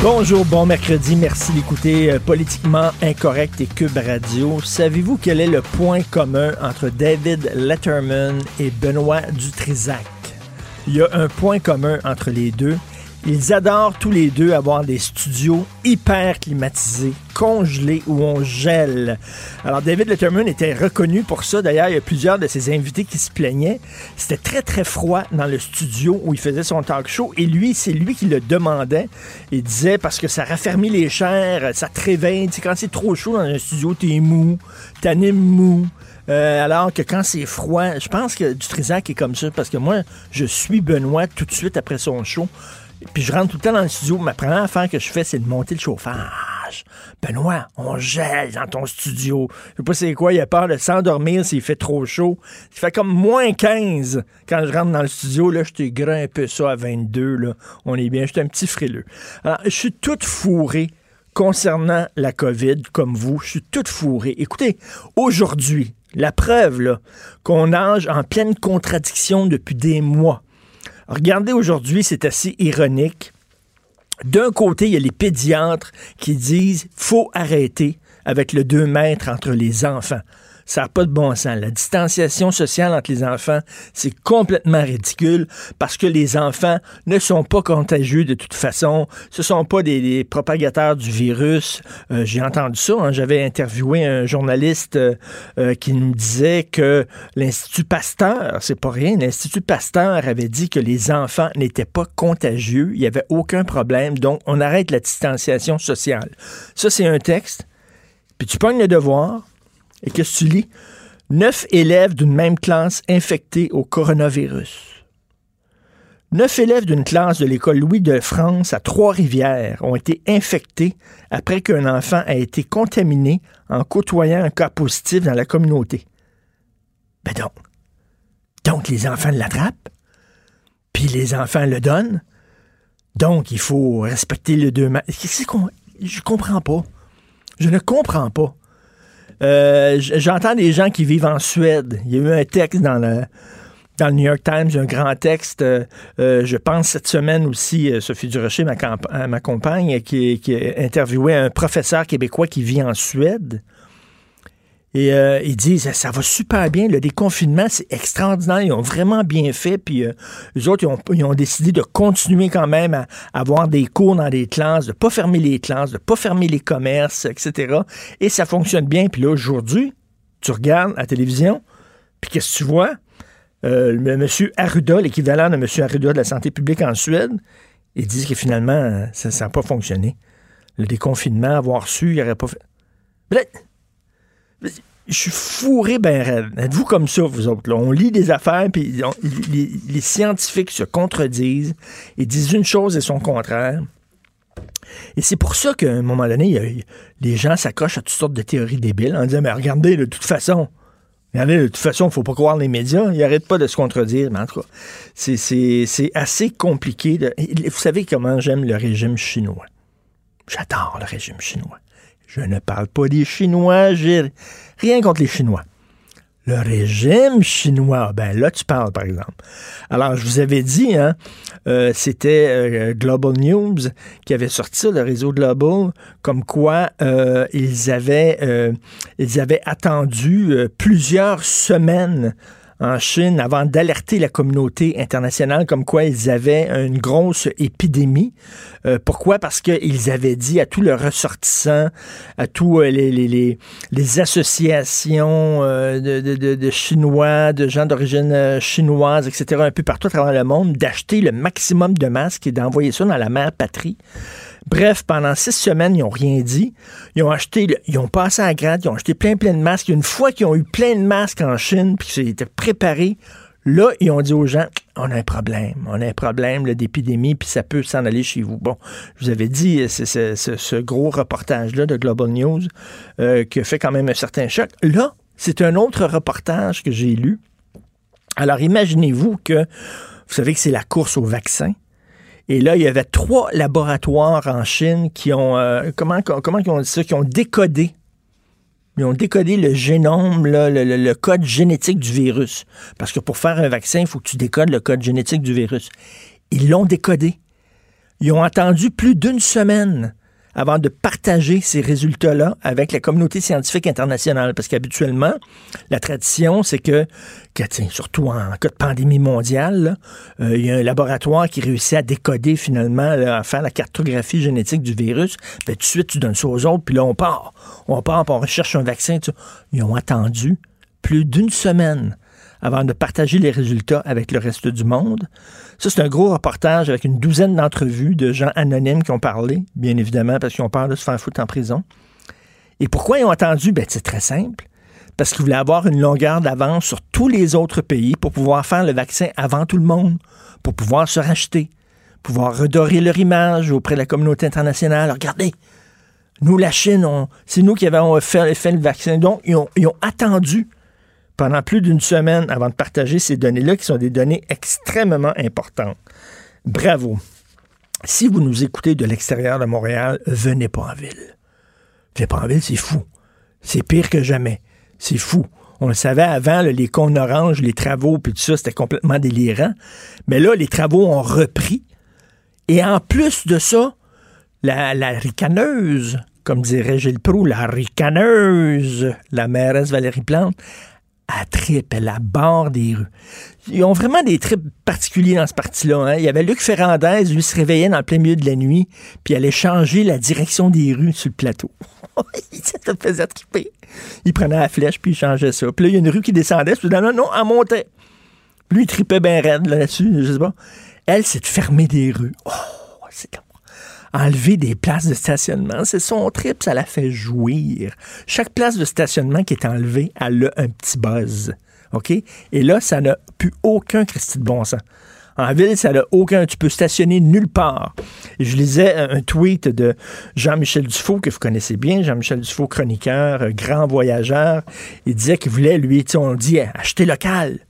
Bonjour, bon mercredi. Merci d'écouter euh, Politiquement Incorrect et Cube Radio. Savez-vous quel est le point commun entre David Letterman et Benoît Dutrisac? Il y a un point commun entre les deux. Ils adorent tous les deux avoir des studios hyper climatisés, congelés où on gèle. Alors David Letterman était reconnu pour ça. D'ailleurs, il y a plusieurs de ses invités qui se plaignaient. C'était très très froid dans le studio où il faisait son talk show et lui, c'est lui qui le demandait. Il disait parce que ça raffermit les chairs, ça te réveille. Tu quand c'est trop chaud dans un studio, t'es mou, t'animes mou. Euh, alors que quand c'est froid, je pense que Dutrisac est comme ça parce que moi, je suis Benoît tout de suite après son show. Puis je rentre tout le temps dans le studio. Ma première affaire que je fais, c'est de monter le chauffage. Benoît, on gèle dans ton studio. Je sais pas c'est quoi, il a peur de s'endormir s'il fait trop chaud. Il fait comme moins 15 quand je rentre dans le studio. Là, je te gras un peu ça à 22. Là. On est bien, je suis un petit frileux. Alors, je suis toute fourrée concernant la COVID, comme vous. Je suis toute fourrée. Écoutez, aujourd'hui, la preuve qu'on nage en pleine contradiction depuis des mois. Regardez aujourd'hui, c'est assez ironique. D'un côté, il y a les pédiatres qui disent faut arrêter avec le 2 mètres entre les enfants. Ça n'a pas de bon sens. La distanciation sociale entre les enfants, c'est complètement ridicule parce que les enfants ne sont pas contagieux de toute façon. Ce sont pas des, des propagateurs du virus. Euh, J'ai entendu ça. Hein. J'avais interviewé un journaliste euh, euh, qui nous disait que l'Institut Pasteur, c'est pas rien, l'Institut Pasteur avait dit que les enfants n'étaient pas contagieux. Il n'y avait aucun problème. Donc, on arrête la distanciation sociale. Ça, c'est un texte. Puis tu pognes le devoir, et qu'est-ce que tu lis? Neuf élèves d'une même classe infectés au coronavirus. Neuf élèves d'une classe de l'école Louis de France à Trois-Rivières ont été infectés après qu'un enfant a été contaminé en côtoyant un cas positif dans la communauté. Ben donc, donc les enfants l'attrapent, puis les enfants le donnent. Donc, il faut respecter le deux. Je comprends pas. Je ne comprends pas. Euh, J'entends des gens qui vivent en Suède. Il y a eu un texte dans le, dans le New York Times, un grand texte. Euh, euh, je pense cette semaine aussi, Sophie Durocher, ma, ma compagne, qui, qui a interviewé un professeur québécois qui vit en Suède. Et euh, ils disent ça va super bien, le déconfinement, c'est extraordinaire, ils ont vraiment bien fait. Puis euh, les autres, ils ont, ils ont, décidé de continuer quand même à, à, avoir des cours dans les classes, de pas fermer les classes, de pas fermer les commerces, etc. Et ça fonctionne bien. Puis là, aujourd'hui, tu regardes la télévision, puis qu'est-ce que tu vois? Euh, monsieur Arruda, l'équivalent de monsieur Arruda de la santé publique en Suède, ils disent que finalement, ça n'a pas fonctionné. Le déconfinement, avoir su, il n'y aurait pas fait. Je suis fourré ben. Êtes-vous comme ça, vous autres? Là? On lit des affaires, puis les, scientifiques se contredisent. Ils disent une chose et son contraire. Et c'est pour ça qu'à un moment donné, les gens s'accrochent à toutes sortes de théories débiles en disant, mais regardez, de toute façon, regardez, de toute façon, il ne faut pas croire les médias. Ils n'arrêtent pas de se contredire. C'est assez compliqué. Vous savez comment j'aime le régime chinois? J'adore le régime chinois. Je ne parle pas des Chinois, rien contre les Chinois. Le régime chinois, ben là tu parles par exemple. Alors je vous avais dit, hein, euh, c'était euh, Global News qui avait sorti le réseau Global, comme quoi euh, ils avaient ils avaient attendu plusieurs semaines en Chine avant d'alerter la communauté internationale comme quoi ils avaient une grosse épidémie. Euh, pourquoi? Parce qu'ils avaient dit à tous leurs ressortissants, à tous euh, les, les, les, les, associations euh, de, de, de, Chinois, de gens d'origine chinoise, etc., un peu partout à travers le monde, d'acheter le maximum de masques et d'envoyer ça dans la mère patrie. Bref, pendant six semaines, ils n'ont rien dit. Ils ont acheté, ils ont passé à grade, ils ont acheté plein, plein de masques. Une fois qu'ils ont eu plein de masques en Chine, puis qu'ils étaient préparés, là, ils ont dit aux gens, on a un problème. On a un problème d'épidémie, puis ça peut s'en aller chez vous. Bon, je vous avais dit, c'est ce, gros reportage-là de Global News euh, qui a fait quand même un certain choc. Là, c'est un autre reportage que j'ai lu. Alors, imaginez-vous que, vous savez que c'est la course au vaccin. Et là, il y avait trois laboratoires en Chine qui ont, euh, comment, comment ils ont dit ça, qui ont décodé ils ont décodé le génome, le, code génétique du virus. Parce que pour faire un vaccin, il faut que tu décodes le code génétique du virus. Ils l'ont décodé. Ils ont attendu plus d'une semaine avant de partager ces résultats-là avec la communauté scientifique internationale. Parce qu'habituellement, la tradition, c'est que, surtout en cas de pandémie mondiale, euh, il y a un laboratoire qui réussit à décoder finalement, à faire la cartographie génétique du virus. Ben, tout de suite, tu donnes ça aux autres, puis là, on part. On part, puis on recherche un vaccin. Ils ont attendu plus d'une semaine avant de partager les résultats avec le reste du monde. Ça, c'est un gros reportage avec une douzaine d'entrevues de gens anonymes qui ont parlé, bien évidemment, parce qu'ils ont peur de se faire foutre en prison. Et pourquoi ils ont attendu? Ben, c'est très simple. Parce qu'ils voulaient avoir une longueur d'avance sur tous les autres pays pour pouvoir faire le vaccin avant tout le monde, pour pouvoir se racheter, pouvoir redorer leur image auprès de la communauté internationale. Regardez, nous, la Chine, c'est nous qui avons fait, le vaccin. Donc, ils ont attendu pendant plus d'une semaine avant de partager ces données-là, qui sont des données extrêmement importantes. Bravo. Si vous nous écoutez de l'extérieur de Montréal, venez pas en ville. Venez pas en ville, c'est fou. C'est pire que jamais. C'est fou. On le savait avant, les cônes oranges, les travaux, puis tout ça, c'était complètement délirant. Mais là, les travaux ont repris. Et en plus de ça, la, la ricaneuse, comme dirait Gilles Proux, la ricaneuse, la mairesse Valérie Plante, à trip, elle barre des rues. Ils ont vraiment des trips particuliers dans ce parti-là. Hein. Il y avait Luc Ferrandez, lui, se réveillait dans le plein milieu de la nuit, puis allait changer la direction des rues sur le plateau. ça te faisait triper. Il prenait la flèche, puis il changeait ça. Puis là, il y a une rue qui descendait, puis non, non, non, elle montait. Lui, il tripait bien raide là-dessus, je sais pas. Elle, c'est de fermer des rues. Oh, c'est enlever des places de stationnement. C'est son trip, ça la fait jouir. Chaque place de stationnement qui est enlevée, elle a un petit buzz. OK? Et là, ça n'a plus aucun Christy de bon sens. En ville, ça n'a aucun. Tu peux stationner nulle part. je lisais un tweet de Jean-Michel Dufault, que vous connaissez bien, Jean-Michel Dufault, chroniqueur, euh, grand voyageur. Il disait qu'il voulait, lui, on dit, acheter local.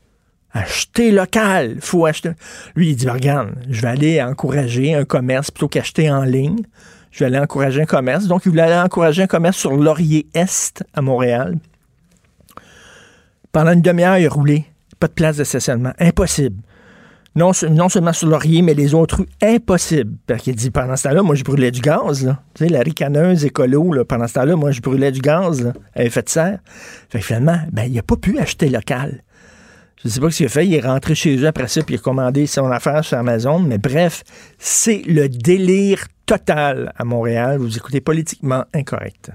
Acheter local. faut acheter. Lui, il dit, regarde, je vais aller encourager un commerce plutôt qu'acheter en ligne. Je vais aller encourager un commerce. Donc, il voulait aller encourager un commerce sur Laurier-Est à Montréal. Pendant une demi-heure, il a roulé. Pas de place de stationnement. Impossible. Non, seulement sur Laurier, mais les autres rues, impossible. Parce qu'il dit, pendant ce temps-là, moi, je brûlais du gaz. Là. Tu sais, la ricaneuse écolo, pendant ce temps-là, moi, je brûlais du gaz à effet de serre. Fait que finalement, ben, il n'a pas pu acheter local. Je ne sais pas ce qu'il a fait. Il est rentré chez eux après ça, puis il a commandé son affaire sur Amazon. Mais bref, c'est le délire total à Montréal. Vous écoutez politiquement incorrect.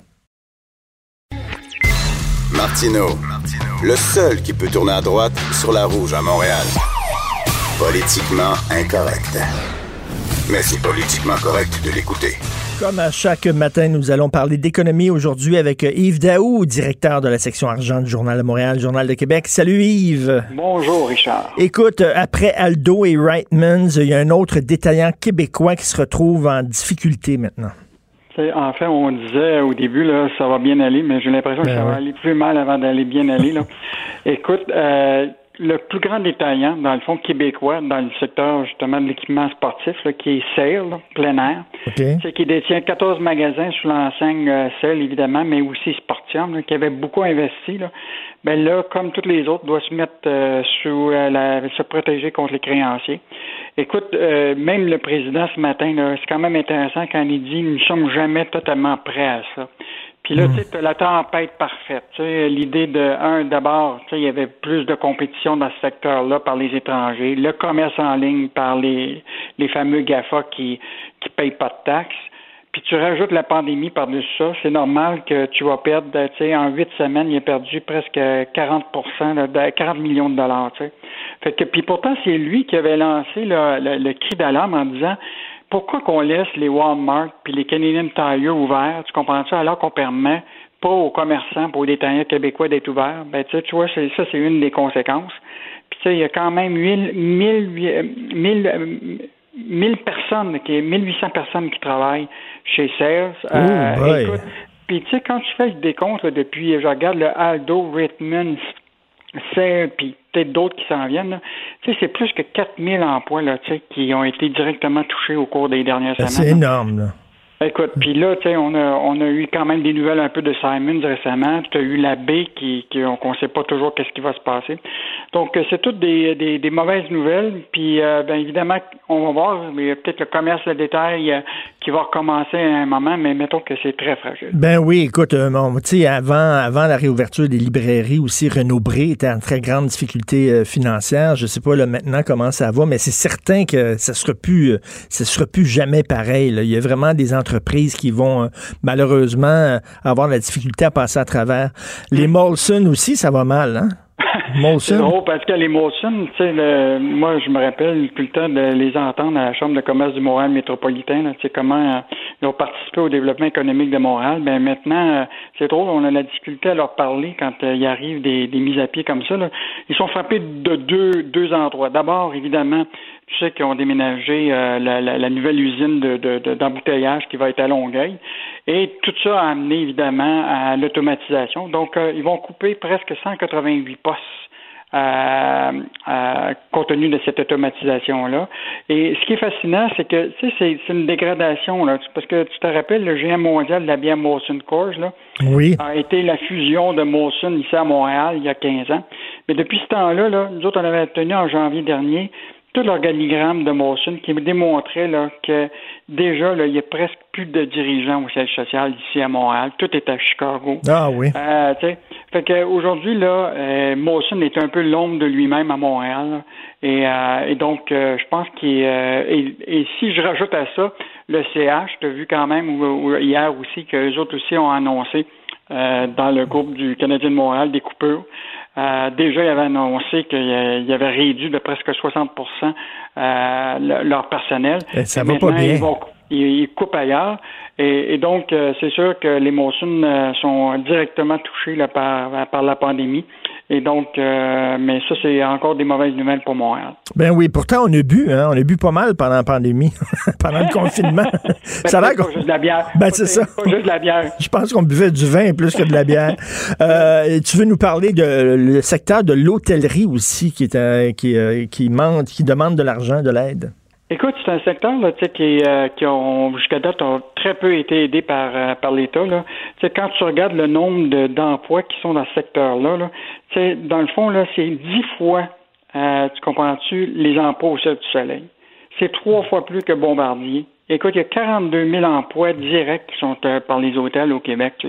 Martino, le seul qui peut tourner à droite sur la rouge à Montréal. Politiquement incorrect. Mais c'est politiquement correct de l'écouter. Comme à chaque matin, nous allons parler d'économie aujourd'hui avec Yves Daou, directeur de la section argent du Journal de Montréal, Journal de Québec. Salut Yves. Bonjour Richard. Écoute, après Aldo et Reitmans, il y a un autre détaillant québécois qui se retrouve en difficulté maintenant. En fait, on disait au début, là, ça va bien aller, mais j'ai l'impression que ben ça va aller plus mal avant d'aller bien aller. Là. Écoute, euh, le plus grand détaillant, dans le fond, québécois, dans le secteur justement de l'équipement sportif, qui est Sale, plein air, c'est qu'il détient 14 magasins sous l'enseigne euh, Sale, évidemment, mais aussi Sportium, qui avait beaucoup investi. Là. Ben là, comme tous les autres, doit se mettre euh, sous euh, la, se protéger contre les créanciers. Écoute, même le président ce matin, c'est quand même intéressant quand il dit nous ne sommes jamais totalement prêts à ça. Puis là, hmm. tu sais, la tempête parfaite. Tu sais, l'idée de, un, d'abord, tu sais, il y avait plus de compétition dans ce secteur-là par les étrangers, le commerce en ligne par les, les fameux GAFA qui qui payent pas de taxes. Puis tu rajoutes la pandémie par-dessus ça, c'est normal que tu vas perdre, tu sais, en huit semaines, il a perdu presque 40 de 40 millions de dollars, tu sais. Fait que, puis pourtant, c'est lui qui avait lancé le, le cri d'alarme en disant pourquoi qu'on laisse les Walmart puis les Canadian Tire ouverts, tu comprends ça, alors qu'on permet pas aux commerçants, pour aux détaillants québécois d'être ouverts? Ben, tu vois, ça, c'est une des conséquences. Puis, il y a quand même 1000, 1000, 1000, personnes, 1800 personnes qui travaillent chez Sears. Euh, puis tu sais, quand tu fais le décompte depuis, je regarde le Aldo Rittman c'est puis peut-être d'autres qui s'en viennent. Tu sais, c'est plus que 4000 emplois là, tu sais, qui ont été directement touchés au cours des dernières ben, semaines. C'est énorme. Là. Écoute, puis là, tu sais, on a, on a eu quand même des nouvelles un peu de Simons récemment. Tu as eu la baie qui, on ne sait pas toujours qu'est-ce qui va se passer. Donc, euh, c'est toutes des, des, mauvaises nouvelles. Puis, euh, bien évidemment, on va voir, mais peut-être le commerce, le détail euh, qui va recommencer à un moment, mais mettons que c'est très fragile. Ben oui, écoute, tu sais, avant, avant la réouverture des librairies aussi, Renaud Bré était en très grande difficulté financière. Je sais pas là maintenant comment ça va, mais c'est certain que ça sera plus, sera plus jamais pareil. Il y a vraiment des entreprises entreprises qui vont euh, malheureusement euh, avoir la difficulté à passer à travers. Les Molson aussi, ça va mal, hein? C'est drôle parce que les Molson, tu sais, moi, je me rappelle tout le temps de les entendre à la Chambre de commerce du Montréal métropolitain, tu sais, comment euh, ils ont participé au développement économique de Montréal. Ben maintenant, c'est drôle, on a la difficulté à leur parler quand il arrive des, mises à pied comme ça. Ils sont frappés de deux, deux endroits. D'abord, évidemment, tu sais qu'ils ont déménagé euh, la, nouvelle usine d'embouteillage qui va être à Longueuil. Et tout ça a amené évidemment à l'automatisation. Donc, euh, ils vont couper presque 188 postes euh, compte tenu de cette automatisation-là. Et ce qui est fascinant, c'est que tu sais, c'est une dégradation, là, parce que tu te rappelles, le géant mondial de la bière Molson Coors là, oui. a été la fusion de Molson ici à Montréal il y a 15 ans. Mais depuis ce temps-là, là, nous autres, on avait tenu en janvier dernier tout l'organigramme de Molson qui me démontrait là, que déjà, là, il y a presque plus de dirigeants au siège social ici à Montréal. Tout est à Chicago. Ah oui. Euh, fait qu'aujourd'hui, là, euh, Molson est un peu l'ombre de lui-même à Montréal. Et, euh, et, donc, euh, je pense qu'il et, et, si je rajoute à ça le CH, tu as vu quand même hier aussi que les autres aussi ont annoncé dans le groupe du Canadien de Montréal des coupures. Euh, déjà, il avait annoncé qu'il y avait réduit de presque 60% euh, leur personnel. Et ça va pas bien. Ils, coupent ailleurs. Et, donc, euh, c'est sûr que les Molson sont directement touchés là, par, par la pandémie. Et donc, euh, mais ça, c'est encore des mauvaises nouvelles pour Montréal. Ben oui, pourtant, on a bu, hein, on a bu pas mal pendant la pandémie, pendant le confinement. Ben, ça pas juste de la bière. Ben, c'est ça. Pas juste de la bière. Je pense qu'on buvait du vin plus que de la bière. euh, tu veux nous parler de le secteur de l'hôtellerie aussi qui est euh, qui, euh, qui, qui demande de l'argent, de l'aide? Écoute, c'est un secteur là, qui, euh, qui ont jusqu'à date ont très peu été aidés par, euh, par l'État. Là. quand tu regardes le nombre d'emplois qui sont dans ce secteur-là, là, dans le fond, là, c'est dix fois, euh, tu comprends-tu, les emplois au ciel du soleil. C'est trois fois plus que Bombardier. Écoute, il y a 42 000 emplois directs qui sont euh, par les hôtels au Québec.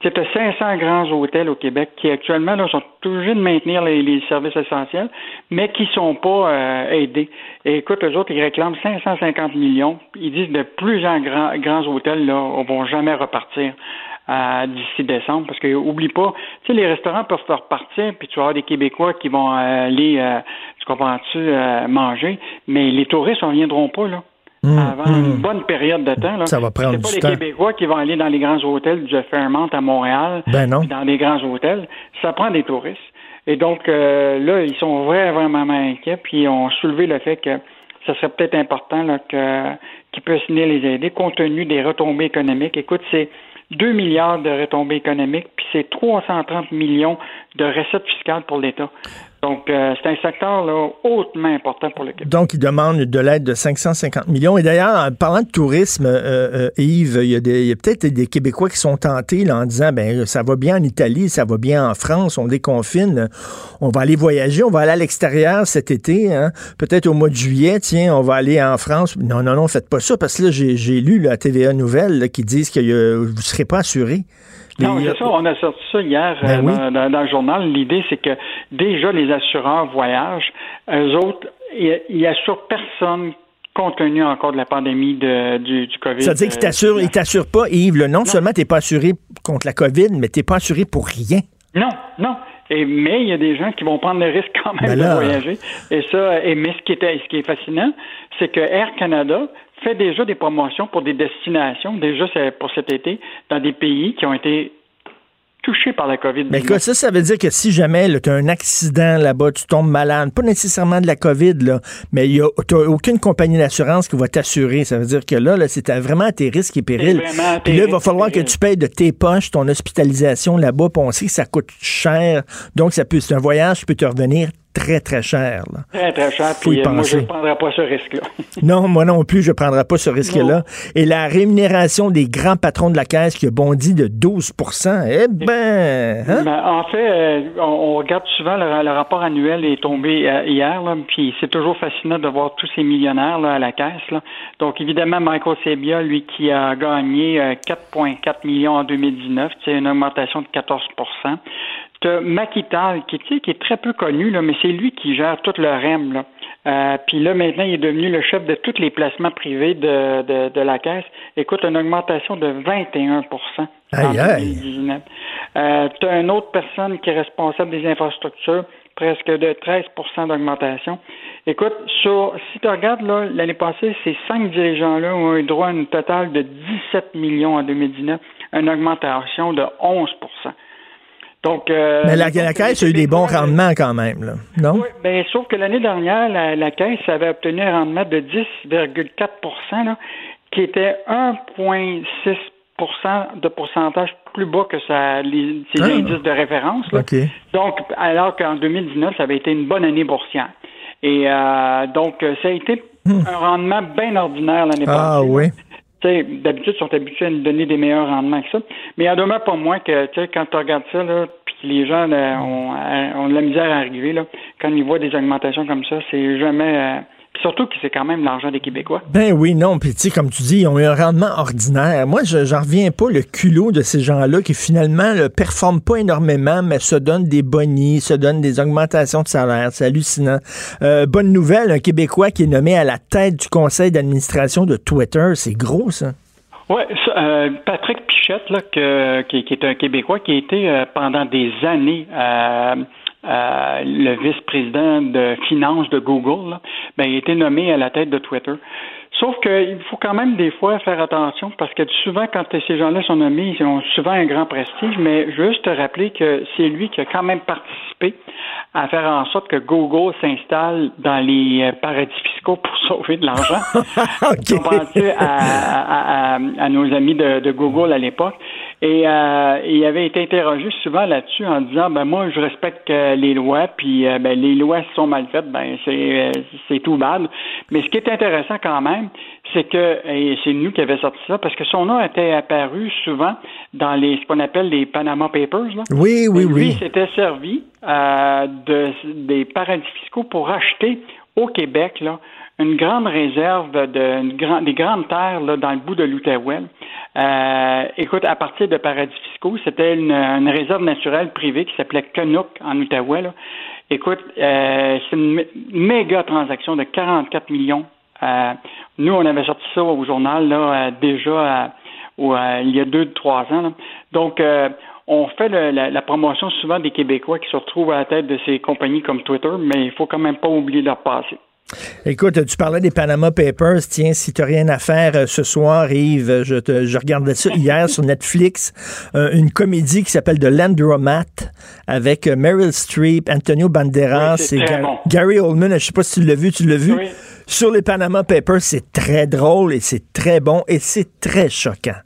Tu as 500 grands hôtels au Québec qui actuellement là, sont obligés de maintenir les, services essentiels, mais qui sont pas euh, aidés. Et écoute, les autres, ils réclament 550 millions. Ils disent de plusieurs grands, grands hôtels là, vont jamais repartir euh, d'ici décembre. Parce que oublie pas, tu sais, les restaurants peuvent repartir, puis tu vas avoir des Québécois qui vont aller, tu comprends-tu, manger, mais les touristes ne viendront pas, là. Mmh, avant une mmh. bonne période de temps. Là. Ça va prendre C'est pas les Québécois qui vont aller dans les grands hôtels du Fairmont à Montréal, ben non. dans les grands hôtels. Ça prend des touristes. Et donc, euh, là, ils sont vraiment, vraiment inquiets, puis ils ont soulevé le fait que ça serait peut-être important là, que, qu'ils puissent venir les aider compte tenu des retombées économiques. Écoute, c'est 2 milliards de retombées économiques, puis c'est 330 millions de recettes fiscales pour l'État. Donc, euh, c'est un secteur là, hautement important pour le Québec. Donc, il demande de l'aide de 550 millions. Et d'ailleurs, en parlant de tourisme, euh, euh, Yves, il y a, a peut-être des Québécois qui sont tentés là, en disant, ben ça va bien en Italie, ça va bien en France, on déconfine, on va aller voyager, on va aller à l'extérieur cet été, hein. peut-être au mois de juillet, tiens, on va aller en France. Non, non, non, faites pas ça, parce que là, j'ai lu la TVA Nouvelle qui disent que vous ne serez pas assuré. Non, c'est ça. On a sorti ça hier ben euh, dans, le journal. L'idée, c'est que déjà, les assureurs voyagent. Eux autres, ils assurent personne compte tenu encore de la pandémie de, du, du COVID. Ça veut dire qu'ils t'assurent, ils t'assurent pas, Yves. non, non, seulement tu n'es pas assuré contre la COVID, mais tu n'es pas assuré pour rien. Non, non. Et, mais il y a des gens qui vont prendre le risque quand même ben de voyager. Et ça, et, mais ce qui, est, ce qui est fascinant, c'est que Air Canada fait déjà des promotions pour des destinations, déjà pour cet été, dans des pays qui ont été touchés par la COVID. Mais quoi, ça, ça veut dire que si jamais tu as un accident là-bas, tu tombes malade, pas nécessairement de la COVID, là, mais tu n'as aucune compagnie d'assurance qui va t'assurer. Ça veut dire que là, là c'est vraiment à tes risques et périls. Puis là, il va falloir que tu payes de tes poches ton hospitalisation là-bas. Puis on sait que ça coûte cher. Donc, ça peut, c'est un voyage qui peut te revenir très, très cher. Très, très cher. Puis euh, moi, je ne prendrai pas ce risque-là. non, moi non plus, je ne prendrai pas ce risque-là. Et la rémunération des grands patrons de la caisse qui a bondi de 12% eh ben, hein? ben... En fait, euh, on, regarde souvent le, rapport annuel est tombé euh, hier, puis c'est toujours fascinant de voir tous ces millionnaires là, à la caisse. Donc, évidemment, Michael Sebia, lui, qui a gagné 4,4 millions en 2019, c'est une augmentation de 14 T'as Maquital, qui, qui est très peu connu, là, mais c'est lui qui gère tout le REM. Là. Euh, puis là, maintenant, il est devenu le chef de tous les placements privés de, de, de la Caisse. Écoute, une augmentation de 21% en 2019. Euh, tu as une autre personne qui est responsable des infrastructures, presque de 13% d'augmentation. Écoute, sur, si tu regardes l'année passée, ces cinq dirigeants-là ont eu droit à une totale de 17 millions en 2019, une augmentation de 11 donc, euh, mais la, Caisse a eu des bons rendements quand même, là, non? Oui, bien, sauf que l'année dernière, la, Caisse avait obtenu un rendement de 10,4% qui était 1,6 de pourcentage plus bas que ça, les, ses ah. indices de référence. Donc, alors qu'en 2019, ça avait été une bonne année boursière. Et euh, donc, ça a été hmm. un rendement bien ordinaire l'année passée. Ah oui d'habitude, sont habitués à nous donner des meilleurs rendements que ça. Mais il en demeure pas moins que, tu sais, quand tu regardes ça, là, puis les gens ont, ont, de la misère à arriver, là, quand ils voient des augmentations comme ça, c'est jamais... Euh, surtout que c'est quand même l'argent des Québécois. Ben oui, non. Puis, tu sais, comme tu dis, ils ont eu un rendement ordinaire. Moi, je n'en reviens pas le culot de ces gens-là qui, finalement, ne performent pas énormément, mais se donnent des bonnies, se donnent des augmentations de salaire. C'est hallucinant. Euh, bonne nouvelle, un Québécois qui est nommé à la tête du conseil d'administration de Twitter. C'est gros, ça. Oui, euh, Patrick Pichette, là, qui, est un Québécois qui a été euh, pendant des années euh, le vice-président de finances de Google, ben, il a été nommé à la tête de Twitter. Sauf qu'il faut quand même des fois faire attention parce que souvent, quand ces gens-là sont nommés, ils ont souvent un grand prestige, mais juste te rappeler que c'est lui qui a quand même participé à faire en sorte que Google s'installe dans les euh, paradis fiscaux pour sauver de l'argent. okay. à, à, à, nos amis de, de Google à l'époque. Et euh, il avait été interrogé souvent là-dessus en disant ben moi je respecte euh, les lois, puis euh, ben les lois sont mal faites, ben c'est c'est tout bad. Mais ce qui est intéressant quand même, c'est que et c'est nous qui avons sorti ça parce que son nom était apparu souvent dans les ce qu'on appelle les Panama Papers. Là. Oui, oui, oui. Lui s'était servi de des paradis fiscaux pour acheter au Québec là une grande réserve de des grandes terres là, dans le bout de l'Outaouais. Euh, écoute, à partir de paradis fiscaux, c'était une, réserve naturelle privée qui s'appelait Canuck en Outaouais. Écoute, euh, c'est une méga transaction de 44 millions. Euh, nous, on avait sorti ça au journal là, déjà il y a deux, trois ans. Donc, on fait la, la, promotion souvent des Québécois qui se retrouvent à la tête de ces compagnies comme Twitter, mais il faut quand même pas oublier leur passé. Écoute, tu parlais des Panama Papers. Tiens, si tu n'as rien à faire euh, ce soir, Yves, je, te, je regardais ça hier sur Netflix, euh, une comédie qui s'appelle The Landromat avec euh, Meryl Streep, Antonio Banderas et Gary Oldman. Je sais pas si tu l'as vu, tu l'as vu. Sur les Panama Papers, c'est très drôle et c'est très bon et c'est très choquant.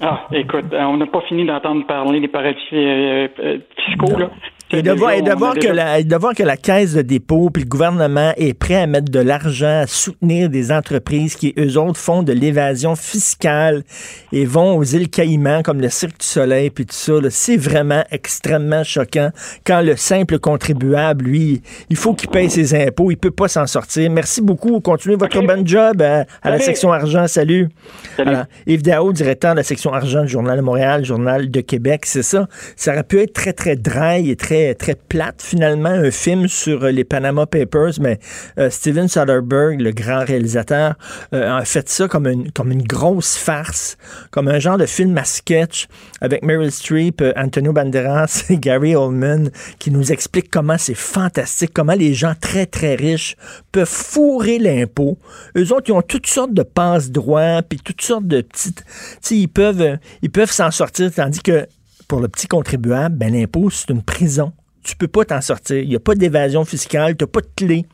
Ah, écoute, on n'a pas fini d'entendre parler des paradis fiscaux. Là. Et de, voir, que la, de voir que la caisse de dépôt puis le gouvernement est prêt à mettre de l'argent à soutenir des entreprises qui, eux autres, font de l'évasion fiscale et vont aux îles Caïmans comme le Cirque du Soleil puis tout ça, c'est vraiment extrêmement choquant quand le simple contribuable, lui, il faut qu'il paye ses impôts, il peut pas s'en sortir. Merci beaucoup. Continuez votre bon job à, la section argent. Salut. Salut. Yves Dao, directeur de la section argent du Journal de Montréal, Journal de Québec, c'est ça. Ça aurait pu être très, très dry et très très, plate, finalement, un film sur euh, les Panama Papers, mais euh, Steven Soderbergh, le grand réalisateur, euh, a fait ça comme une, comme une grosse farce, comme un genre de film à sketch avec Meryl Streep, Antonio Banderas et Gary Oldman, qui nous explique comment c'est fantastique, comment les gens très, très riches peuvent fourrer l'impôt. Eux autres, ils ont toutes sortes de passe-droits, puis toutes sortes de petites... ils peuvent, ils peuvent s'en sortir, tandis que pour le petit contribuable, ben, l'impôt, c'est une prison. Tu peux pas t'en sortir. Il n'y a pas d'évasion fiscale, tu n'as pas de clé.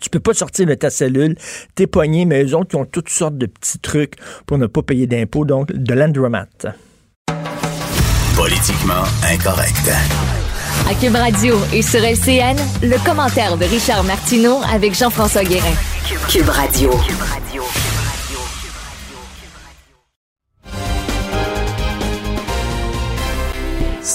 Tu peux pas sortir de ta cellule, t'es poigné, mais eux autres, qui ont toutes sortes de petits trucs pour ne pas payer d'impôts, donc de l'andromat. Politiquement incorrect. À Cube Radio et sur LCN, le commentaire de Richard Martineau avec Jean-François Guérin. Cube Radio.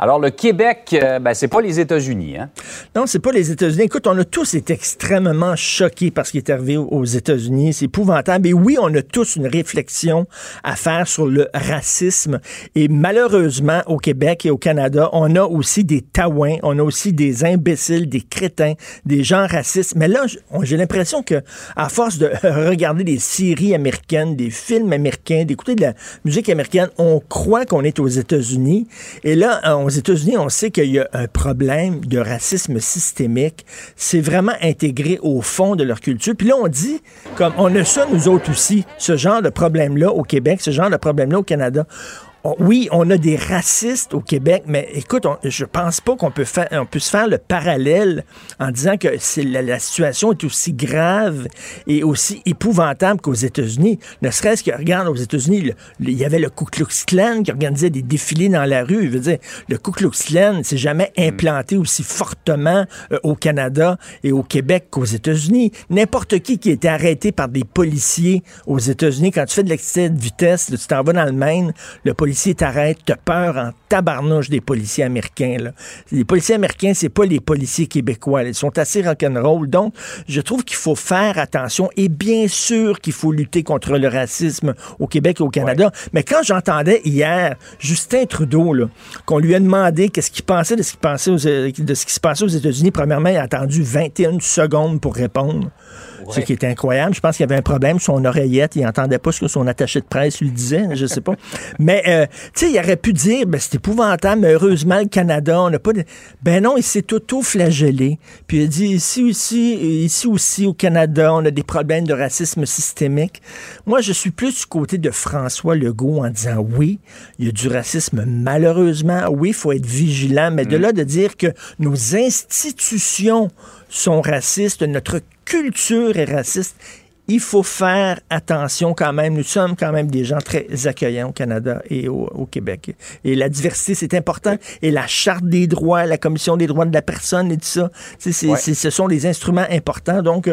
Alors, le Québec, euh, ben, c'est pas les États-Unis, hein? Non, c'est pas les États-Unis. Écoute, on a tous été extrêmement choqués par ce qui est arrivé aux États-Unis. C'est épouvantable. Et oui, on a tous une réflexion à faire sur le racisme. Et malheureusement, au Québec et au Canada, on a aussi des taouins, on a aussi des imbéciles, des crétins, des gens racistes. Mais là, j'ai l'impression que, à force de regarder des séries américaines, des films américains, d'écouter de la musique américaine, on croit qu'on est aux États-Unis. Et là, aux États-Unis, on sait qu'il y a un problème de racisme systémique. C'est vraiment intégré au fond de leur culture. Puis là, on dit, comme on a ça, nous autres aussi, ce genre de problème-là au Québec, ce genre de problème-là au Canada. Oui, on a des racistes au Québec, mais écoute, je pense pas qu'on peut faire, on puisse faire le parallèle en disant que la, la, situation est aussi grave et aussi épouvantable qu'aux États-Unis. Ne serait-ce que, regarde, aux États-Unis, il y avait le Ku Klux Klan qui organisait des défilés dans la rue. Je veux dire, le Ku Klux Klan s'est jamais mm. implanté aussi fortement euh, au Canada et au Québec qu'aux États-Unis. N'importe qui qui était arrêté par des policiers aux États-Unis, quand tu fais de l'excès de vitesse, tu t'en vas dans le Maine, le policier policiers t'arrêtent, t'as peur en tabarnouche des policiers américains. Là. Les policiers américains, c'est pas les policiers québécois. Ils sont assez rock'n'roll. Donc, je trouve qu'il faut faire attention et bien sûr qu'il faut lutter contre le racisme au Québec et au Canada. Mais quand j'entendais hier Justin Trudeau, qu'on lui a demandé qu'est-ce qu'il pensait de ce qui, pensait de ce qui se passait aux États-Unis, premièrement, il a attendu 21 secondes pour répondre. Ce qui est incroyable. Je pense qu'il y avait un problème sur son oreillette. Il n'entendait pas ce que son attaché de presse lui disait. Je sais pas. Mais, euh, tu sais, il aurait pu dire, ben, c'est épouvantable, mais heureusement, le Canada, on n'a pas de... Ben non, il s'est auto-flagellé. Puis il a dit, ici aussi, ici aussi, au Canada, on a des problèmes de racisme systémique. Moi, je suis plus du côté de François Legault en disant, oui, il y a du racisme, malheureusement. Oui, il faut être vigilant. Mais de mm. là de dire que nos institutions sont racistes, notre culture est raciste. Il faut faire attention quand même. Nous sommes quand même des gens très accueillants au Canada et au, Québec. Et la diversité, c'est important. Et la Charte des droits, la Commission des droits de la personne et tout ça, ce sont des instruments importants. Donc,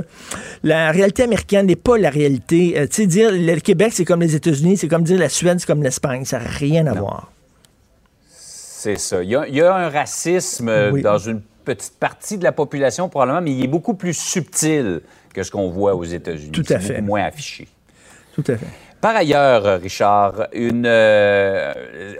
la réalité américaine n'est pas la réalité. Euh, tu sais, dire le Québec, c'est comme les États-Unis, c'est comme dire la Suède, c'est comme l'Espagne. Ça n'a rien à voir. C'est ça. Il y, a, un racisme dans une petite partie de la population probablement, mais il est beaucoup plus subtil que ce qu'on voit aux États-Unis. Tout à fait. Beaucoup moins affiché. Tout à fait. Par ailleurs, Richard, une, euh,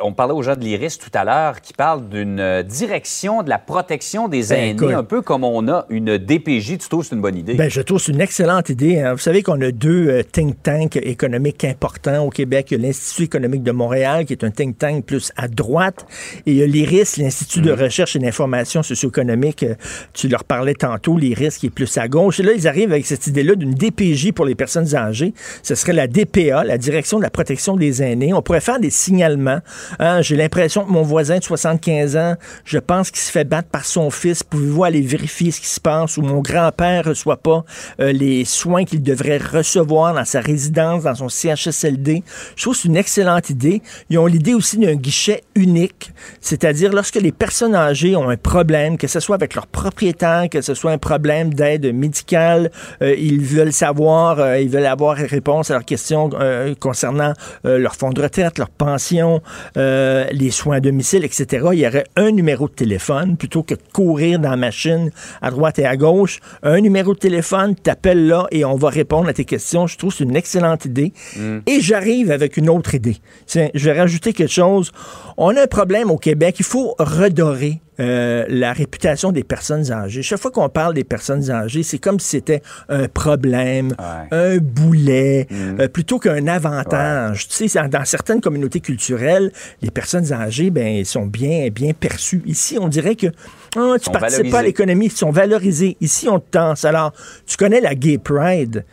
on parlait aux gens de l'IRIS tout à l'heure qui parlent d'une direction de la protection des ben, aînés, un peu comme on a une DPJ. Tu trouves que c'est une bonne idée? Ben, je trouve que c'est une excellente idée. Hein. Vous savez qu'on a deux euh, think tanks économiques importants au Québec. Il y a l'Institut économique de Montréal, qui est un think tank plus à droite, et il y a l'IRIS, l'Institut de mm. recherche et d'information socio-économique. Euh, tu leur parlais tantôt, l'IRIS qui est plus à gauche. Et là, ils arrivent avec cette idée-là d'une DPJ pour les personnes âgées. Ce serait la DPA, la direction de la protection des aînés. On pourrait faire des signalements. Hein. J'ai l'impression que mon voisin de 75 ans, je pense qu'il se fait battre par son fils. Pouvez-vous aller vérifier ce qui se passe ou mon grand-père reçoit pas euh, les soins qu'il devrait recevoir dans sa résidence, dans son CHSLD. Je trouve que c'est une excellente idée. Ils ont l'idée aussi d'un guichet unique, c'est-à-dire lorsque les personnes âgées ont un problème, que ce soit avec leur propriétaire, que ce soit un problème d'aide médicale, euh, ils veulent savoir, euh, ils veulent avoir réponse à leurs questions concernant euh, leur fonds de retraite, leur pension, euh, les soins à domicile, etc. Il y aurait un numéro de téléphone plutôt que de courir dans la machine à droite et à gauche. Un numéro de téléphone, t'appelles là et on va répondre à tes questions. Je trouve que c'est une excellente idée. Mm. Et j'arrive avec une autre idée. Tiens, je vais rajouter quelque chose. On a un problème au Québec. Il faut redorer euh, la réputation des personnes âgées. Chaque fois qu'on parle des personnes âgées, c'est comme si c'était un problème, un boulet, mm. euh, plutôt qu'un avantage. Tu sais, dans certaines communautés culturelles, les personnes âgées, ben, sont bien, bien perçues. Ici, on dirait que oh, tu participes pas à l'économie, ils sont valorisés. Ici, on te tense. Alors, tu connais la Gay Pride.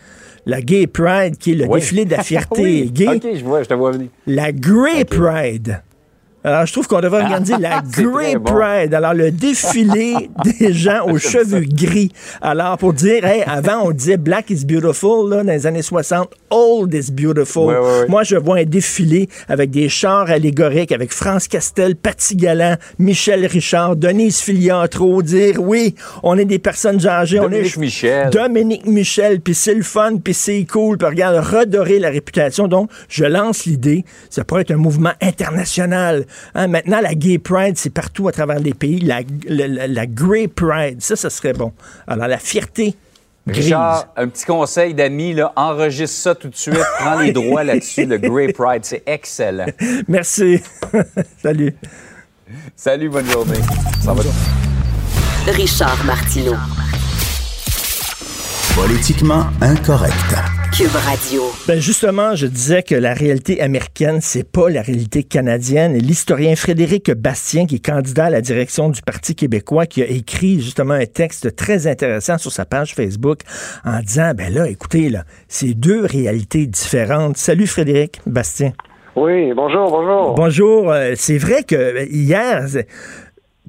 la Gay Pride, qui est le défilé de la fierté gay. OK, je vois, je te vois venir. La Grey Pride. Alors, je trouve qu'on devrait organiser la Grey Pride. Alors, le défilé des gens aux cheveux gris. Alors, pour dire, hey, avant, on disait Black is beautiful, là, dans les années 60, Old is beautiful. Moi, je vois un défilé avec des chars allégoriques, avec France Castel, Paty Galland, Michel Richard, Denise Filiatro, dire, oui, on est des personnes âgées. Dominique on est Michel. Dominique Michel, puis c'est le fun, puis c'est cool, puis regarde, redorer la réputation. Donc, je lance l'idée, ça pourrait être un mouvement international Hein, maintenant, la Gay Pride, c'est partout à travers les pays. La, la, Grey Pride, ça, ça serait bon. Alors, la fierté Grise. Richard, un petit conseil d'amis, enregistre ça tout de suite, prends les droits là-dessus, le Grey Pride, c'est excellent. Merci. Salut. Salut, bonne journée. Ça va? Richard Martineau. Politiquement incorrect. Cube Radio. Ben justement, je disais que la réalité américaine, c'est pas la réalité canadienne. L'historien Frédéric Bastien, qui est candidat à la direction du Parti québécois, qui a écrit justement un texte très intéressant sur sa page Facebook en disant, ben là, écoutez, là, c'est deux réalités différentes. Salut Frédéric Bastien. Oui, bonjour, bonjour. Bonjour. Euh, c'est vrai que hier,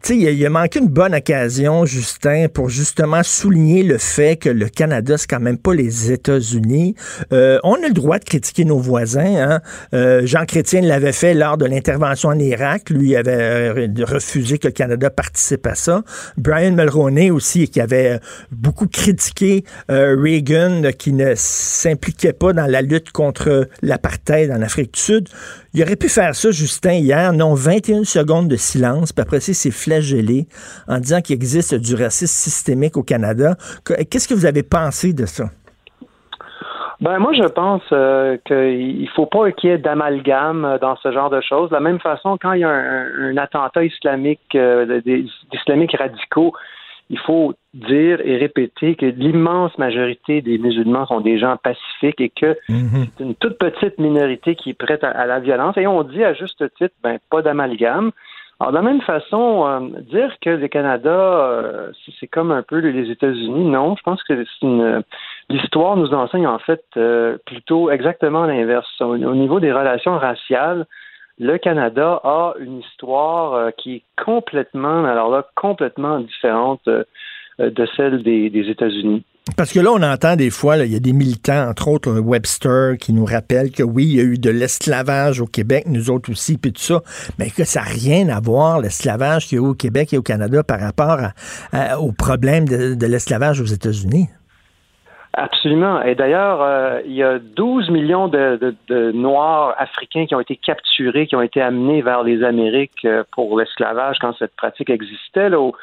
sais, il, a manqué une bonne occasion, Justin, pour justement souligner le fait que le Canada, c'est quand même pas les États-Unis. Euh, on a le droit de critiquer nos voisins. Hein? Euh, Jean Chrétien l'avait fait lors de l'intervention en Irak. Lui avait euh, refusé que le Canada participe à ça. Brian Mulroney aussi, qui avait beaucoup critiqué Reagan, qui ne s'impliquait pas dans la lutte contre l'apartheid en Afrique du Sud. Il aurait pu faire ça, Justin, hier. Non, 21 secondes de silence, puis après ça, c'est flagellé en disant qu'il existe du racisme systémique au Canada. Qu'est-ce que vous avez pensé de ça? Ben moi je pense euh, qu'il faut pas qu'il y ait d'amalgame dans ce genre de choses. De la même façon, quand il y a un, attentat islamique, euh, des, islamiques radicaux, il faut dire et répéter que l'immense majorité des musulmans sont des gens pacifiques et que mhm. c'est une toute petite minorité qui est prête à, la violence. Et on dit à juste titre, ben pas d'amalgame. Alors, de la même façon, euh, dire que le Canada, euh, c'est comme un peu les États-Unis, non. Je pense que une, l'histoire nous enseigne en fait euh, plutôt exactement l'inverse. au, niveau des relations raciales, le Canada a une histoire euh, qui est complètement, alors là, complètement différente euh, de celle des, États-Unis. Parce que là, on entend des fois, il y a des militants, entre autres Webster, qui nous rappellent que oui, il y a eu de l'esclavage au Québec, nous autres aussi, puis tout ça, mais que ça n'a rien à voir, l'esclavage qu'il y a eu au Québec et au Canada, par rapport au problème de l'esclavage aux États-Unis. Absolument. Et d'ailleurs, euh, il y a 12 millions de, Noirs africains qui ont été capturés, qui ont été amenés vers les Amériques euh, pour l'esclavage quand cette pratique existait là, au,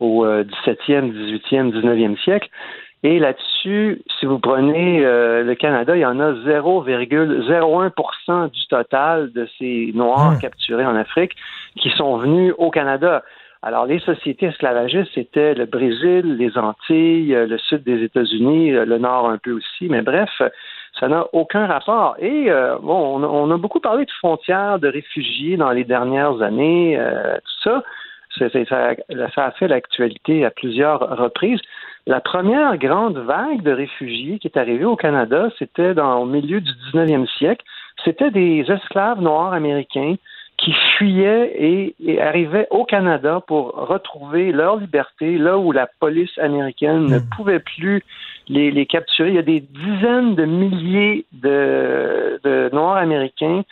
au 17e, 18e, 19e siècle. Et là-dessus, si vous prenez euh, le Canada, il y en a 0,01% du total de ces Noirs hmm. capturés en Afrique qui sont venus au Canada. Alors, les sociétés esclavagistes, c'était le Brésil, les Antilles, euh, le sud des États-Unis, euh, le nord un peu aussi, mais bref, ça n'a aucun rapport. Et euh, bon, on, a beaucoup parlé de frontières, de réfugiés dans les dernières années, tout ça. Ça, a fait l'actualité à plusieurs reprises. La première grande vague de réfugiés qui est arrivée au Canada, c'était au milieu du 19e siècle. C'était des esclaves noirs américains qui fuyaient et, arrivaient au Canada pour retrouver leur liberté, là où la police américaine ne hmm. pouvait plus les, capturer. Il y a des dizaines de milliers de, Noirs américains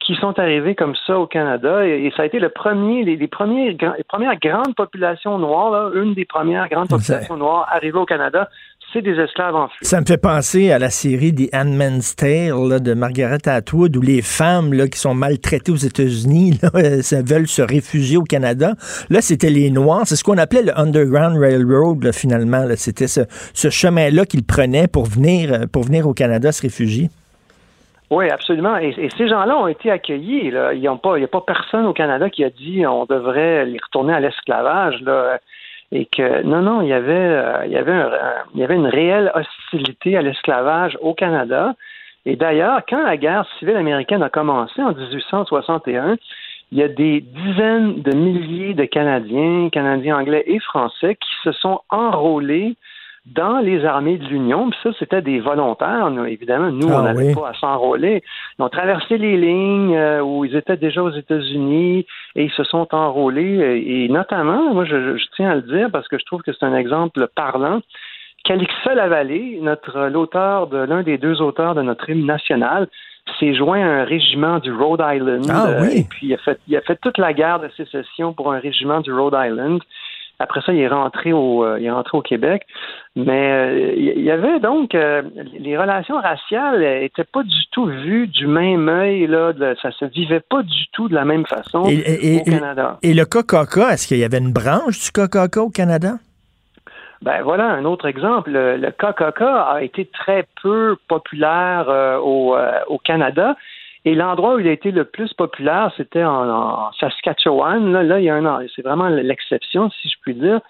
qui sont arrivés comme ça au Canada et, ça a été le premier, les, premiers, les premières grandes populations noires, une des premières grandes populations noires arrivées au Canada, c'est des esclaves en fuite. Ça me fait penser à la série des Handmaid's Tale de Margaret Atwood, où les femmes là, qui sont maltraitées aux États-Unis veulent se réfugier au Canada. Là, c'était les Noirs. C'est ce qu'on appelait le Underground Railroad, finalement. C'était ce, chemin-là qu'ils prenaient pour venir, euh, pour venir au Canada se réfugier. Oui, absolument. Et, ces gens-là ont été accueillis. Il n'y a pas personne au Canada qui a dit on devrait les retourner à l'esclavage. Et que non, non, il y avait, euh, il y avait, il y avait une réelle hostilité à l'esclavage au Canada. Et d'ailleurs, quand la guerre civile américaine a commencé en 1861, il y a des dizaines de milliers de Canadiens, Canadiens anglais et français qui se sont enrôlés dans les armées de l'Union. Puis ça, c'était des volontaires. évidemment, nous, on ah n'avait pas à s'enrôler. Ils ont traversé les lignes euh, où ils étaient déjà aux États-Unis et ils se sont enrôlés. Et, notamment, moi, je, tiens à le dire parce que je trouve que c'est un exemple parlant. Calixa Lavallée, notre l'auteur de l'un des deux auteurs de notre hymne national, s'est joint à un régiment du Rhode Island. Ah, oui. et puis il a fait il a fait toute la guerre de sécession pour un régiment du Rhode Island. Après ça, il est rentré au, euh, il est rentré au Québec. Mais euh, il y avait donc euh, les relations raciales n'étaient pas du tout vues du même œil. Là, ça se vivait pas du tout de la même façon au Canada. Et, le KKK, est-ce qu'il y avait une branche du KKK au Canada? Ben voilà un autre exemple. Le, KKK a été très peu populaire au, au Canada. Et l'endroit où il a été le plus populaire, c'était en, Saskatchewan. Là, là, il y a un c'est vraiment l'exception, si je puis dire.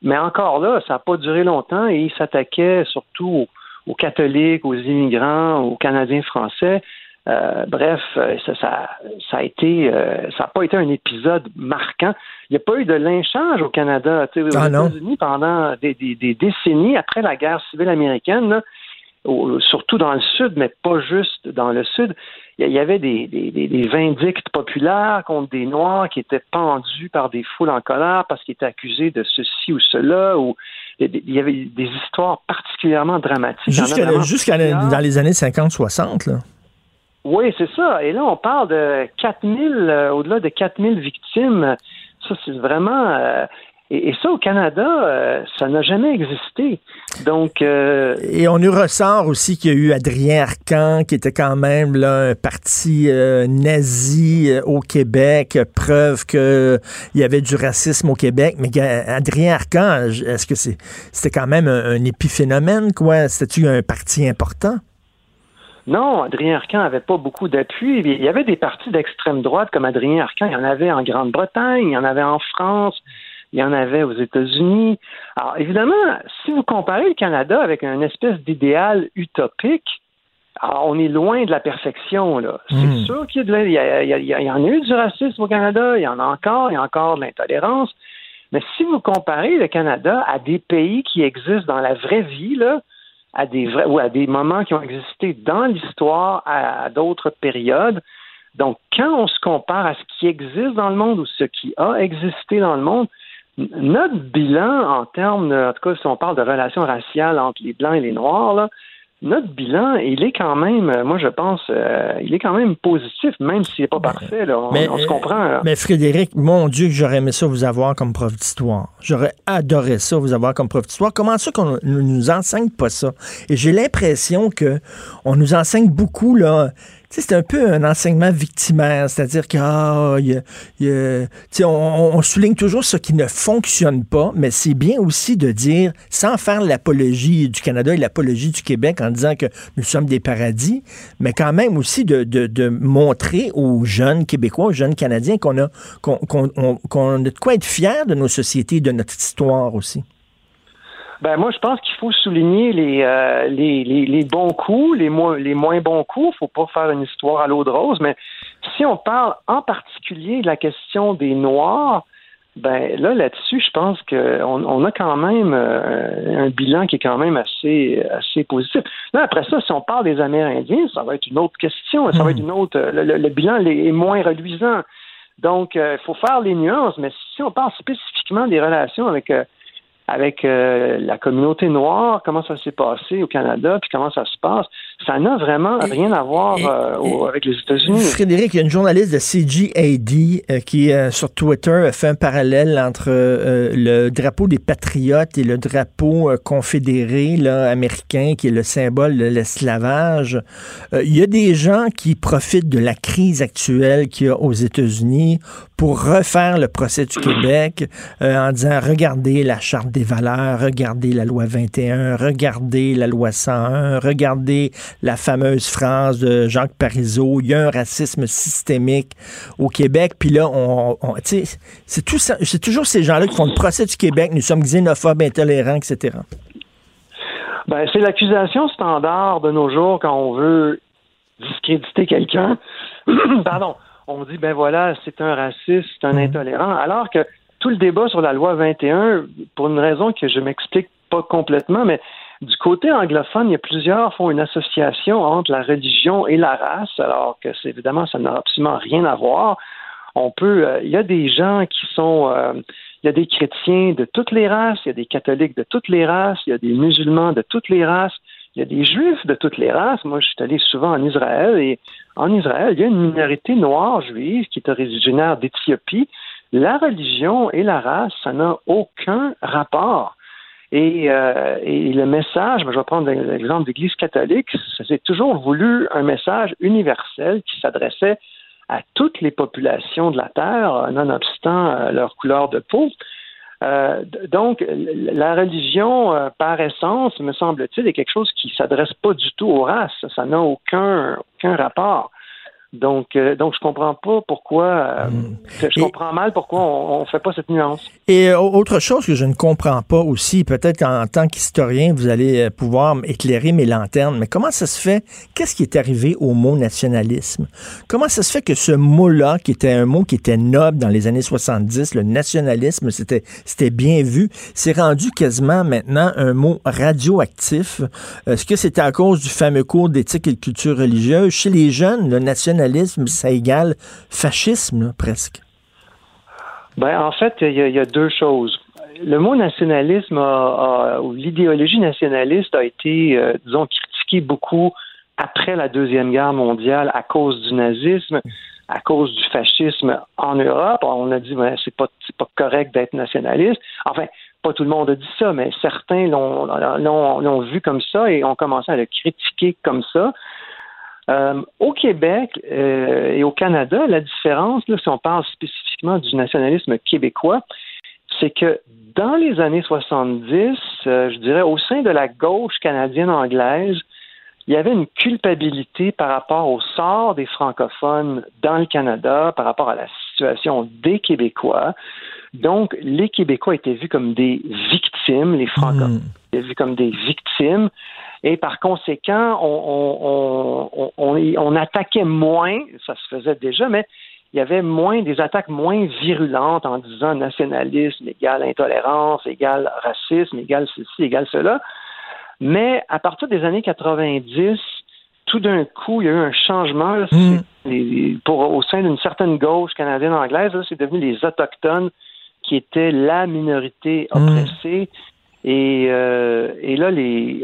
Mais encore là, ça n'a pas duré longtemps et il s'attaquait surtout aux, catholiques, aux immigrants, aux Canadiens français. Euh, bref, ça, ça, ça, a été, euh, ça n'a pas été un épisode marquant. Il n'y a pas eu de lynchage au Canada. Aux ah États-Unis, pendant des, des, décennies après la guerre civile américaine, là, surtout dans le sud, mais pas juste dans le sud, il y avait des, des, des, vindictes populaires contre des Noirs qui étaient pendus par des foules en colère parce qu'ils étaient accusés de ceci ou cela, ou il y avait des histoires particulièrement dramatiques. Jusqu'à dans les années 50-60, là. Oui, c'est ça. Et là, on parle de 4000, euh, au-delà de 4000 victimes. Ça, c'est vraiment... Euh, et, ça, au Canada, euh, ça n'a jamais existé. Donc. Euh, et on nous ressort aussi qu'il y a eu Adrien Arcan, qui était quand même là, un parti euh, nazi au Québec, preuve qu'il y avait du racisme au Québec. Mais Adrien Arcan, est-ce que c'est, c'était quand même un, épiphénomène, quoi? C'était-tu un parti important? Non, Adrien Arcan n'avait pas beaucoup d'appui. Il y avait des partis d'extrême droite comme Adrien Arcan. Il y en avait en Grande-Bretagne, il y en avait en France il y en avait aux États-Unis. Alors, évidemment, si vous comparez le Canada avec une espèce d'idéal utopique, alors on est loin de la perfection. Là. C'est hmm. sûr qu'il y, y, en a eu du racisme au Canada, il y en a encore, il y a encore de l'intolérance. Mais si vous comparez le Canada à des pays qui existent dans la vraie vie, là, à des vrais, ou à des moments qui ont existé dans l'histoire à d'autres périodes, donc quand on se compare à ce qui existe dans le monde ou ce qui a existé dans le monde, notre bilan en termes, en tout cas, si on parle de relations raciales entre les blancs et les noirs, là, notre bilan, il est quand même, euh, moi je pense, euh, il est quand même positif, même s'il n'est pas parfait. Là. On, se comprend. Mais Frédéric, mon Dieu, que j'aurais aimé ça vous avoir comme prof d'histoire. J'aurais adoré ça vous avoir comme prof d'histoire. Comment ça qu'on ne nous enseigne pas ça? Et j'ai l'impression que on nous enseigne beaucoup là c'est un peu un enseignement victimaire, c'est-à-dire qu'on ah, on, souligne toujours ce qui ne fonctionne pas, mais c'est bien aussi de dire, sans faire l'apologie du Canada et l'apologie du Québec en disant que nous sommes des paradis, mais quand même aussi de, de, montrer aux jeunes Québécois, aux jeunes Canadiens qu'on a, qu'on a de quoi être fiers de nos sociétés, de notre histoire aussi. Ben moi, je pense qu'il faut souligner les, euh, les, les, bons coups, les, moins les moins bons coups. Faut pas faire une histoire à l'eau de rose, mais si on parle en particulier de la question des Noirs, ben là, là-dessus, je pense qu'on on a quand même euh, un bilan qui est quand même assez, assez positif. Là, après ça, si on parle des Amérindiens, ça va être une autre question. Ça va être une autre. Le, bilan est moins reluisant. Donc, euh, il faut faire les nuances, mais si on parle spécifiquement des relations avec avec euh, la communauté noire, comment ça s'est passé au Canada, puis comment ça se passe. Ça n'a vraiment rien à voir euh, avec les États-Unis. Frédéric, il y a une journaliste de CGAD euh, qui, sur Twitter, fait un parallèle entre le drapeau des patriotes et le drapeau confédéré là, américain, qui est le symbole de l'esclavage. il y a des gens qui profitent de la crise actuelle qu'il y a aux États-Unis pour refaire le procès du Québec en disant, regardez la charte des valeurs, regardez la loi 21, regardez la loi 101, regardez la fameuse phrase de Jacques Parizeau, il y a un racisme systémique au Québec. Puis là, on, c'est tout c'est toujours ces gens-là qui font le procès du Québec, nous sommes xénophobes, intolérants, etc. Ben, c'est l'accusation standard de nos jours quand on veut discréditer quelqu'un. Pardon. On dit, ben voilà, c'est un raciste, c'est un mmh. intolérant. Alors que tout le débat sur la loi 21, pour une raison que je m'explique pas complètement, mais du côté anglophone, il y a plusieurs font une association entre la religion et la race, alors que c'est évidemment ça n'a absolument rien à voir. On peut, euh, il y a des gens qui sont, euh, il y a des chrétiens de toutes les races, il y a des catholiques de toutes les races, il y a des musulmans de toutes les races, il y a des juifs de toutes les races. Moi, je suis allé souvent en Israël et en Israël, il y a une minorité noire juive qui est originaire d'Éthiopie. La religion et la race, ça n'a aucun rapport. Et, euh, et, le message, je vais prendre l'exemple de l'Église catholique, ça s'est toujours voulu un message universel qui s'adressait à toutes les populations de la Terre, nonobstant euh, leur couleur de peau. Euh, donc, la religion, euh, par essence, me semble-t-il, est quelque chose qui s'adresse pas du tout aux races. Ça n'a aucun, aucun rapport. Donc, euh, donc je comprends pas pourquoi. Euh, hmm. Je comprends mal pourquoi on, ne fait pas cette nuance. Et euh, autre chose que je ne comprends pas aussi, peut-être qu'en tant qu'historien, vous allez pouvoir éclairer mes lanternes, mais comment ça se fait? Qu'est-ce qui est arrivé au mot nationalisme? Comment ça se fait que ce mot-là, qui était un mot qui était noble dans les années 70, le nationalisme, c'était c'était bien vu, s'est rendu quasiment maintenant un mot radioactif? Est-ce que c'était à cause du fameux cours d'éthique et de culture religieuse? Chez les jeunes, le nationalisme nationalisme, ça égale fascisme, presque. Ben, en fait, il y, a deux choses. Le mot nationalisme l'idéologie nationaliste a été, euh, disons, critiquée beaucoup après la Deuxième Guerre mondiale à cause du nazisme, à cause du fascisme en Europe. On a dit, ben, c'est pas, pas correct d'être nationaliste. Enfin, pas tout le monde a dit ça, mais certains l'ont vu comme ça et ont commencé à le critiquer comme ça. Euh, au Québec euh, et au Canada, la différence, là, si on parle spécifiquement du nationalisme québécois, c'est que dans les années 70, euh, je dirais au sein de la gauche canadienne-anglaise, il y avait une culpabilité par rapport au sort des francophones dans le Canada, par rapport à la situation des Québécois. Donc, les Québécois étaient vus comme des victimes, les francophones hmm. étaient vus comme des victimes. Et par conséquent, on, on, attaquait moins, ça se faisait déjà, mais il y avait moins des attaques moins virulentes en disant nationalisme égale intolérance, égale racisme, égale ceci, égale cela. Mais à partir des années 90, tout d'un coup, il y a eu un changement mm. pour, au sein d'une certaine gauche canadienne-anglaise. C'est devenu les Autochtones qui étaient la minorité mm. oppressée. Et, euh, et là, les,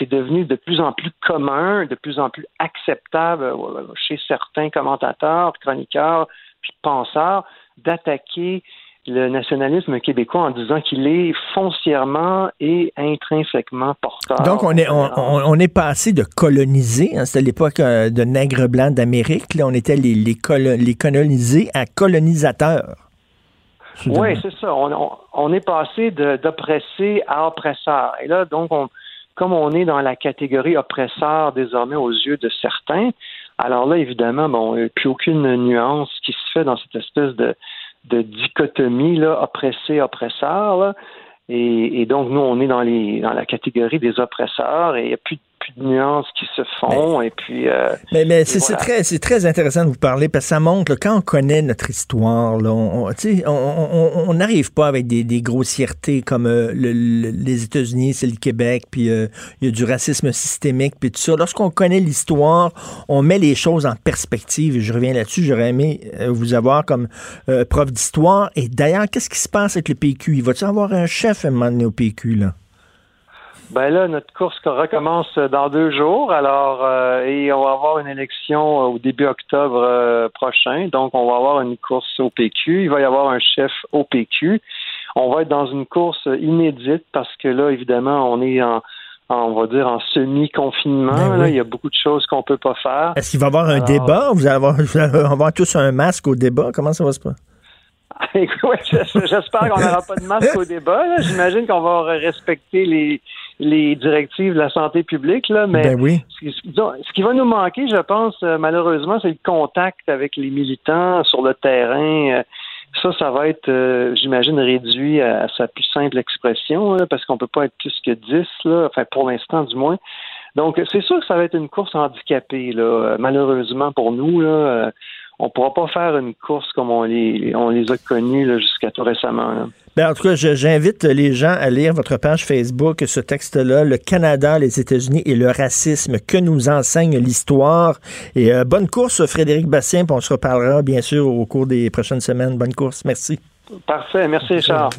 c'est, devenu de plus en plus commun, de plus en plus acceptable euh, chez certains commentateurs, chroniqueurs, puis penseurs, d'attaquer le nationalisme québécois en disant qu'il est foncièrement et intrinsèquement porteur. Donc, on est, on, est passé de coloniser, hein, c'était l'époque euh, de nègres blancs d'Amérique, là, on était les, les colonisés à colonisateurs. Oui, c'est ça. On, est passé d'oppressé à oppresseur. Et là, donc, comme on est dans la catégorie oppresseur désormais aux yeux de certains, alors là, évidemment, bon, il n'y a plus aucune nuance qui se fait dans cette espèce de, dichotomie, là, oppressé-oppresseur. Et, et, donc, nous, on est dans, dans la catégorie des oppresseurs et il n'y a plus de plus de nuances qui se font. et puis. Euh, mais, mais c'est très, c'est très intéressant de vous parler parce que ça montre quand on connaît notre histoire, là, on n'arrive pas avec des, des grossièretés comme euh, les États-Unis, c'est le Québec, puis euh, il y a du racisme systémique, puis tout ça. Lorsqu'on connaît l'histoire, on met les choses en perspective. Et je reviens là-dessus. J'aurais aimé vous avoir comme prof d'histoire. Et d'ailleurs, qu'est-ce qui se passe avec le PQ Il va-t-il avoir un chef à un moment donné au PQ là? Ben là, notre course recommence dans deux jours, alors euh, et on va avoir une élection au début octobre euh, prochain, donc on va avoir une course au PQ. Il va y avoir un chef au PQ. On va être dans une course inédite parce que là, évidemment, on est en, on va dire en semi-confinement. Ben il y a beaucoup de choses qu'on peut pas faire. Est-ce qu'il va y avoir un débat? Vous allez avoir, vous allez avoir tous un masque au débat? Comment ça va se passer? J'espère qu'on n'aura pas de masque au débat. J'imagine qu'on va respecter les, les directives de la santé publique, là, mais ben ce, qui va nous manquer, je pense, euh, malheureusement, c'est le contact avec les militants sur le terrain. Euh, ça, ça va être, euh, j'imagine, réduit à, sa plus simple expression, parce qu'on peut pas être plus que 10, là, enfin pour l'instant du moins. Donc, c'est sûr que ça va être une course handicapée, là, malheureusement pour nous. Là, on pourra pas faire une course comme on les, on les a connus jusqu'à tout récemment. Ben, en tout cas, j'invite les gens à lire votre page Facebook, ce texte-là, Le Canada, les États-Unis et le racisme, que nous enseigne l'histoire? Et euh, bonne course, Frédéric Bastien, puis on se reparlera bien sûr au cours des prochaines semaines. Bonne course, merci. Parfait, merci Richard.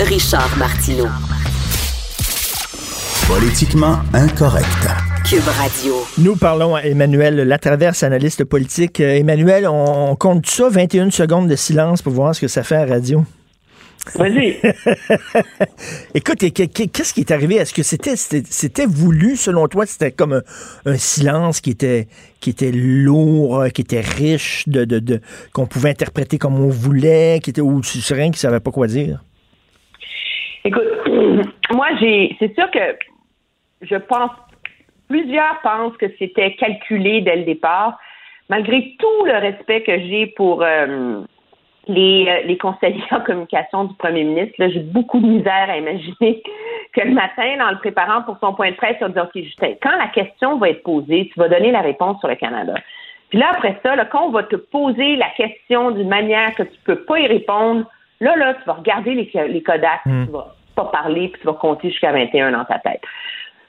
Richard Martineau. Politiquement incorrect. Cube Radio. Nous parlons à Emmanuel Latraverse, analyste politique. Euh, Emmanuel, on, compte ça, 21 secondes de silence pour voir ce que ça fait à radio? Vas-y. Écoute, qu'est-ce qui est arrivé? Est-ce que c'était c'était voulu, selon toi? C'était comme un, silence qui était, qui était lourd, qui était riche, de, de, qu'on pouvait interpréter comme on voulait, qui était, ou rien qui ne savait pas quoi dire? Écoute, moi, j'ai, c'est sûr que je pense Plusieurs pensent que c'était calculé dès le départ, malgré tout le respect que j'ai pour euh, les, euh, les, conseillers en communication du premier ministre. J'ai beaucoup de misère à imaginer que le matin, en le préparant pour son point de presse, on dit OK, Justin, quand la question va être posée, tu vas donner la réponse sur le Canada. Puis là, après ça, quand on va te poser la question d'une manière que tu ne peux pas y répondre, là, là, tu vas regarder les, les Kodak, hmm. tu vas pas parler, puis tu vas compter jusqu'à 21 dans ta tête.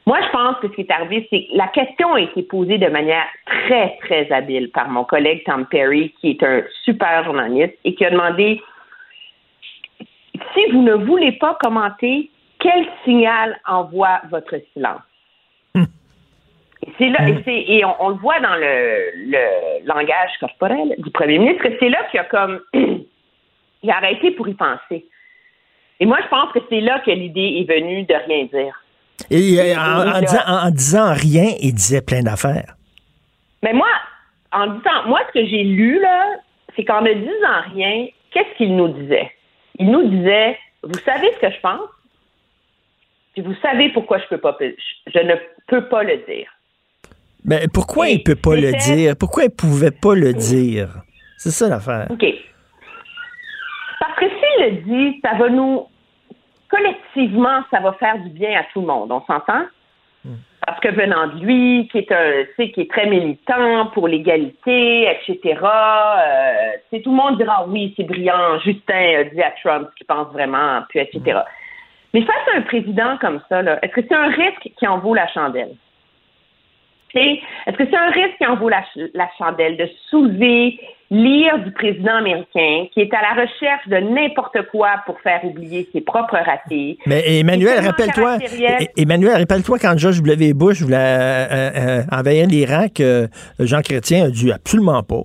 Moi, je pense que ce qui est arrivé, c'est que la question a été posée de manière très, très habile par mon collègue Tom Perry, qui est un super journaliste, et qui a demandé si vous ne voulez pas commenter, quel signal envoie votre silence? Hmm. Et, c'est là, et, on, le voit dans le, langage corporel du premier ministre, c'est là qu'il a comme il a arrêté pour y penser. Et moi, je pense que c'est là que l'idée est venue de rien dire. Et euh, en, disant, rien, il disait plein d'affaires. Mais moi, en disant, moi, ce que j'ai lu, là, c'est qu'en ne disant rien, qu'est-ce qu'il nous disait? Il nous disait, vous savez ce que je pense? Puis vous savez pourquoi je peux pas, je ne peux pas le dire. Mais pourquoi il il peut pas le dire? Pourquoi il pouvait pas le dire? C'est ça l'affaire. OK. Parce que s'il le dit, ça va nous collectivement, ça va faire du bien à tout le monde. On s'entend? Parce que venant de lui, qui est un, qui est très militant pour l'égalité, etc. Euh, tout le monde dira oui, c'est brillant. Justin dit à Trump qu'il pense vraiment, puis etc. Mais face à un président comme ça, est-ce que c'est un risque qui en vaut la chandelle? Est-ce que c'est un risque qui en vaut la, chandelle de soulever l'ire du président américain qui est à la recherche de n'importe quoi pour faire oublier ses propres ratés? Mais Emmanuel, rappelle-toi, Emmanuel, rappelle-toi quand George W. Bush voulait euh, euh, euh, envahir l'Irak, Jean Chrétien a dit absolument pas.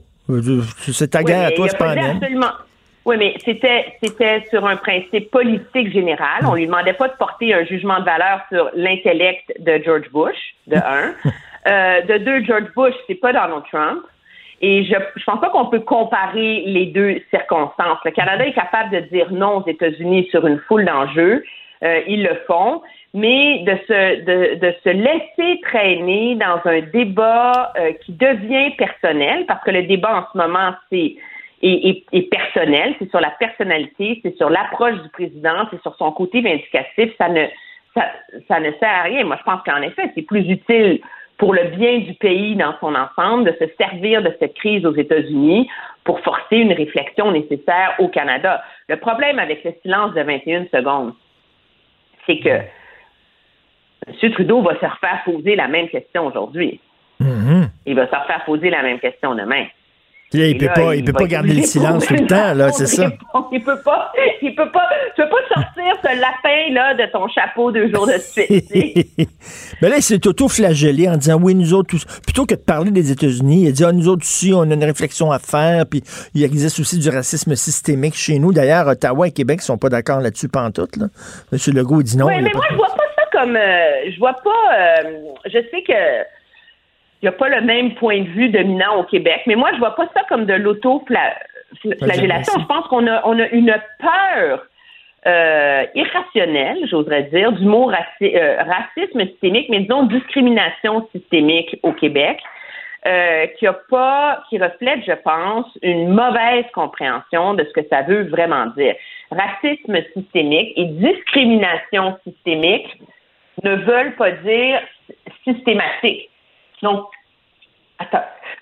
C'est ta guerre à toi, c'est pas absolument. Oui, mais c'était c'était sur un principe politique général. On lui demandait pas de porter un jugement de valeur sur l'intellect de George Bush, de un. Euh, de deux, George Bush, c'est pas Donald Trump. Et je ne pense pas qu'on peut comparer les deux circonstances. Le Canada est capable de dire non aux États-Unis sur une foule d'enjeux. Euh, ils le font. Mais de se, de, de se laisser traîner dans un débat euh, qui devient personnel, parce que le débat en ce moment, c'est est, est, personnel, c'est sur la personnalité, c'est sur l'approche du président, c'est sur son côté vindicatif, ça ne ça, ça ne sert à rien. Moi, je pense qu'en effet, c'est plus utile pour le bien du pays dans son ensemble, de se servir de cette crise aux États-Unis pour forcer une réflexion nécessaire au Canada. Le problème avec le silence de 21 secondes, c'est que M. Trudeau va se refaire poser la même question aujourd'hui. Mm-hmm. Il va se refaire poser la même question demain il peut pas, il, peut pas garder le silence tout le temps, là, c'est ça. Il peut pas, il peut pas, tu peux pas sortir ce lapin, là, de ton chapeau deux jours de suite, Mais là, il s'est auto-flagellé en disant, oui, nous autres, plutôt que de parler des États-Unis, il a dit, ah, nous autres aussi, on a une réflexion à faire, puis il existe aussi du racisme systémique chez nous. D'ailleurs, Ottawa et Québec sont pas d'accord là-dessus, pantoute, là. M. Legault dit non. Oui, mais moi, je vois pas ça comme, euh, je vois pas, euh, je sais que, il n'y a pas le même point de vue dominant au Québec. Mais moi, je vois pas ça comme de l'auto-flagellation. Je pense qu'on a, on a une peur euh, irrationnelle, j'oserais dire, du mot euh, racisme systémique, mais disons discrimination systémique au Québec. Euh, qui a pas, qui reflète, je pense, une mauvaise compréhension de ce que ça veut vraiment dire. Racisme systémique et discrimination systémique ne veulent pas dire systématique. Donc,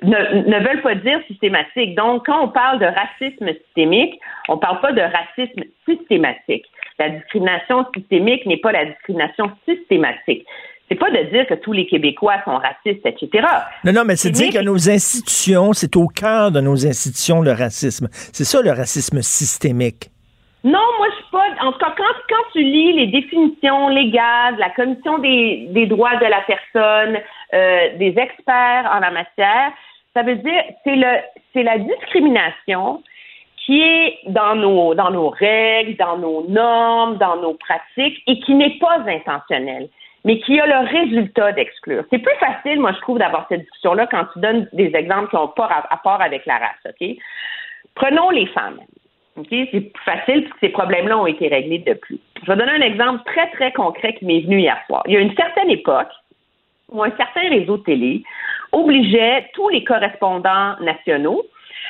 ne, veulent pas dire systématique. Donc, quand on parle de racisme systémique, on ne parle pas de racisme systématique. La discrimination systémique n'est pas la discrimination systématique. C'est pas de dire que tous les Québécois sont racistes, etc. Non, non, mais c'est dire que nos institutions, c'est au cœur de nos institutions le racisme. C'est ça le racisme systémique. Non, moi, je suis pas. En tout cas, quand, quand tu lis les définitions légales de la Commission des, des droits de la personne, euh, des experts en la matière, ça veut dire c'est le c'est la discrimination qui est dans nos dans nos règles, dans nos normes, dans nos pratiques et qui n'est pas intentionnelle, mais qui a le résultat d'exclure. C'est plus facile, moi je trouve, d'avoir cette discussion-là quand tu donnes des exemples qui n'ont pas rapport avec la race. Ok, prenons les femmes. C'est plus facile puisque ces problèmes-là ont été réglés depuis. Je vais donner un exemple très, très concret qui m'est venu hier soir. Il y a une certaine époque où un certain réseau de télé obligeait tous les correspondants nationaux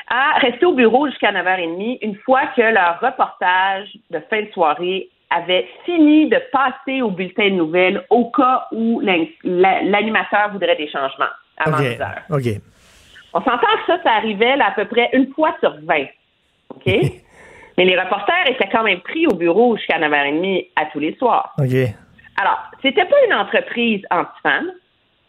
à rester au bureau jusqu'à 9h30 une fois que leur reportage de fin de soirée avait fini de passer au bulletin de nouvelles au cas où l'animateur voudrait des changements avant 10 heures. On s'entend que ça, ça arrivait à peu près une fois sur 20. OK? Mais les reporters étaient quand même pris au bureau jusqu'à 9h30 à tous les soirs. OK. Alors, c'était pas une entreprise anti-femmes,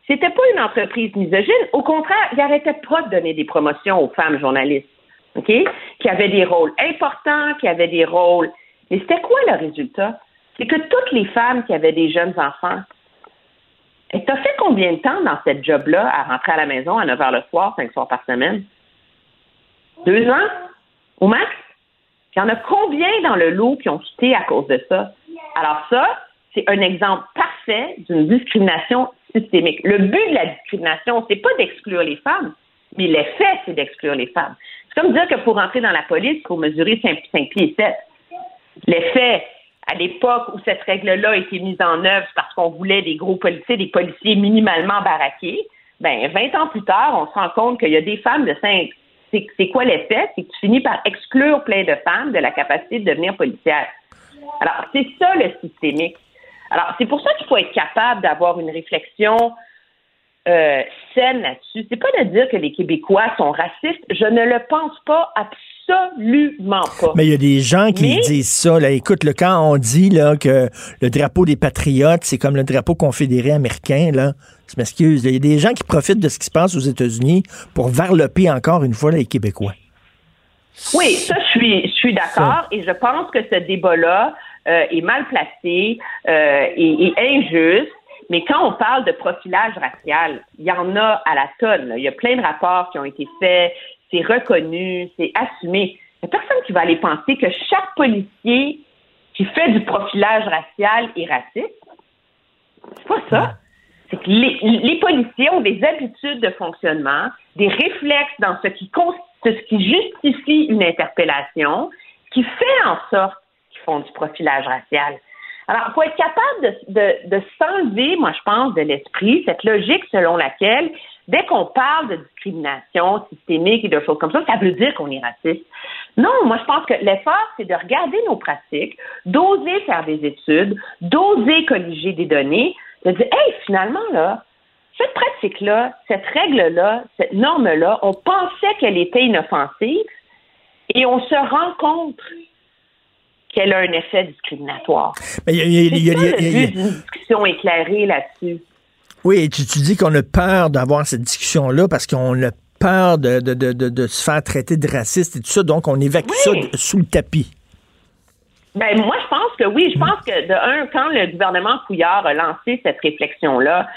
c'était pas une entreprise misogyne. Au contraire, il n'arrêtait pas de donner des promotions aux femmes journalistes, OK? Qui avaient des rôles importants, qui avaient des rôles. Mais c'était quoi le résultat? C'est que toutes les femmes qui avaient des jeunes enfants, et t'as fait combien de temps dans cette job-là à rentrer à la maison à 9 h le soir, 5 soirs par semaine? Deux ans? Au max? Il y en a combien dans le lot qui ont quitté à cause de ça? Alors ça, c'est un exemple parfait d'une discrimination systémique. Le but de la discrimination, c'est pas d'exclure les femmes, mais l'effet, c'est d'exclure les femmes. C'est comme dire que pour entrer dans la police, il faut mesurer 5, pieds 7. L'effet, à l'époque où cette règle-là a été mise en œuvre parce qu'on voulait des gros policiers, des policiers minimalement baraqués, ben 20 ans plus tard, on se rend compte qu'il y a des femmes de 5. C'est quoi l'effet? C'est que tu finis par exclure plein de femmes de la capacité de devenir policière. Alors, c'est ça le systémique. Alors, c'est pour ça qu'il faut être capable d'avoir une réflexion euh, saine là-dessus. C'est pas de dire que les Québécois sont racistes. Je ne le pense pas absolument pas. Mais il y a des gens qui disent ça. Là. Écoute, le, quand on dit là, que le drapeau des patriotes, c'est comme le drapeau confédéré américain, là, je m'excuse. Il y a des gens qui profitent de ce qui se passe aux États-Unis pour varloper encore une fois les Québécois. Oui, ça, je suis, je suis d'accord. Et je pense que ce débat-là, euh, est mal placé euh, et, injuste. Mais quand on parle de profilage racial, il y en a à la tonne. Il y a plein de rapports qui ont été faits, c'est reconnu, c'est assumé. Il n'y a personne qui va aller penser que chaque policier qui fait du profilage racial est raciste. C'est pas ça. C'est que les, les, policiers ont des habitudes de fonctionnement, des réflexes dans ce qui, ce qui justifie une interpellation, qui fait en sorte du profilage racial. Alors, faut être capable de, de, s'enlever, moi, je pense, de l'esprit cette logique selon laquelle, dès qu'on parle de discrimination systémique et de choses comme ça, ça veut dire qu'on est raciste. Non, moi, je pense que l'effort, c'est de regarder nos pratiques, d'oser faire des études, d'oser colliger des données, de dire, hey, finalement, là, cette pratique-là, cette règle-là, cette norme-là, on pensait qu'elle était inoffensive et on se rend compte qu'elle a un effet discriminatoire. Mais il y a, une discussion éclairée là-dessus. Oui, tu, tu dis qu'on a peur d'avoir cette discussion-là parce qu'on a peur de, de, de, de, se faire traiter de raciste et tout ça, donc on évacue ça sous le tapis. Ben, moi, je pense que oui. Je pense que, de un, quand le gouvernement Couillard a lancé cette réflexion-là,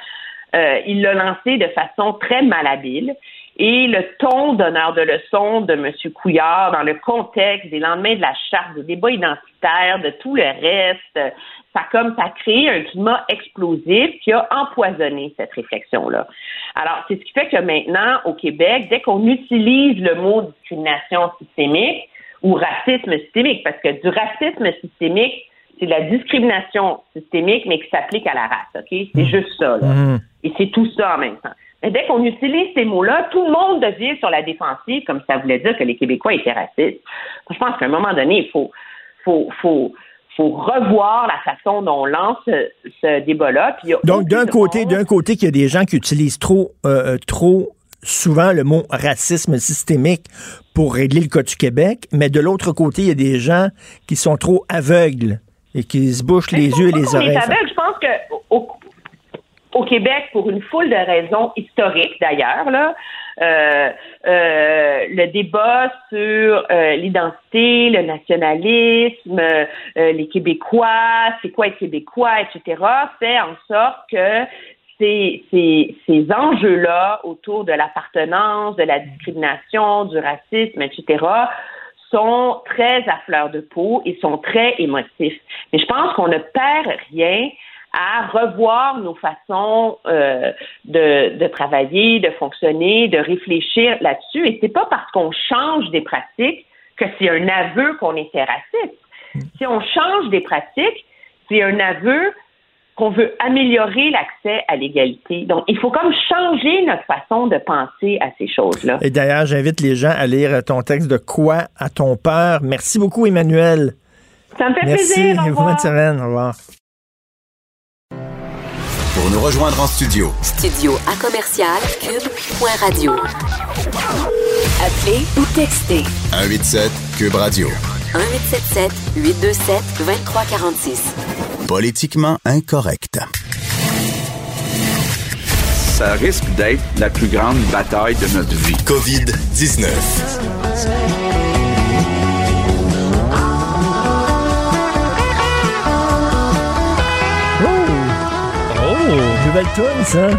euh, il l'a lancé de façon très malhabile. Et le ton d'honneur de leçon de M. Couillard dans le contexte des lendemains de la charte, des débats identitaires, de tout le reste, ça comme ça a créé un climat explosif qui a empoisonné cette réflexion-là. Alors, c'est ce qui fait que maintenant, au Québec, dès qu'on utilise le mot discrimination systémique ou racisme systémique, parce que du racisme systémique, c'est la discrimination systémique, mais qui s'applique à la race, OK? C'est mmh. juste ça, là. Mmh. Et c'est tout ça en même temps. Dès qu'on utilise ces mots-là, tout le monde devient sur la défensive, comme ça voulait dire que les Québécois étaient racistes. Je pense qu'à un moment donné, il faut, faut, faut, faut revoir la façon dont on lance ce, débat-là. Donc, d'un côté, d'un côté, qu'il y a des gens qui utilisent trop, euh, trop souvent le mot racisme systémique pour régler le cas du Québec, mais de l'autre côté, il y a des gens qui sont trop aveugles et qui se bouchent les yeux et les oreilles. Je pense que au, Québec, pour une foule de raisons historiques d'ailleurs, là, euh, euh, le débat sur euh, l'identité, le nationalisme, les Québécois, c'est quoi être Québécois, etc., fait en sorte que ces, ces, ces enjeux-là autour de l'appartenance, de la discrimination, du racisme, etc., sont très à fleur de peau et sont très émotifs. Mais je pense qu'on ne perd rien à revoir nos façons euh, de, de, travailler, de fonctionner, de réfléchir là-dessus. Et c'est pas parce qu'on change des pratiques que c'est un aveu qu'on était raciste. Si on change des pratiques, c'est un aveu qu'on veut améliorer l'accès à l'égalité. Donc, il faut comme changer notre façon de penser à ces choses-là. Et d'ailleurs, j'invite les gens à lire ton texte de Quoi à ton peur? Merci beaucoup, Emmanuel. Ça me fait Merci. plaisir. Merci. Bonne semaine. Au revoir. Pour nous rejoindre en studio. Studio à commercial cube.radio. Appelez ou textez. 187 cube radio. 1877 827 2346. Politiquement incorrect. Ça risque d'être la plus grande bataille de notre vie. COVID-19. Nouvelle tune, ça.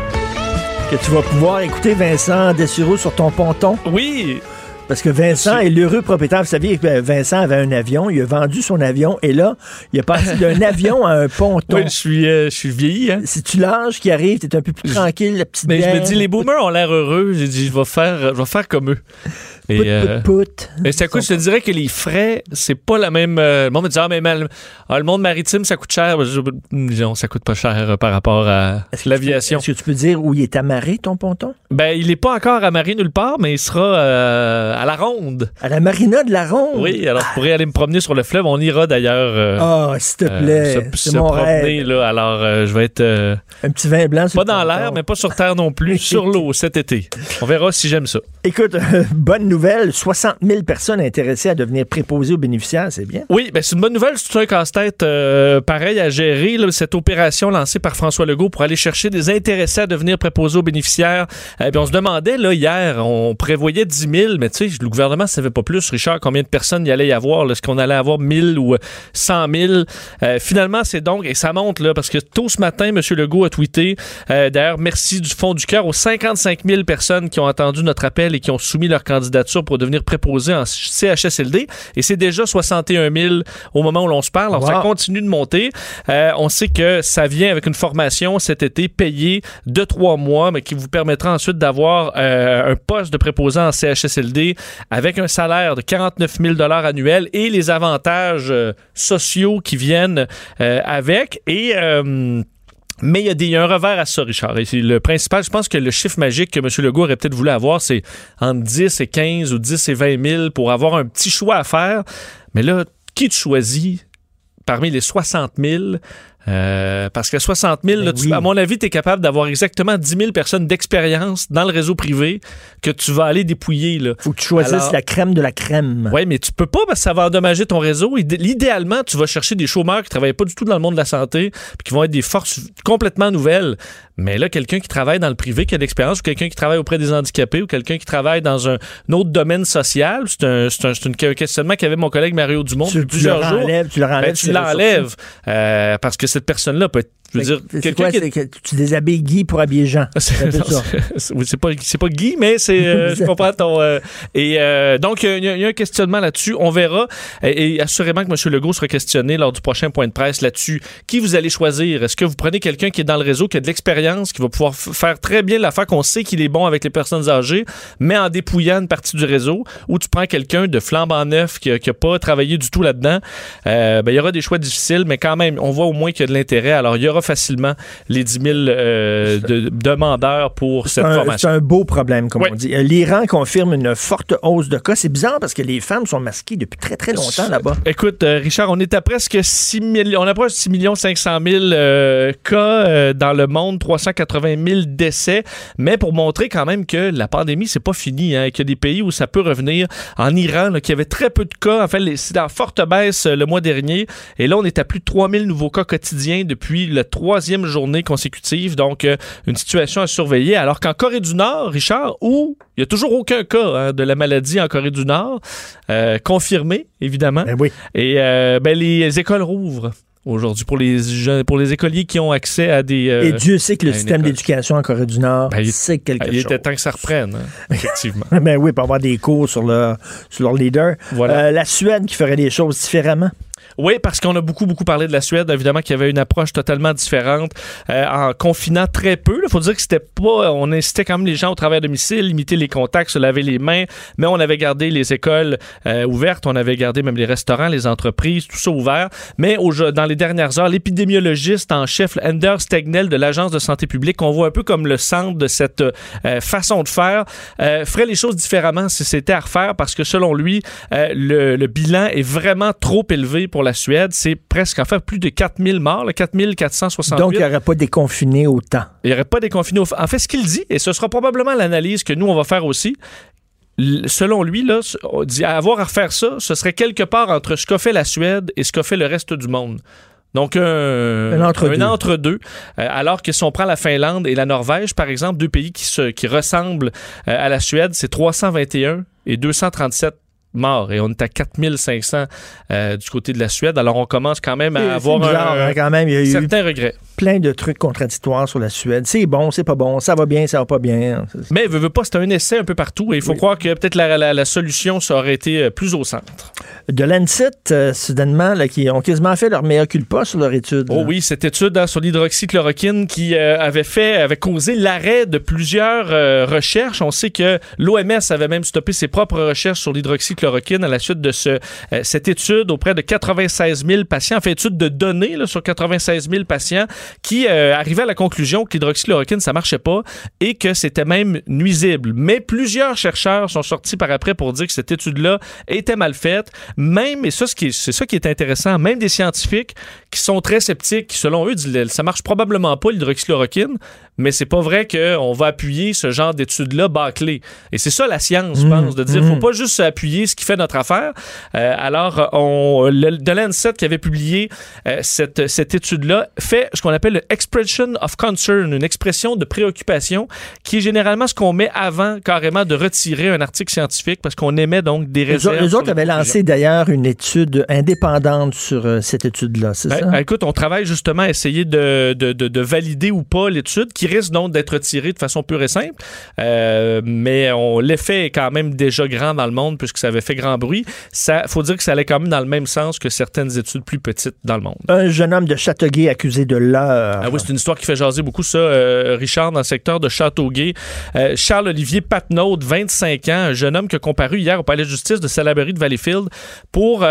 Que tu vas pouvoir écouter Vincent Dessureau sur ton ponton. Oui. Parce que Vincent est l'heureux propriétaire. Vous saviez que Vincent avait un avion, il a vendu son avion et là, il est passé d'un avion à un ponton. Oui, je suis, euh, je suis vieilli. Hein? Si tu l'âge qui arrive, t'es un peu plus tranquille, la petite Mais je me dis, les boomers ont l'air heureux. J'ai dit, je vais faire, je vais faire comme eux. Et, Pout, euh, pout, pout. mais ça coûte, je te dirais que les frais, c'est pas la même. euh, le monde me dit, ah, mais mal- ah, le monde maritime, ça coûte cher. Je- non, ça coûte pas cher euh, par rapport à l'aviation. Est-ce que tu peux dire où il est amarré, ton ponton? Ben, il est pas encore amarré nulle part, mais il sera euh, à la ronde. À la marina de la Ronde? Oui, alors je pourrais aller me promener sur le fleuve. On ira d'ailleurs. euh, Ah, s'il te euh, plaît, se- mon promener, rêve. là. Alors, euh, je vais être euh, Un petit vin blanc sur pas dans l'air, mais pas sur terre non plus, sur l'eau cet été. On verra si j'aime ça. Écoute, euh, bonne nouvelle, 60 000 personnes intéressées à devenir préposées aux bénéficiaires, c'est bien. Oui, ben c'est une bonne nouvelle. C'est un casse-tête euh, pareil à gérer. là, cette opération lancée par François Legault pour aller chercher des intéressés à devenir préposés aux bénéficiaires. Euh, puis on se demandait, là, hier, on prévoyait 10 000, mais tu sais, le gouvernement ne savait pas plus, Richard, combien de personnes il allait y avoir. Est-ce qu'on allait avoir 1000 ou euh, 100 000? Euh, finalement, c'est donc, et ça monte, là, parce que tôt ce matin, M. Legault a tweeté, euh, d'ailleurs, merci du fond du cœur aux 55 000 personnes qui ont entendu notre appel et qui ont soumis leur candidature pour devenir préposés en CHSLD. Et c'est déjà 61 000 au moment où l'on se parle. Alors, ça continue de monter. Euh, on sait que ça vient avec une formation cet été payée de trois mois, mais qui vous permettra ensuite d'avoir euh, un poste de préposant en CHSLD avec un salaire de 49 000 annuel et les avantages euh, sociaux qui viennent euh, avec. Et... euh, mais il y, a des, il y a un revers à ça, Richard. Et le principal, je pense que le chiffre magique que M. Legault aurait peut-être voulu avoir, c'est entre 10 et 15 ou 10 et 20 000 pour avoir un petit choix à faire. Mais là, qui tu choisis parmi les 60 000? Euh, parce que 60 000, là, Ben tu- oui. à mon avis, tu es capable d'avoir exactement 10 000 personnes d'expérience dans le réseau privé que tu vas aller dépouiller. Là. Faut que tu choisisses Alors- la crème de la crème. Oui, mais tu peux pas parce que ça va endommager ton réseau. Idé- Idéalement, tu vas chercher des chômeurs qui travaillent pas du tout dans le monde de la santé puis qui vont être des forces complètement nouvelles. Mais là, quelqu'un qui travaille dans le privé, qui a de l'expérience, ou quelqu'un qui travaille auprès des handicapés, ou quelqu'un qui travaille dans un, un autre domaine social, c'est un, questionnement qu'avait mon collègue Mario Dumont Tu, depuis tu plusieurs jours. enlèves, tu leur Ben, tu l'enlèves euh, parce que cette personne-là peut être. Je veux dire, que C'est quelqu'un quoi? qui est- C'est que tu déshabilles Guy pour habiller Jean. C'est ça. c'est- pas, c'est pas Guy, mais c'est, euh, je comprends ton. euh, et euh, donc, il y, a- il y a un questionnement là-dessus. On verra. Et, et assurément que M. Legault sera questionné lors du prochain point de presse là-dessus. Qui vous allez choisir? Est-ce que vous prenez quelqu'un qui est dans le réseau, qui a de l'expérience, qui va pouvoir faire très bien l'affaire, qu'on sait qu'il est bon avec les personnes âgées, mais en dépouillant une partie du réseau, ou tu prends quelqu'un de flambant neuf qui n'a pas travaillé du tout là-dedans? Ben, il y aura des choix difficiles, mais quand même, on voit au moins qu'il y a de l'intérêt. Alors, il y aura facilement les 10 000 euh, de, demandeurs pour cette formation. C'est un beau problème, comme on dit. Euh, L'Iran confirme une forte hausse de cas. C'est bizarre parce que les femmes sont masquées depuis très, très longtemps là-bas. Écoute, Richard, on est à presque 6 millions, on approche 6 500 000 cas dans le monde, 380 000 décès, mais pour montrer quand même que la pandémie, c'est pas fini, hein, qu'il y a des pays où ça peut revenir. En Iran, qui avait très peu de cas, en fait, c'est en forte baisse le mois dernier, et là, on est à plus de 3000 nouveaux cas quotidiens depuis la troisième journée consécutive. Donc, euh, une situation à surveiller. Alors qu'en Corée du Nord, Richard, où il n'y a toujours aucun cas hein, de la maladie en Corée du Nord, euh, confirmé, évidemment. Ben oui. Et euh, ben, les écoles rouvrent aujourd'hui pour les jeunes, pour les écoliers qui ont accès à des. Et Dieu sait que le système d'éducation en Corée du Nord, ben, c'est quelque chose. Il était temps que ça reprenne, hein, effectivement. ben oui, pour avoir des cours sur leur, sur leur leader. Voilà. la Suède qui ferait des choses différemment? Oui, parce qu'on a beaucoup, beaucoup parlé de la Suède, évidemment, qui avait une approche totalement différente euh, en confinant très peu. Il faut dire que c'était pas. On incitait quand même les gens au travail à domicile, limiter les contacts, se laver les mains, mais on avait gardé les écoles euh, ouvertes, on avait gardé même les restaurants, les entreprises, tout ça ouvert. Mais dans les dernières heures, l'épidémiologiste en chef, Anders Stegnell de l'Agence de santé publique, on voit un peu comme le centre de cette euh, façon de faire, ferait les choses différemment si c'était à refaire parce que selon lui, le bilan est vraiment trop élevé pour la Suède, c'est presque, en fait, plus de 4000 morts, 4468. Donc, il n'y aurait pas déconfiné autant. Il n'y aurait pas déconfiné autant. En fait, ce qu'il dit, et ce sera probablement l'analyse que nous, on va faire aussi, selon lui, là, avoir à refaire ça, ce serait quelque part entre ce qu'a fait la Suède et ce qu'a fait le reste du monde. Donc, un, entre-deux. Euh, alors que si on prend la Finlande et la Norvège, par exemple, deux pays qui, se, qui ressemblent euh, à la Suède, c'est 321 et 237 morts et on est à 4500 euh, du côté de la Suède. Alors on commence quand même à avoir un, hein, quand même, il y a certain regret plein de trucs contradictoires sur la Suède. C'est bon, c'est pas bon, ça va bien, ça va pas bien. Mais veut, veut pas, c'est un essai un peu partout et il faut croire que peut-être la, solution, ça aurait été euh, plus au centre. De l'ANSET, euh, soudainement, là, qui ont quasiment fait leur meilleur culpa sur leur étude. Oh oui, cette étude hein, sur l'hydroxychloroquine qui euh, avait fait, avait causé l'arrêt de plusieurs recherches. On sait que l'OMS avait même stoppé ses propres recherches sur l'hydroxychloroquine à la suite de ce, cette étude auprès de 96 000 patients, en fait, étude de données là, sur 96 000 patients qui euh, arrivait à la conclusion que l'hydroxychloroquine, ça marchait pas et que c'était même nuisible. Mais plusieurs chercheurs sont sortis par après pour dire que cette étude-là était mal faite. Même, et ça, c'est ça qui est intéressant, même des scientifiques qui sont très sceptiques, qui selon eux disent ça marche probablement pas l'hydroxychloroquine, mais c'est pas vrai qu'on va appuyer ce genre d'études-là bâclées. Et c'est ça la science, je mmh, pense, de dire mmh. faut pas juste appuyer ce qui fait notre affaire. Euh, alors, on, le, de l'ANSET qui avait publié euh, cette, cette étude-là fait ce qu'on appelle le expression of concern, une expression de préoccupation, qui est généralement ce qu'on met avant carrément de retirer un article scientifique parce qu'on émet donc des réserves. Les, autres avaient lancé d'ailleurs une étude indépendante sur euh, cette étude-là, c'est ben, ça? Ben, écoute, on travaille justement à essayer de, de, de, de valider ou pas l'étude qui risque donc d'être tiré de façon pure et simple. Euh, mais l'effet est quand même déjà grand dans le monde puisque ça avait fait grand bruit. Ça faut dire que ça allait quand même dans le même sens que certaines études plus petites dans le monde. Un jeune homme de Châteauguay accusé de l'heure. Ah oui, c'est une histoire qui fait jaser beaucoup ça, euh, Richard, dans le secteur de Châteauguay. Euh, Charles-Olivier Patnaud, 25 ans, un jeune homme qui a comparu hier au palais de justice de Salaberry de Valleyfield pour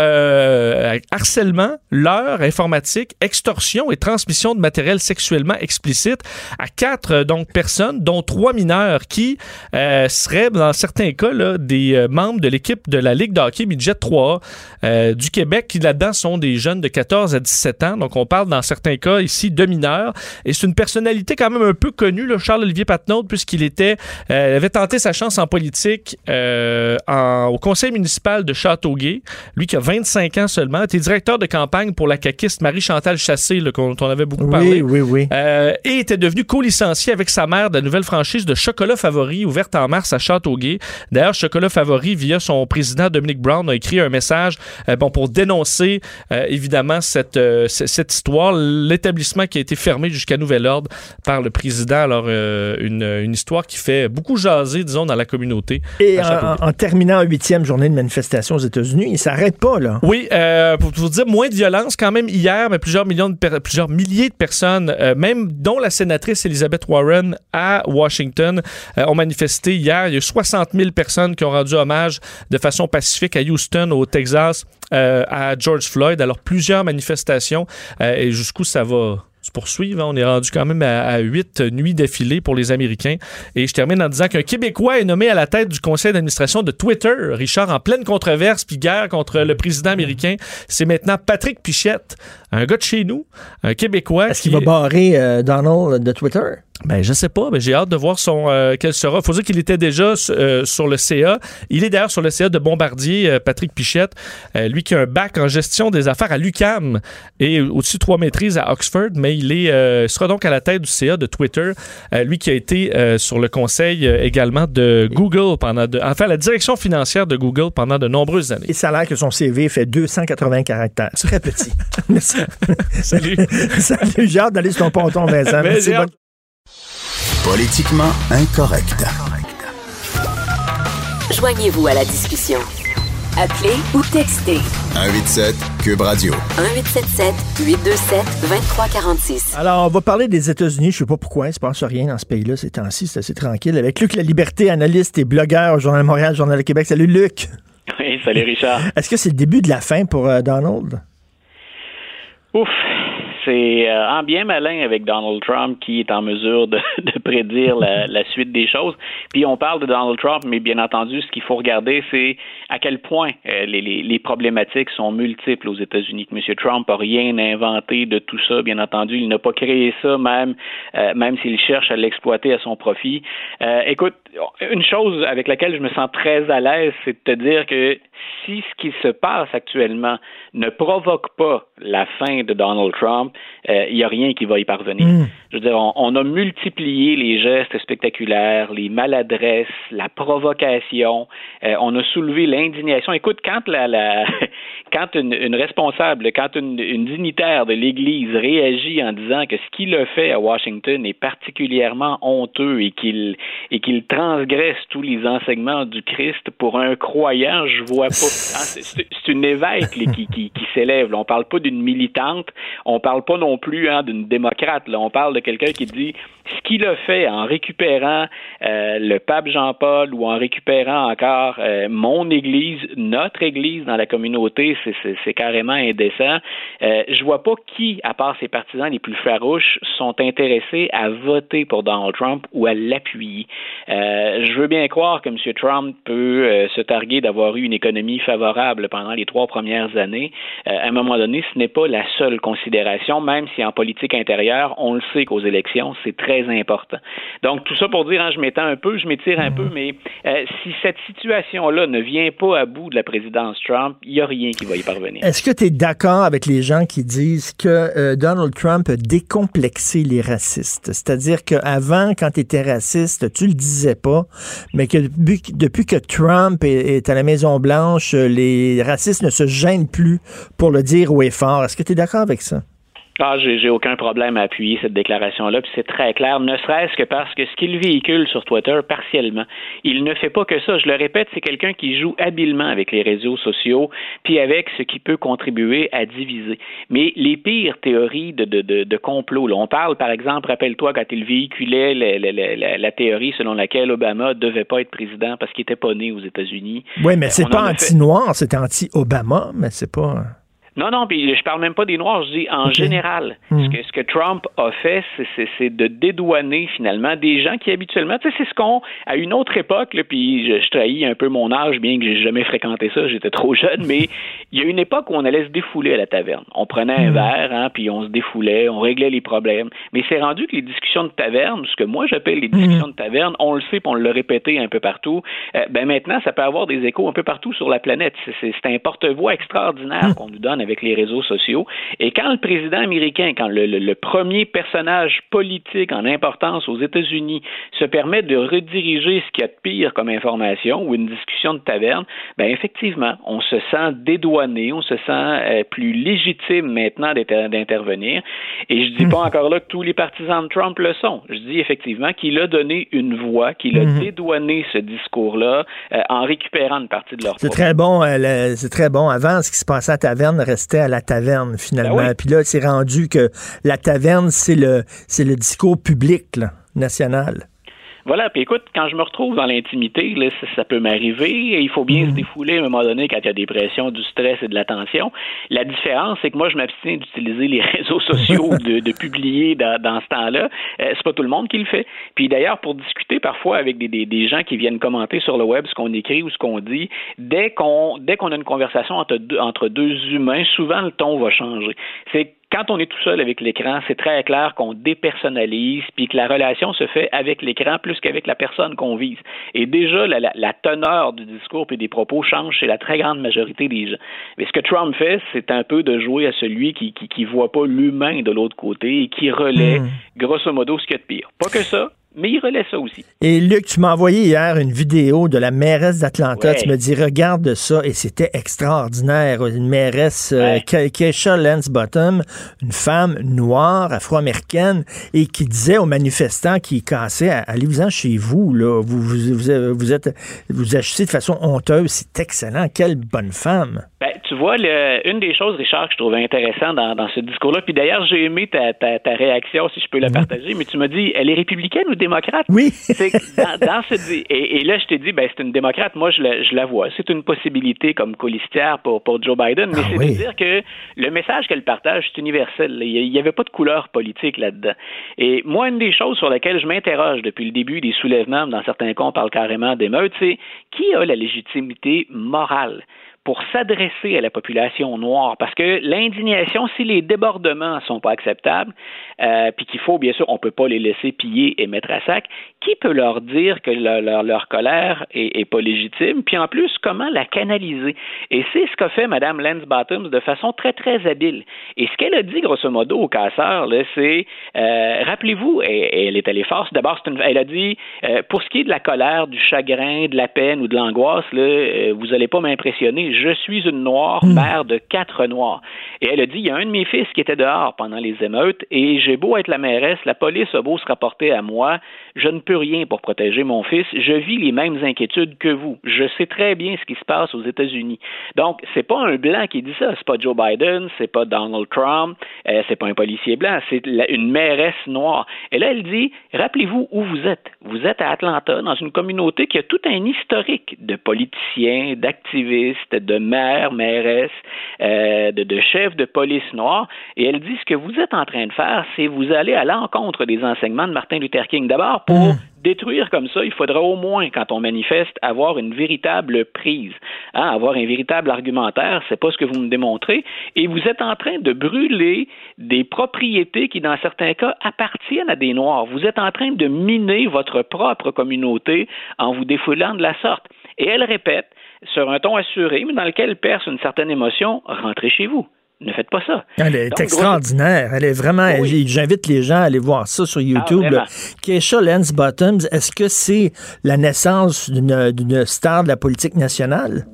harcèlement, leurre informatique, extorsion et transmission de matériel sexuellement explicite à quatre donc personnes, dont trois mineurs qui euh, seraient dans certains cas là, des euh, membres de l'équipe de la Ligue de hockey midget 3 euh, du Québec qui là-dedans sont des jeunes de 14 à 17 ans. Donc on parle dans certains cas ici de mineurs et c'est une personnalité quand même un peu connue, Charles Olivier Patnaud, puisqu'il était avait tenté sa chance en politique en, au conseil municipal de Châteauguay. Lui qui a 25 ans seulement, était directeur de campagne pour la caquiste Marie-Chantal Chassé, dont on avait beaucoup parlé. Oui, oui, oui. et était devenu co licencié avec sa mère de la nouvelle franchise de Chocolat Favori ouverte en mars à Châteauguay. D'ailleurs, Chocolat Favori, via son président Dominique Brown, a écrit un message euh, bon, pour dénoncer euh, évidemment cette, euh, cette histoire, l'établissement qui a été fermé jusqu'à nouvel ordre par le président. Alors, une, une, histoire qui fait beaucoup jaser, disons, dans la communauté. Et en, terminant en huitième journée de manifestation aux États-Unis, il s'arrête pas, là. Oui, pour vous dire, moins de violence quand même hier, mais plusieurs millions de plusieurs milliers de personnes, même dont la sénatrice Elisabeth Elizabeth Warren à Washington euh, ont manifesté hier. Il y a eu 60 000 personnes qui ont rendu hommage de façon pacifique à Houston, au Texas, à George Floyd. Alors, plusieurs manifestations et jusqu'où ça va? Se poursuivre. Hein. On est rendu quand même à, huit nuits d'affilée pour les Américains. Et je termine en disant qu'un Québécois est nommé à la tête du conseil d'administration de Twitter. Richard, en pleine controverse puis guerre contre le président américain, c'est maintenant Patrick Pichette, un gars de chez nous, un Québécois. Est-ce qu'il va barrer euh, Donald de Twitter? Ben, je sais pas, mais j'ai hâte de voir son euh, quel sera. Faut dire qu'il était déjà euh, sur le CA. Il est d'ailleurs sur le CA de Bombardier, euh, Patrick Pichette, lui qui a un bac en gestion des affaires à l'UCAM et au-dessus trois maîtrises à Oxford, mais il est sera donc à la tête du CA de Twitter, lui qui a été sur le conseil également de Google pendant de, enfin la direction financière de Google pendant de nombreuses années. Et ça a l'air que son CV fait 280 caractères, très petit. Salut. Salut, j'ai hâte d'aller sur ton ponton Vincent. Merci, Politiquement incorrect. Joignez-vous à la discussion. Appelez ou textez. 187 Cube Radio. 1877 827 2346. Alors, on va parler des États-Unis. Je sais pas pourquoi, il se passe rien dans ce pays-là ces temps-ci. C'est assez tranquille. Avec Luc La Liberté, analyste et blogueur au Journal de Montréal, Journal de Québec. Salut, Luc. Oui, salut, Richard. Est-ce que c'est le début de la fin pour euh, Donald? Ouf, c'est euh, en bien malin avec Donald Trump qui est en mesure de, prédire la, suite des choses. Puis on parle de Donald Trump, mais bien entendu, ce qu'il faut regarder, c'est à quel point euh, les, problématiques sont multiples aux États-Unis. M. Trump n'a rien inventé de tout ça, bien entendu. Il n'a pas créé ça, même, euh, même s'il cherche à l'exploiter à son profit. écoute, une chose avec laquelle je me sens très à l'aise, c'est de te dire que si ce qui se passe actuellement ne provoque pas la fin de Donald Trump, euh, il n'y a rien qui va y parvenir. Hmm. Je veux dire, on, a multiplié les gestes spectaculaires, les maladresses, la provocation. Euh, on a soulevé l'indignation. Écoute, quand la, la quand une, responsable, quand une, dignitaire de l'Église réagit en disant que ce qu'il a fait à Washington est particulièrement honteux et qu'il et qu'il transgresse tous les enseignements du Christ pour un croyant, je vois pas. Hein, c'est une évêque qui, qui, qui s'élève. On parle pas d'une militante, on parle pas non plus hein, d'une démocrate. Là. On parle de quelqu'un qui dit ce qu'il a fait en récupérant euh, le pape Jean-Paul ou en récupérant encore euh, mon Église, notre Église dans la communauté, c'est carrément indécent. Euh, je vois pas qui, à part ses partisans les plus farouches, sont intéressés à voter pour Donald Trump ou à l'appuyer. Euh, je veux bien croire que M. Trump peut se targuer d'avoir eu une économie favorable pendant les trois premières années. à un moment donné, ce n'est pas la seule considération, même si en politique intérieure, on le sait qu'aux élections, c'est très important. Donc, tout ça pour dire, hein, je m'étends un peu, je m'étire un peu, mais euh, si cette situation-là ne vient pas à bout de la présidence Trump, il n'y a rien qui va y parvenir. Est-ce que tu es d'accord avec les gens qui disent que euh, Donald Trump a décomplexé les racistes? C'est-à-dire qu'avant, quand tu étais raciste, tu le disais mais que depuis, que Trump est, à la Maison-Blanche, les racistes ne se gênent plus pour le dire haut et fort. Est-ce que tu es d'accord avec ça? Ah, j'ai aucun problème à appuyer cette déclaration-là, puis c'est très clair, ne serait-ce que parce que ce qu'il véhicule sur Twitter partiellement, il ne fait pas que ça. Je le répète, c'est quelqu'un qui joue habilement avec les réseaux sociaux, puis avec ce qui peut contribuer à diviser. Mais les pires théories de, de, de, de complot, là, on parle, par exemple, rappelle-toi quand il véhiculait la, la, théorie selon laquelle Obama devait pas être président parce qu'il était pas né aux États-Unis. Oui, mais c'est pas anti-noir, c'est anti-Obama, mais c'est pas. Non, non, puis je parle même pas des Noirs, je dis en général. Hmm. Ce, que, ce que Trump a fait, c'est de dédouaner finalement des gens qui habituellement, tu sais, c'est ce qu'on, à une autre époque, puis je, trahis un peu mon âge, bien que j'ai jamais fréquenté ça, j'étais trop jeune, mais il y a une époque où on allait se défouler à la taverne. On prenait un hmm. verre, hein, puis on se défoulait, on réglait les problèmes. Mais c'est rendu que les discussions de taverne, ce que moi j'appelle les discussions hmm. de taverne, on le sait, puis on l'a répété un peu partout. Euh, ben maintenant, ça peut avoir des échos un peu partout sur la planète. C'est un porte-voix extraordinaire qu'on nous donne avec les réseaux sociaux. Et quand le président américain, quand le, premier personnage politique en importance aux États-Unis se permet de rediriger ce qu'il y a de pire comme information ou une discussion de taverne, ben effectivement, on se sent dédouané, on se sent euh, plus légitime maintenant d'intervenir. Et je dis pas hmm. encore là que tous les partisans de Trump le sont. Je dis effectivement qu'il a donné une voix, qu'il a hmm. dédouané ce discours-là euh, en récupérant une partie de leur. C'est très bon. Euh, c'est très bon. Avant, ce qui se passait à taverne restait à la taverne, finalement. Ben Puis là, c'est rendu que la taverne, c'est le, c'est le discours public national. Voilà, puis écoute, quand je me retrouve dans l'intimité, là, ça, peut m'arriver. Il faut bien se défouler à un moment donné quand il y a des pressions, du stress et de la tension. La différence, c'est que moi, je m'abstiens d'utiliser les réseaux sociaux, de, de publier dans, dans ce temps-là. Euh, c'est pas tout le monde qui le fait. Puis d'ailleurs, pour discuter parfois avec des, des, des, gens qui viennent commenter sur le web ce qu'on écrit ou ce qu'on dit, dès qu'on dès qu'on a une conversation entre deux, entre deux humains, souvent le ton va changer. C'est quand on est tout seul avec l'écran, c'est très clair qu'on dépersonnalise, puis que la relation se fait avec l'écran plus qu'avec la personne qu'on vise. Et déjà, la, la, teneur du discours et des propos change chez la très grande majorité des gens. Mais ce que Trump fait, c'est un peu de jouer à celui qui qui, qui voit pas l'humain de l'autre côté et qui relaie, hmm. grosso modo, ce qu'il y a de pire. Pas que ça, mais il relaie ça aussi. Et Luc, tu m'as envoyé hier une vidéo de la mairesse d'Atlanta. Tu me dis, regarde ça, et c'était extraordinaire. Une mairesse, euh, Keisha Lance Bottom, une femme noire, afro-américaine, et qui disait aux manifestants qui cassaient, allez-vous-en chez vous, là. Vous, vous, vous, vous, êtes, vous agissez de façon honteuse. C'est excellent. Quelle bonne femme. Ben, tu vois, le, une des choses, Richard, que je trouvais intéressant dans, dans ce discours-là, puis d'ailleurs, j'ai aimé ta, ta, ta, réaction, si je peux la partager, mais tu m'as dit, elle est républicaine ou démocrate? Oui. C'est dans, dans ce, et, et, là, je t'ai dit, ben, c'est une démocrate. Moi, je la, je la vois. C'est une possibilité comme colistière pour, pour Joe Biden, mais ah c'est de dire que le message qu'elle partage, c'est universel. Il n'y avait pas de couleur politique là-dedans. Et moi, une des choses sur lesquelles je m'interroge depuis le début des soulèvements, dans certains cas, on parle carrément d'émeutes, c'est qui a la légitimité morale? Pour s'adresser à la population noire, parce que l'indignation, si les débordements sont pas acceptables, euh, puis qu'il faut, bien sûr, on peut pas les laisser piller et mettre à sac, qui peut leur dire que leur, leur, colère est, est, pas légitime, puis en plus, comment la canaliser? Et c'est ce qu'a fait Mme Lance Bottoms de façon très, très habile. Et ce qu'elle a dit, grosso modo, au casseur, c'est, euh, rappelez-vous, et, elle est allée force, d'abord, elle a dit, euh, pour ce qui est de la colère, du chagrin, de la peine ou de l'angoisse, euh, vous allez pas m'impressionner je suis une noire, hmm. mère de quatre noirs. Et elle a dit, il y a un de mes fils qui était dehors pendant les émeutes, et j'ai beau être la mairesse, la police a beau se rapporter à moi, je ne peux rien pour protéger mon fils, je vis les mêmes inquiétudes que vous. Je sais très bien ce qui se passe aux États-Unis. Donc, c'est pas un blanc qui dit ça, c'est pas Joe Biden, c'est pas Donald Trump, euh, c'est pas un policier blanc, c'est une mairesse noire. Et là, elle dit, rappelez-vous où vous êtes. Vous êtes à Atlanta, dans une communauté qui a tout un historique de politiciens, d'activistes, de maires, mairesses, euh, de, chefs de police noirs. Et elle dit ce que vous êtes en train de faire, c'est vous allez à l'encontre des enseignements de Martin Luther King. D'abord, mmh détruire comme ça, il faudra au moins, quand on manifeste, avoir une véritable prise, hein, avoir un véritable argumentaire. C'est pas ce que vous me démontrez. Et vous êtes en train de brûler des propriétés qui, dans certains cas, appartiennent à des Noirs. Vous êtes en train de miner votre propre communauté en vous défoulant de la sorte. Et elle répète, sur un ton assuré, mais dans lequel perce une certaine émotion, rentrez chez vous ne faites pas ça. Elle est extraordinaire. Elle est vraiment. J'invite les gens à aller voir ça sur ah, YouTube. Keisha Lance Bottoms, est-ce que c'est la naissance d'une star de la politique nationale?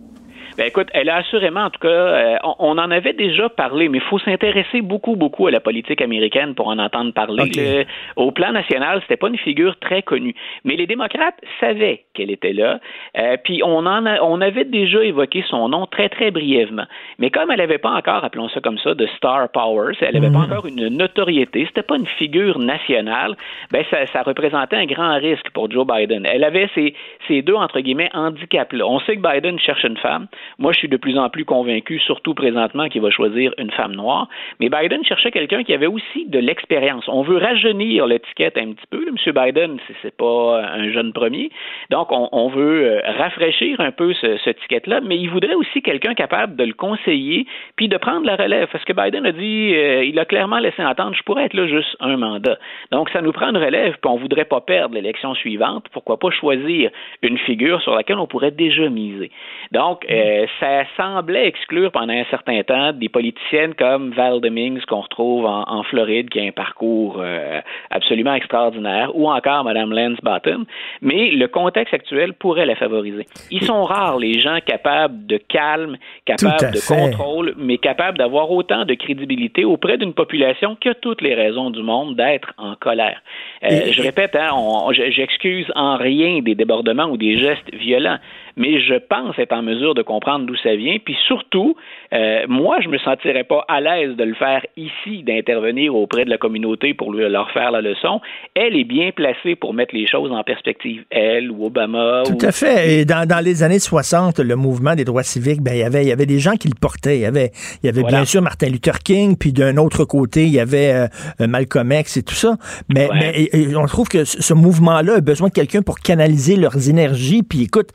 Ben écoute, elle a assurément, en tout cas, euh, on, en avait déjà parlé, mais il faut s'intéresser beaucoup, beaucoup à la politique américaine pour en entendre parler. au plan national, c'était pas une figure très connue, mais les démocrates savaient qu'elle était là. Euh, puis on en on avait déjà évoqué son nom très très brièvement, mais comme elle n'avait pas encore, appelons ça comme ça, de star power, elle n'avait pas hmm. encore une notoriété, c'était pas une figure nationale, ben ça, ça, représentait un grand risque pour Joe Biden. Elle avait ces, ces deux entre guillemets handicaps là. On sait que Biden cherche une femme. Moi, je suis de plus en plus convaincu, surtout présentement, qu'il va choisir une femme noire. Mais Biden cherchait quelqu'un qui avait aussi de l'expérience. On veut rajeunir l'étiquette un petit peu. M. Biden, c'est pas un jeune premier. Donc, on, veut euh, rafraîchir un peu ce, cette étiquette-là, mais il voudrait aussi quelqu'un capable de le conseiller puis de prendre la relève. Parce que Biden a dit, euh, il a clairement laissé entendre, je pourrais être là juste un mandat. Donc, ça nous prend une relève, puis on voudrait pas perdre l'élection suivante. Pourquoi pas choisir une figure sur laquelle on pourrait déjà miser? Donc, euh, euh, ça semblait exclure pendant un certain temps des politiciennes comme Val Demings qu'on retrouve en, Floride, qui a un parcours euh, absolument extraordinaire, ou encore Mme Lance Bottom, mais le contexte actuel pourrait la favoriser. Ils sont rares les gens capables de calme, capables de contrôle, mais capables d'avoir autant de crédibilité auprès d'une population qui a toutes les raisons du monde d'être en colère. Euh, je répète, hein, j'excuse en rien des débordements ou des gestes violents, mais je pense être en mesure de comprendre comprendre d'où ça vient. Puis surtout, euh, moi, je me sentirais pas à l'aise de le faire ici, d'intervenir auprès de la communauté pour leur faire la leçon. Elle est bien placée pour mettre les choses en perspective. Elle ou Obama. Tout à fait. Et dans, dans, les années 60, le mouvement des droits civiques, ben, il y avait, il y avait des gens qui le portaient. Il y avait, il y avait bien sûr Martin Luther King, puis d'un autre côté, il y avait euh, Malcolm X et tout ça. Mais, mais on trouve que ce mouvement-là a besoin de quelqu'un pour canaliser leurs énergies. Puis écoute,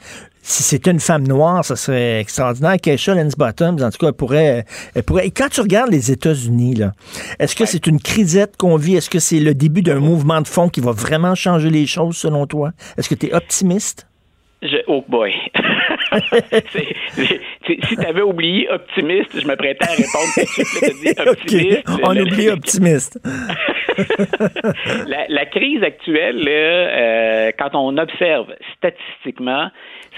si c'était une femme noire, ça serait extraordinaire. Keisha Lens Bottoms, en tout cas, elle pourrait, elle pourrait. Et quand tu regardes les États-Unis, là, est-ce que c'est une crisette qu'on vit? Est-ce que c'est le début d'un mouvement de fond qui va vraiment changer les choses, selon toi? Est-ce que tu es optimiste? Je, oh boy. si tu avais oublié optimiste, je me prêtais à répondre optimiste. On oublie optimiste. la, crise actuelle, euh, quand on observe statistiquement,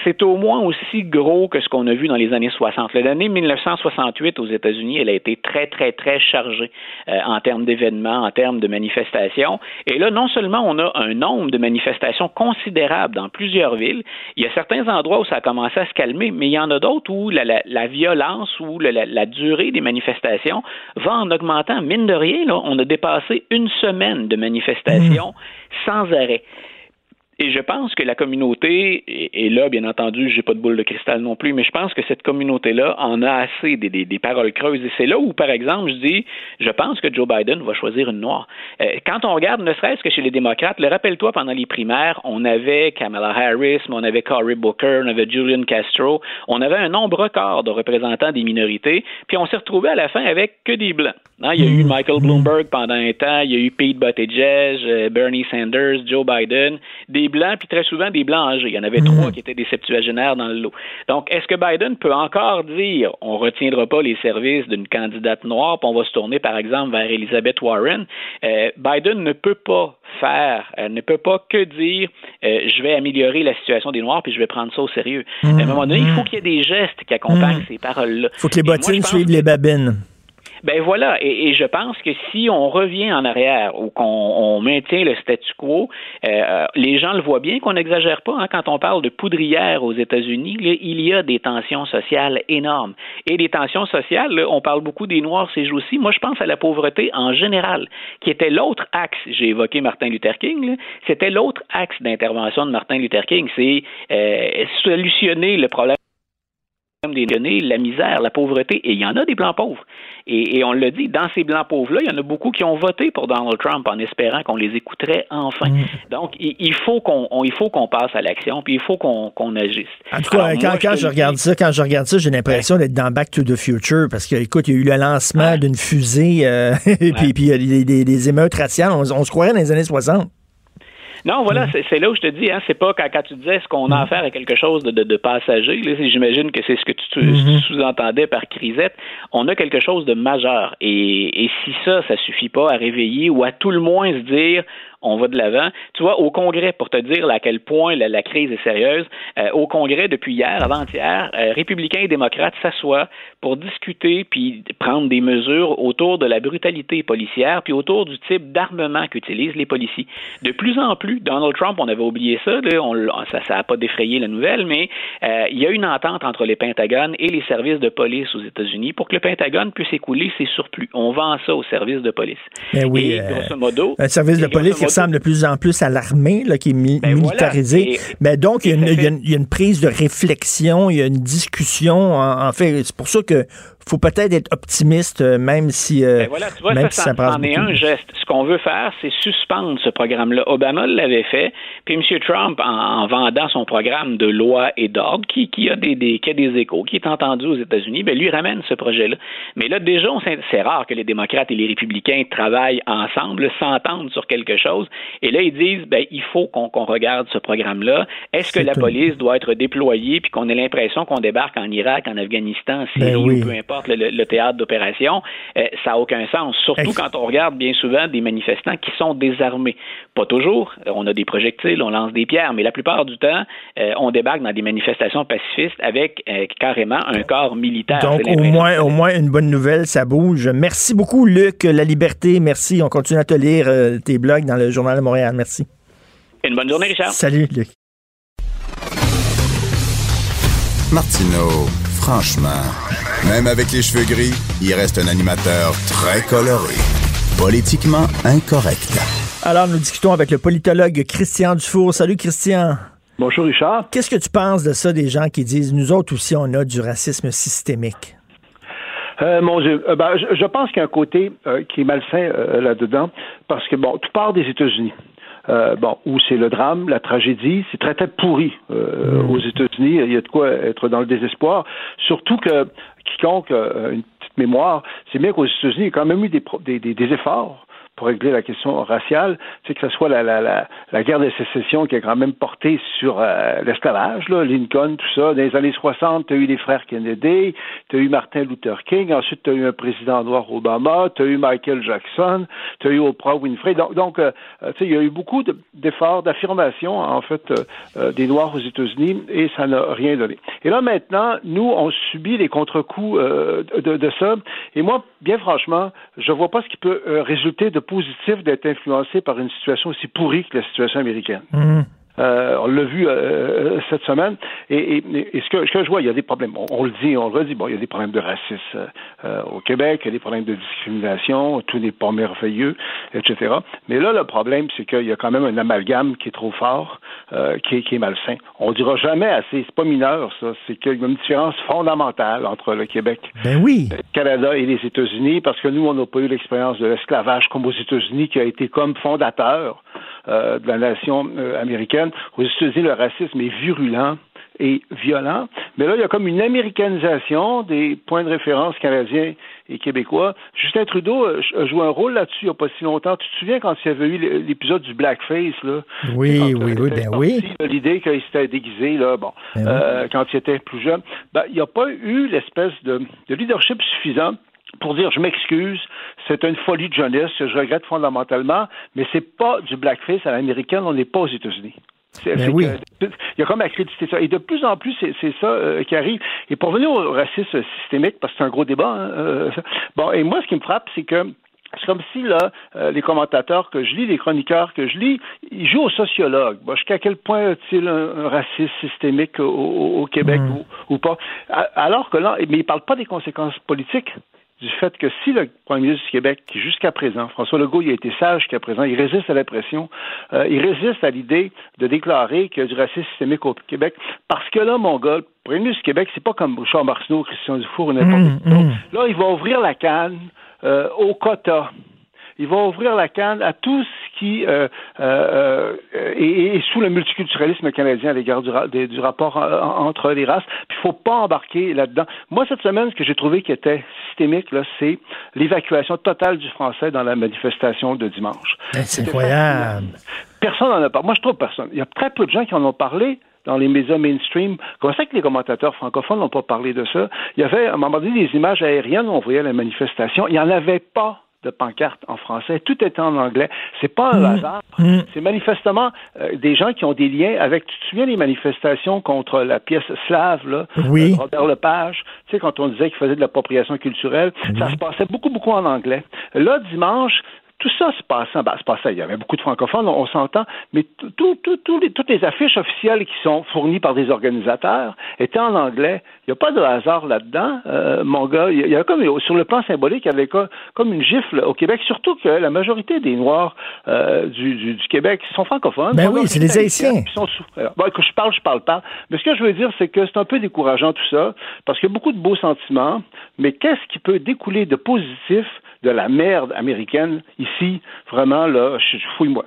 c'est au moins aussi gros que ce qu'on a vu dans les années 60. L'année 1968 aux États-Unis, elle a été très, très, très chargée euh, en termes d'événements, en termes de manifestations. Et là, non seulement on a un nombre de manifestations considérable dans plusieurs villes, il y a certains endroits où ça a commencé à se calmer, mais il y en a d'autres où la, violence ou la, durée des manifestations va en augmentant. Mine de rien, là, on a dépassé une semaine de manifestations mmh. sans arrêt. Et je pense que la communauté, et, là, bien entendu, j'ai pas de boule de cristal non plus, mais je pense que cette communauté-là en a assez des, des, paroles creuses. Et c'est là où, par exemple, je dis, je pense que Joe Biden va choisir une noire. Euh, quand on regarde, ne serait-ce que chez les démocrates, le rappelle-toi, pendant les primaires, on avait Kamala Harris, mais on avait Cory Booker, on avait Julian Castro, on avait un nombre record de représentants des minorités, puis on s'est retrouvé à la fin avec que des blancs. Hein, il y a eu Michael Bloomberg pendant un temps, il y a eu Pete Buttigieg, euh, Bernie Sanders, Joe Biden, des blancs, puis très souvent des blancs âgés. Il y en avait trois qui étaient des septuagénaires dans le lot. Donc, est-ce que Biden peut encore dire on retiendra pas les services d'une candidate noire, puis on va se tourner, par exemple, vers Elizabeth Warren? Euh, Biden ne peut pas faire, elle ne peut pas que dire euh, je vais améliorer la situation des Noirs puis je vais prendre ça au sérieux. à un moment donné, il faut qu'il y ait des gestes qui accompagnent ces paroles-là. Il faut que les bottines suivent les babines. Ben voilà, et, je pense que si on revient en arrière ou qu'on maintient le statu quo, euh, les gens le voient bien qu'on n'exagère pas. Hein, quand on parle de poudrière aux États-Unis, il y a des tensions sociales énormes. Et des tensions sociales, on parle beaucoup des Noirs ces jours-ci. Moi, je pense à la pauvreté en général, qui était l'autre axe. J'ai évoqué Martin Luther King. C'était l'autre axe d'intervention de Martin Luther King. C'est euh, solutionner le problème des données, la misère, la pauvreté, et il y en a des blancs pauvres. Et, on le dit, dans ces blancs pauvres-là, il y en a beaucoup qui ont voté pour Donald Trump en espérant qu'on les écouterait enfin. Mm. Donc, il, faut qu'on il faut qu'on passe à l'action, puis il faut qu'on agisse. En tout cas, quand, je, regarde ça, quand je regarde ça, j'ai l'impression d'être dans Back to the Future, parce que, écoute, il y a eu le lancement d'une fusée, euh, et puis, puis il y a des, des, émeutes raciales. On, on se croirait dans les années 60. Non, voilà, mm. c'est là où je te dis, hein, c'est pas quand, tu disais ce qu'on a affaire mm. à quelque chose de, de, passager, j'imagine que c'est ce que tu, mm-hmm. sous-entendais par crisette, on a quelque chose de majeur. Et, et si ça, ça suffit pas à réveiller ou à tout le moins se dire, on va de l'avant. Tu vois, au Congrès, pour te dire à quel point la, crise est sérieuse, euh, au Congrès, depuis hier, avant-hier, euh, républicains et démocrates s'assoient pour discuter puis prendre des mesures autour de la brutalité policière puis autour du type d'armement qu'utilisent les policiers. De plus en plus, Donald Trump, on avait oublié ça, ça n'a pas défrayé la nouvelle, mais euh, il y a une entente entre les Pentagones et les services de police aux États-Unis pour que le Pentagone puisse écouler ses surplus. On vend ça aux services de police. Mais ben oui, et grosso modo, un service de police ressemble de plus en plus à l'armée, qui est ben militarisée. Mais ben donc, il y, a une prise de réflexion, il y a une discussion. En, fait, c'est pour ça que faut peut-être être optimiste, euh, même si, euh, ben voilà, tu vois, ça, ça, est un geste. Ce qu'on veut faire, c'est suspendre ce programme-là. Obama l'avait fait, puis M. Trump, en, vendant son programme de loi et d'ordre, qui, qui, a des, des, qui a des échos, qui est entendu aux États-Unis, ben, lui ramène ce projet-là. Mais là, déjà, c'est rare que les démocrates et les républicains travaillent ensemble, s'entendent sur quelque chose. Et là, ils disent, ben, il faut qu'on regarde ce programme-là. Est-ce que la police doit être déployée, puis qu'on ait l'impression qu'on débarque en Irak, en Afghanistan, en Syrie, ou peu importe, le, théâtre d'opération, euh, ça n'a aucun sens. Surtout quand on regarde bien souvent des manifestants qui sont désarmés. Pas toujours. On a des projectiles, on lance des pierres, mais la plupart du temps, euh, on débarque dans des manifestations pacifistes avec euh, carrément un corps militaire. Donc, au moins, au moins une bonne nouvelle, ça bouge. Merci beaucoup, Luc. La liberté, merci. On continue à te lire tes blogs dans le Journal de Montréal. Merci. Une bonne journée, Richard. Salut, Luc. Martineau franchement, même avec les cheveux gris, il reste un animateur très coloré. Politiquement incorrect. Alors, nous discutons avec le politologue Christian Dufour. Salut, Christian. Bonjour, Richard. Qu'est-ce que tu penses de ça, des gens qui disent, nous autres aussi, on a du racisme systémique? Euh, mon Dieu, euh, ben, je, pense qu'il y a un côté euh, qui est malsain là-dedans, parce que, bon, tout part des États-Unis. bon, où c'est le drame, la tragédie, c'est très très pourri mm. aux États-Unis. Il y a de quoi être dans le désespoir. Surtout que quiconque a une petite mémoire, c'est bien qu'aux États-Unis, il a quand même eu des, des, des efforts pour régler la question raciale, c'est que ce soit la, la, la, la, guerre de sécession qui a quand même porté sur euh, l'esclavage, Lincoln, tout ça. Dans les années 60, tu as eu les frères Kennedy, tu as eu Martin Luther King, ensuite tu as eu un président noir Obama, tu as eu Michael Jackson, tu as eu Oprah Winfrey. Donc, donc euh, sais, il y a eu beaucoup d'efforts, d'affirmation, en fait, euh, des Noirs aux États-Unis, et ça n'a rien donné. Et là, maintenant, nous, on subit les contre-coups de, de, ça. Et moi, bien franchement, je vois pas ce qui peut résulter de positif d'être influencé par une situation aussi pourrie que la situation américaine. Mmh. Euh, on l'a vu euh, euh, cette semaine. Et, ce, que, je vois, il y a des problèmes. On, le dit, on le redit. Bon, il y a des problèmes de racisme au Québec, il y a des problèmes de discrimination, tout n'est pas merveilleux, etc. Mais là, le problème, c'est qu'il y a quand même un amalgame qui est trop fort, qui, est, qui est malsain. On dira jamais assez. C'est pas mineur, ça. C'est qu'il y a une différence fondamentale entre le Québec, ben oui. le Canada et les États-Unis, parce que nous, on n'a pas eu l'expérience de l'esclavage comme aux États-Unis, qui a été comme fondateur de la nation américaine. Aux États-Unis, le racisme est virulent et violent. Mais là, il y a comme une américanisation des points de référence canadiens et québécois. Justin Trudeau a joué un rôle là-dessus il n'y a pas si longtemps. Tu te souviens quand il y avait eu l'épisode du blackface, là? Oui, oui, oui, ben oui. L'idée qu'il s'était déguisé, là, bon, ben euh, quand il était plus jeune. Ben, il n'y a pas eu l'espèce de, de leadership suffisant pour dire je m'excuse, c'est une folie de jeunesse, je regrette fondamentalement, mais c'est pas du blackface à l'américaine, on n'est pas aux États-Unis. Ben oui. il y a comme accrédité ça. Et de plus en plus, c'est ça euh, qui arrive. Et pour venir au racisme systémique, parce que c'est un gros débat, hein, euh, bon, et moi, ce qui me frappe, c'est que c'est comme si là, euh, les commentateurs que je lis, les chroniqueurs que je lis, ils jouent aux sociologues. Bon, jusqu'à quel point est-il un, racisme systémique au, Québec hmm. ou, pas? Alors que là, mais ils parlent pas des conséquences politiques du fait que si le premier ministre du Québec, qui jusqu'à présent, François Legault, il a été sage jusqu'à présent, il résiste à la pression, euh, il résiste à l'idée de déclarer qu'il y a du racisme systémique au Québec, parce que là, mon gars, le premier ministre du Québec, c'est pas comme Richard Martineau, Christian Dufour ou n'importe mmh, qui mmh. Là, il va ouvrir la canne euh, au quota il va ouvrir la canne à tout ce qui euh, euh, est, sous le multiculturalisme canadien à l'égard du, du, rapport entre les races. Puis il faut pas embarquer là-dedans. Moi, cette semaine, ce que j'ai trouvé qui était systémique, c'est l'évacuation totale du français dans la manifestation de dimanche. Eh, c'est incroyable. Personne n'en a parlé. Moi, je trouve personne. Il y a très peu de gens qui en ont parlé dans les médias mainstream. Comment ça que les commentateurs francophones n'ont pas parlé de ça? Il y avait, à un moment donné, des images aériennes où on voyait la manifestation. Il n'y en avait pas de pancartes en français. Tout était en anglais. C'est pas un mmh. hasard. Mmh. C'est manifestement euh, des gens qui ont des liens avec. Tu te souviens des manifestations contre la pièce slave, là, oui. Euh, Robert Lepage, tu sais, quand on disait qu'il faisait de l'appropriation culturelle, ça se passait beaucoup, beaucoup en anglais. Là, dimanche, tout ça se passait, ben, se passait, il y avait beaucoup de francophones, on, s'entend, mais tout, tout, les, toutes les affiches officielles qui sont fournies par des organisateurs étaient en anglais. Il n'y a pas de hasard là-dedans, euh, mon gars. Il y a comme, sur le plan symbolique, il y avait comme une gifle au Québec, surtout que la majorité des Noirs euh, du, du, Québec sont francophones. Ben oui, c'est des Haïtiens. Sont bon, que je parle, je parle pas. Mais ce que je veux dire, c'est que c'est un peu décourageant tout ça, parce qu'il y a beaucoup de beaux sentiments, mais qu'est-ce qui peut découler de positif de la merde américaine ici, vraiment, là, fouille-moi.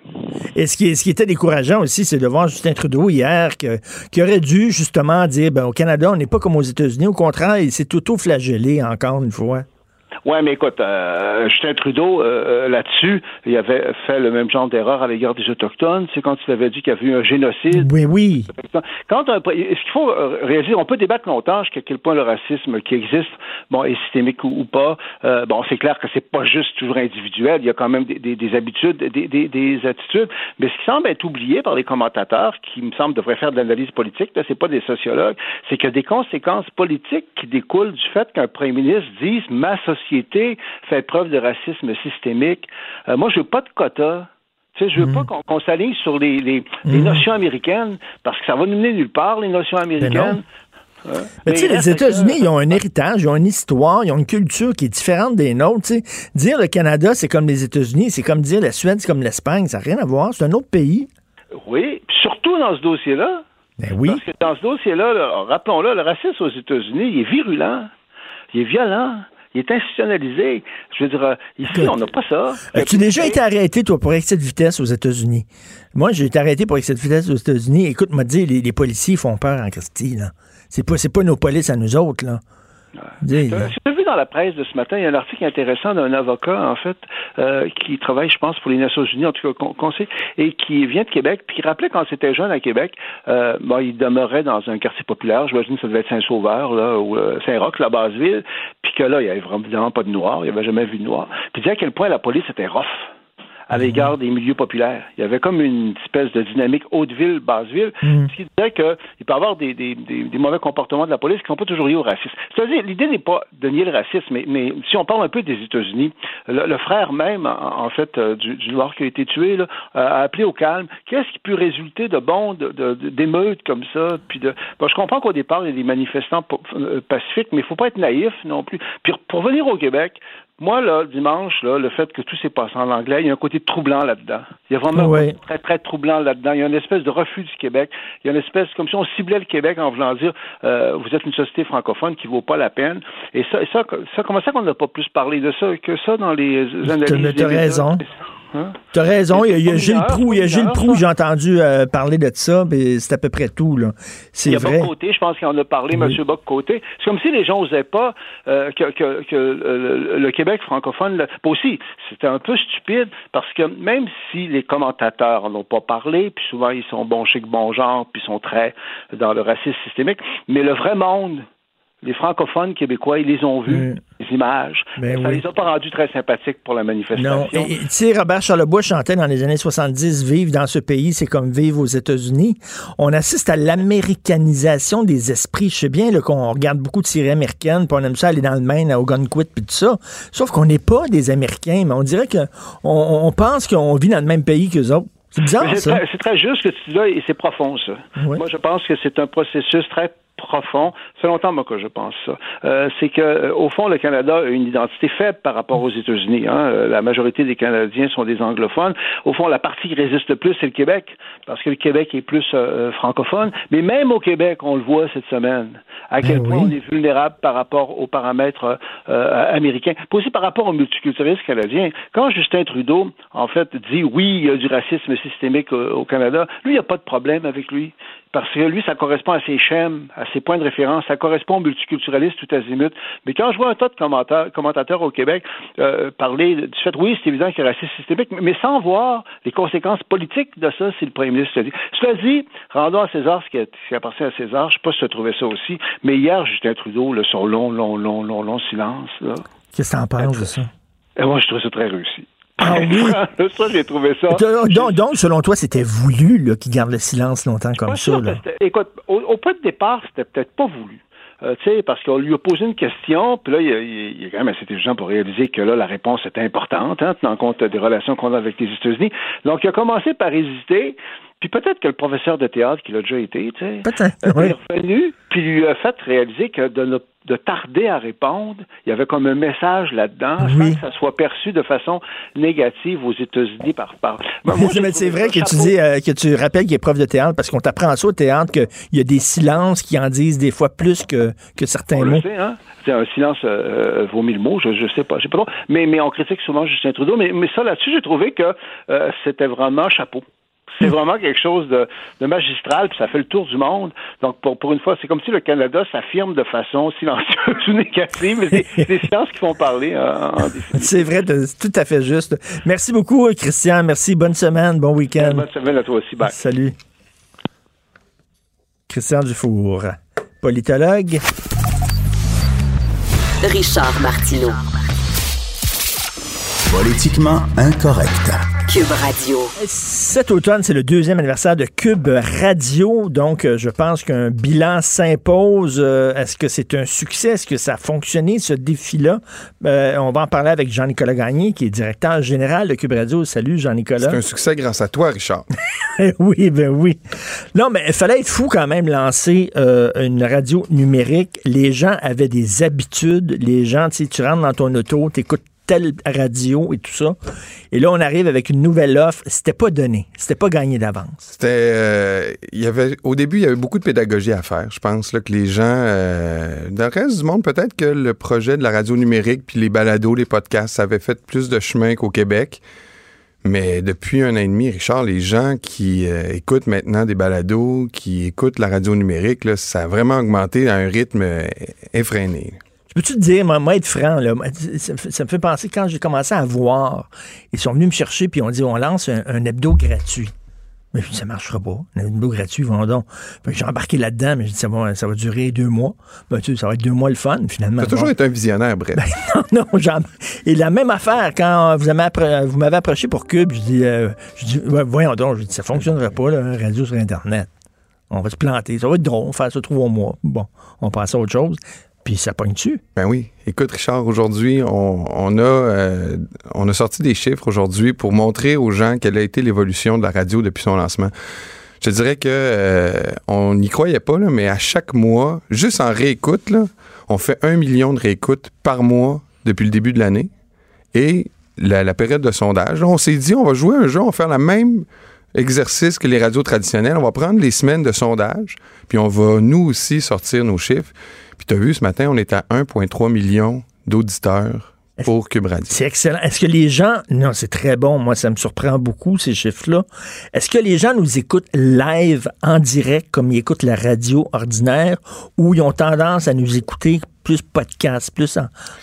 Et ce qui, ce qui était décourageant aussi, c'est de voir Justin Trudeau hier qui aurait dû justement dire, ben, au Canada, on n'est pas comme aux États-Unis. Au contraire, il s'est auto-flagellé encore une fois. Ouais, mais écoute, euh, Justin Trudeau, euh, euh, là-dessus, il avait fait le même genre d'erreur à l'égard des Autochtones. C'est quand il avait dit qu'il y avait eu un génocide. Oui, oui. Quand ce qu'il faut euh, réaliser, on peut débattre longtemps jusqu'à quel point le racisme qui existe, bon, est systémique ou, pas. bon, c'est clair que c'est pas juste toujours individuel. Il y a quand même des, des, habitudes, des, des, attitudes. Mais ce qui semble être oublié par les commentateurs, qui me semble devraient faire de l'analyse politique, là, c'est pas des sociologues, c'est qu'il y a des conséquences politiques qui découlent du fait qu'un premier ministre dise ma société fait preuve de racisme systémique. Euh, moi, je veux pas de quotas. Tu sais, je veux mm. pas qu'on s'aligne sur les, mm. notions américaines parce que ça va nous mener nulle part, les notions américaines. Mais, tu sais, les États-Unis, ils ont un héritage, ils ont une histoire, ils ont une culture qui est différente des nôtres. sais. Dire le Canada, c'est comme les États-Unis, c'est comme dire la Suède, c'est comme l'Espagne, ça n'a rien à voir, c'est un autre pays. Oui, surtout dans ce dossier-là. Ben oui. Parce que dans ce dossier-là, rappelons-le, le racisme aux États-Unis, il est virulent, il est violent. Il est institutionnalisé. Je veux dire, euh, ici, on n'a pas ça. As-tu déjà été arrêté, toi, pour excès de vitesse aux États-Unis? Moi, j'ai été arrêté pour excès de vitesse aux États-Unis. Écoute, m'a dit, les, les policiers font peur en Christie, là. C'est pas, pas nos polices à nous autres, là. J'ai vu dans la presse de ce matin, il y a un article intéressant d'un avocat, en fait, euh, qui travaille, je pense, pour les Nations Unies, en tout cas, conseil, et qui vient de Québec, puis qui rappelait quand c'était jeune à Québec, euh, bon, il demeurait dans un quartier populaire, j'imagine que ça devait être Saint-Sauveur, là, ou euh, Saint-Roch, la Basse-Ville, puis que là, il n'y avait vraiment pas de noir, il n'y avait jamais vu de noir. Puis disait à quel point la police était rough à l'égard des milieux populaires. Il y avait comme une espèce de dynamique haute-ville, basse-ville, mm. ce qui disait qu'il peut y avoir des, des, des, mauvais comportements de la police qui ne sont pas toujours liés au racisme. C'est-à-dire, l'idée n'est pas de nier le racisme, mais, mais, si on parle un peu des États-Unis, le, frère même, en, fait, euh, du, du, noir qui a été tué, là, a appelé au calme. Qu'est-ce qui peut résulter de bon d'émeutes comme ça? Puis de, bon, je comprends qu'au départ, il y a des manifestants euh, pacifiques, mais il ne faut pas être naïf non plus. Puis pour venir au Québec, moi, là, dimanche, là, le fait que tout s'est passé en anglais, il y a un côté troublant là-dedans. Il y a vraiment un côté très, très troublant là-dedans. Il y a une espèce de refus du Québec. Il y a une espèce, comme si on ciblait le Québec en voulant dire, euh, vous êtes une société francophone qui vaut pas la peine. Et ça, ça, ça comment ça qu'on n'a pas plus parlé de ça que ça dans les analyses? Tu as raison? Hein? Tu as raison, il y a, Gilles Proux, il y a Gilles Proux, j'ai entendu euh, parler de ça, mais c'est à peu près tout. Là. C'est vrai. Il y a Côté, je pense qu'il en a parlé, M. Boc Côté. C'est comme si les gens n'osaient pas euh, que, que, que le, Québec francophone, aussi, c'était un peu stupide parce que même si les commentateurs n'ont pas parlé, puis souvent ils sont bons chic, bon genre, puis ils sont très dans le racisme systémique, mais le vrai monde les francophones québécois, ils les ont vus, les images. Mais ben ça les a pas rendus très sympathiques pour la manifestation. Non. tu sais, Robert Charlebois chantait dans les années 70, vivre dans ce pays, c'est comme vivre aux États-Unis. On assiste à l'américanisation des esprits. Je sais bien qu'on regarde beaucoup de séries américaines, puis on aime ça aller dans le Maine, à Ogunquit, puis tout ça. Sauf qu'on n'est pas des Américains, mais on dirait qu'on on pense qu'on vit dans le même pays qu'eux autres. C'est bizarre, ça. C'est très, juste ce que tu dis là, et c'est profond, ça. Moi, je pense que c'est un processus très profond. C'est longtemps, moi, que je pense ça. Euh, c'est que, euh, au fond, le Canada a une identité faible par rapport aux États-Unis. Hein. Euh, la majorité des Canadiens sont des anglophones. Au fond, la partie qui résiste le plus, c'est le Québec, parce que le Québec est plus francophone. Mais même au Québec, on le voit cette semaine, à quel ben point on est vulnérable par rapport aux paramètres américains. Puis aussi par rapport au multiculturalisme canadien. Quand Justin Trudeau, en fait, dit oui, il y a du racisme systémique au, Canada, lui, il n'y a pas de problème avec lui parce que lui, ça correspond à ses schèmes, à ses points de référence, ça correspond au multiculturalisme tout azimut. Mais quand je vois un tas de commentateurs, commentateurs au Québec euh, parler du fait, oui, c'est évident qu'il y a racisme systémique, mais sans voir les conséquences politiques de ça, si le premier ministre l'a dit. Cela dit, rendons à César ce qui, appartient à César, je ne sais pas si tu trouvé ça aussi, mais hier, Justin Trudeau, là, son long, long, long, long, long silence. Qu'est-ce que tu en penses de ça? Et moi, je trouve ça très réussi. Ah oui? ça, j'ai trouvé ça. Donc, selon toi, c'était voulu qu'il garde le silence longtemps comme ça. Écoute, au, point de départ, c'était peut-être pas voulu. Euh, tu sais, parce qu'on lui a posé une question, puis là, il, il, il est quand même assez intelligent pour réaliser que là, la réponse était importante, hein, tenant compte des relations qu'on a avec les États-Unis. Donc, il a commencé par hésiter, puis peut-être que le professeur de théâtre qu'il a déjà été, tu sais, est revenu, puis lui a fait réaliser que de, de, tarder à répondre, il y avait comme un message là-dedans, sans que ça soit perçu de façon négative aux États-Unis par par. mais c'est vrai que tu dis euh, que tu rappelles qu'il est prof de théâtre parce qu'on t'apprend ça au théâtre qu'il y a des silences qui en disent des fois plus que, que certains mots. hein? C'est un silence euh, euh, vaut mille mots, je, je sais pas, je sais pas trop. Mais, mais on critique souvent Justin Trudeau, mais, mais ça là-dessus, j'ai trouvé que c'était vraiment chapeau. C'est vraiment quelque chose de, magistral, puis ça fait le tour du monde. Donc, pour, pour une fois, c'est comme si le Canada s'affirme de façon silencieuse ou négative, mais c'est des sciences qui font parler en, C'est vrai, tout à fait juste. Merci beaucoup, Christian. Merci. Bonne semaine, bon week-end. Bonne semaine à toi aussi. Bye. Salut. Christian Dufour, politologue. Richard Martineau. Politiquement incorrect. Cube Radio. Cet automne, c'est le deuxième anniversaire de Cube Radio. Donc, euh, je pense qu'un bilan s'impose. Euh, est-ce que c'est un succès? Est-ce que ça a fonctionné, ce défi-là? Euh, on va en parler avec Jean-Nicolas Gagné, qui est directeur général de Cube Radio. Salut, Jean-Nicolas. C'est un succès grâce à toi, Richard. oui, ben oui. Non, mais il fallait être fou quand même lancer euh, une radio numérique. Les gens avaient des habitudes. Les gens, tu sais, tu rentres dans ton auto, tu écoutes telle radio et tout ça. Et là, on arrive avec une nouvelle offre. C'était pas donné. C'était pas gagné d'avance. C'était. Euh, y avait, au début, il y avait beaucoup de pédagogie à faire. Je pense là, que les gens. Euh, dans le reste du monde, peut-être que le projet de la radio numérique puis les balados, les podcasts, ça avait fait plus de chemin qu'au Québec. Mais depuis un an et demi, Richard, les gens qui euh, écoutent maintenant des balados, qui écoutent la radio numérique, ça a vraiment augmenté à un rythme effréné. Je peux-tu te dire, moi, être franc, là, ça, me fait penser quand j'ai commencé à voir, ils sont venus me chercher puis on dit on lance un, hebdo gratuit. Mais ça marchera pas. Un hebdo gratuit, vont donc. J'ai embarqué là-dedans, mais je dis ça va, ça va durer deux mois. Ben, tu sais, ça va être deux mois le fun, finalement. Tu as toujours été un visionnaire, bref. Ben, non, non, Et la même affaire, quand vous m'avez approché pour Cube, je dis, euh, je dis voyons donc, je dis, ça fonctionnerait pas, là, radio sur Internet. On va se planter. Ça va être drôle, on va faire ça trois mois. Bon, on passe à autre chose puis ça dessus. Ben oui. Écoute, Richard, aujourd'hui, on, a, euh, on a sorti des chiffres aujourd'hui pour montrer aux gens quelle a été l'évolution de la radio depuis son lancement. Je dirais que euh, on n'y croyait pas, là, mais à chaque mois, juste en réécoute, on fait un million de réécoutes par mois depuis le début de l'année. Et la, période de sondage, on s'est dit, on va jouer un jeu, on va faire la même exercice que les radios traditionnelles. On va prendre les semaines de sondage, puis on va nous aussi sortir nos chiffres. Puis tu as vu, ce matin, on est à 1,3 million d'auditeurs pour Cube Radio. C'est excellent. Est-ce que les gens... Non, c'est très bon. Moi, ça me surprend beaucoup, ces chiffres-là. Est-ce que les gens nous écoutent live, en direct, comme ils écoutent la radio ordinaire, ou ils ont tendance à nous écouter plus podcast, plus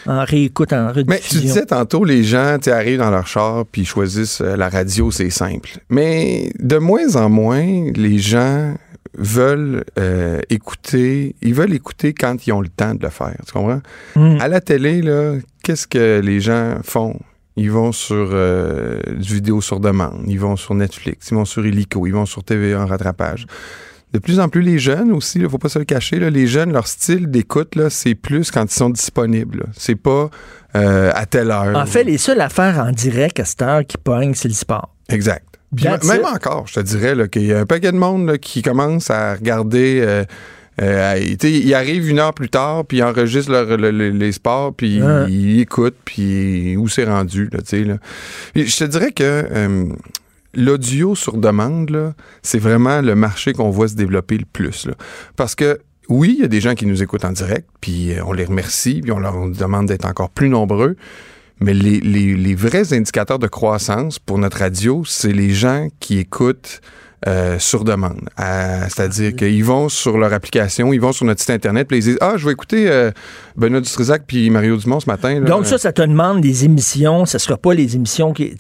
en, réécoute, en rediffusion? Mais tu disais tantôt, les gens arrivent dans leur char puis choisissent euh, la radio, c'est simple. Mais de moins en moins, les gens veulent euh, écouter, ils veulent écouter quand ils ont le temps de le faire. Tu comprends? Hmm. À la télé, là, qu'est-ce que les gens font? Ils vont sur euh, du vidéo sur demande, ils vont sur Netflix, ils vont sur Illico, ils vont sur TVA en rattrapage. De plus en plus, les jeunes aussi, il faut pas se le cacher, là, les jeunes, leur style d'écoute, c'est plus quand ils sont disponibles. C'est pas euh, à telle heure. En fait, les seules affaires en direct à cette heure qui pognent, c'est le sport. Exact même encore, je te dirais qu'il y a un paquet de monde qui commence à regarder. Euh, euh, ils arrivent une heure plus tard, puis ils enregistrent les sports, puis ils écoutent, puis où c'est rendu. Là, là. Je te dirais que euh, l'audio sur demande, c'est vraiment le marché qu'on voit se développer le plus. Là. Parce que oui, il y a des gens qui nous écoutent en direct, puis on les remercie, puis on leur demande d'être encore plus nombreux. Mais les, les, les, vrais indicateurs de croissance pour notre radio, c'est les gens qui écoutent euh, sur demande. C'est-à-dire ah qu'ils vont sur leur application, ils vont sur notre site Internet, puis ils disent Ah, je vais écouter euh, Benoît Dutrisac puis Mario Dumont ce matin. Donc, ça, ça te demande des émissions. Ça ne sera pas les émissions qui.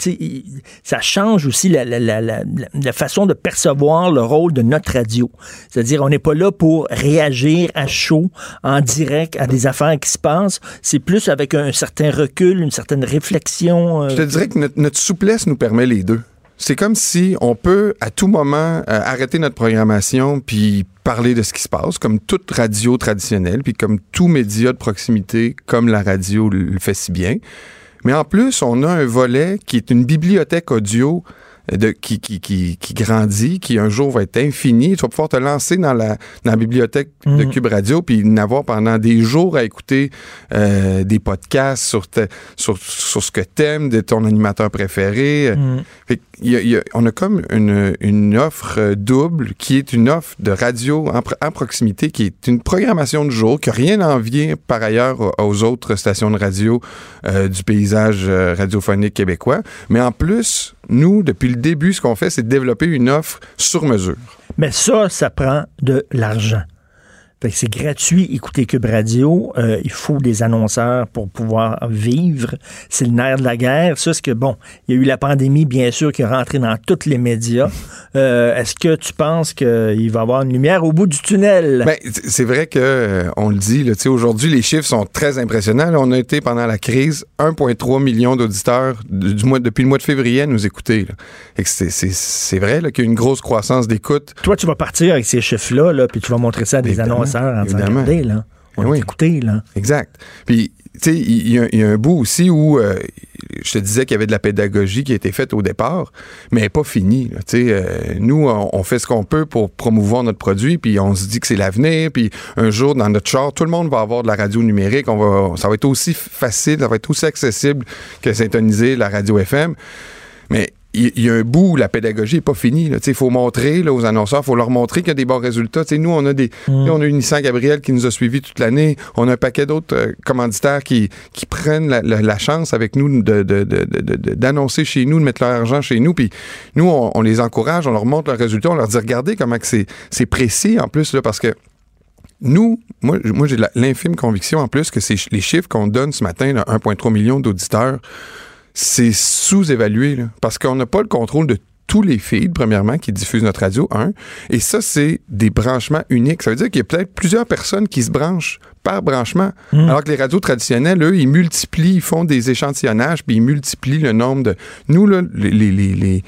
Ça change aussi la, la, la, la, façon de percevoir le rôle de notre radio. C'est-à-dire, on n'est pas là pour réagir à chaud, en direct, à des affaires qui se passent. C'est plus avec un certain recul, une certaine réflexion. Euh, je te dirais que notre souplesse nous permet les deux c'est comme si on peut à tout moment euh, arrêter notre programmation puis parler de ce qui se passe, comme toute radio traditionnelle, puis comme tout média de proximité, comme la radio le fait si bien. Mais en plus, on a un volet qui est une bibliothèque audio de, qui, qui, qui, qui, grandit, qui un jour va être infini. Tu vas pouvoir te lancer dans la, dans la bibliothèque de mhm. Cube Radio puis n'avoir pendant des jours à écouter euh, des podcasts sur, sur, sur, ce que t'aimes, de ton animateur préféré. Mhm. Fait y a, on a comme une, une, offre double qui est une offre de radio en, en, proximité, qui est une programmation de jour, qui n'a rien à envier par ailleurs aux autres stations de radio euh, du paysage euh, radiophonique québécois. Mais en plus, nous, depuis le début, ce qu'on fait, c'est développer une offre sur mesure. Mais ça, ça prend de l'argent c'est gratuit, écouter Cube Radio. Euh, il faut des annonceurs pour pouvoir vivre. C'est le nerf de la guerre. Ça, c'est que, bon, il y a eu la pandémie, bien sûr, qui est rentrée dans tous les médias. Euh, est-ce que tu penses qu'il va y avoir une lumière au bout du tunnel? Ben, c'est vrai que euh, on le dit. Aujourd'hui, les chiffres sont très impressionnants. on a été, pendant la crise, 1,3 million d'auditeurs du mois, depuis le mois de février à nous écouter. C'est vrai qu'il y a une grosse croissance d'écoute. Toi, tu vas partir avec ces chiffres-là, là, puis tu vas montrer ça à des annonceurs Évidemment. on est écouté, là. Exact. Puis, tu sais, il y, a un bout aussi où euh, je te disais qu'il y avait de la pédagogie qui a été faite au départ, mais elle n'est pas finie. Tu sais, euh, nous, on, fait ce qu'on peut pour promouvoir notre produit, puis on se dit que c'est l'avenir, puis un jour, dans notre char, tout le monde va avoir de la radio numérique. On va, ça va être aussi facile, ça va être aussi accessible que syntoniser la radio FM. Mais il y, a un bout où la pédagogie n'est pas finie. Il faut montrer aux annonceurs, il faut leur montrer qu'il y a des bons résultats. nous, on a des, mm. on a une Nissan Gabriel qui nous a suivis toute l'année. On a un paquet d'autres euh, commanditaires qui, qui prennent la, chance avec nous d'annoncer de, chez nous, de mettre leur argent chez nous. Puis nous, on, les encourage, on leur montre leurs résultats, on leur dit regardez comment c'est précis en plus, là, parce que nous, moi, moi j'ai l'infime conviction en plus que c'est les chiffres qu'on donne ce matin, 1,3 million d'auditeurs, c'est sous-évalué, parce qu'on n'a pas le contrôle de tous les feeds, premièrement, qui diffusent notre radio, un. Et ça, c'est des branchements uniques. Ça veut dire qu'il y a peut-être plusieurs personnes qui se branchent par branchement. Hmm. Alors que les radios traditionnelles, eux, ils multiplient, ils font des échantillonnages, puis ils multiplient le nombre de... Nous, là, les, les, les,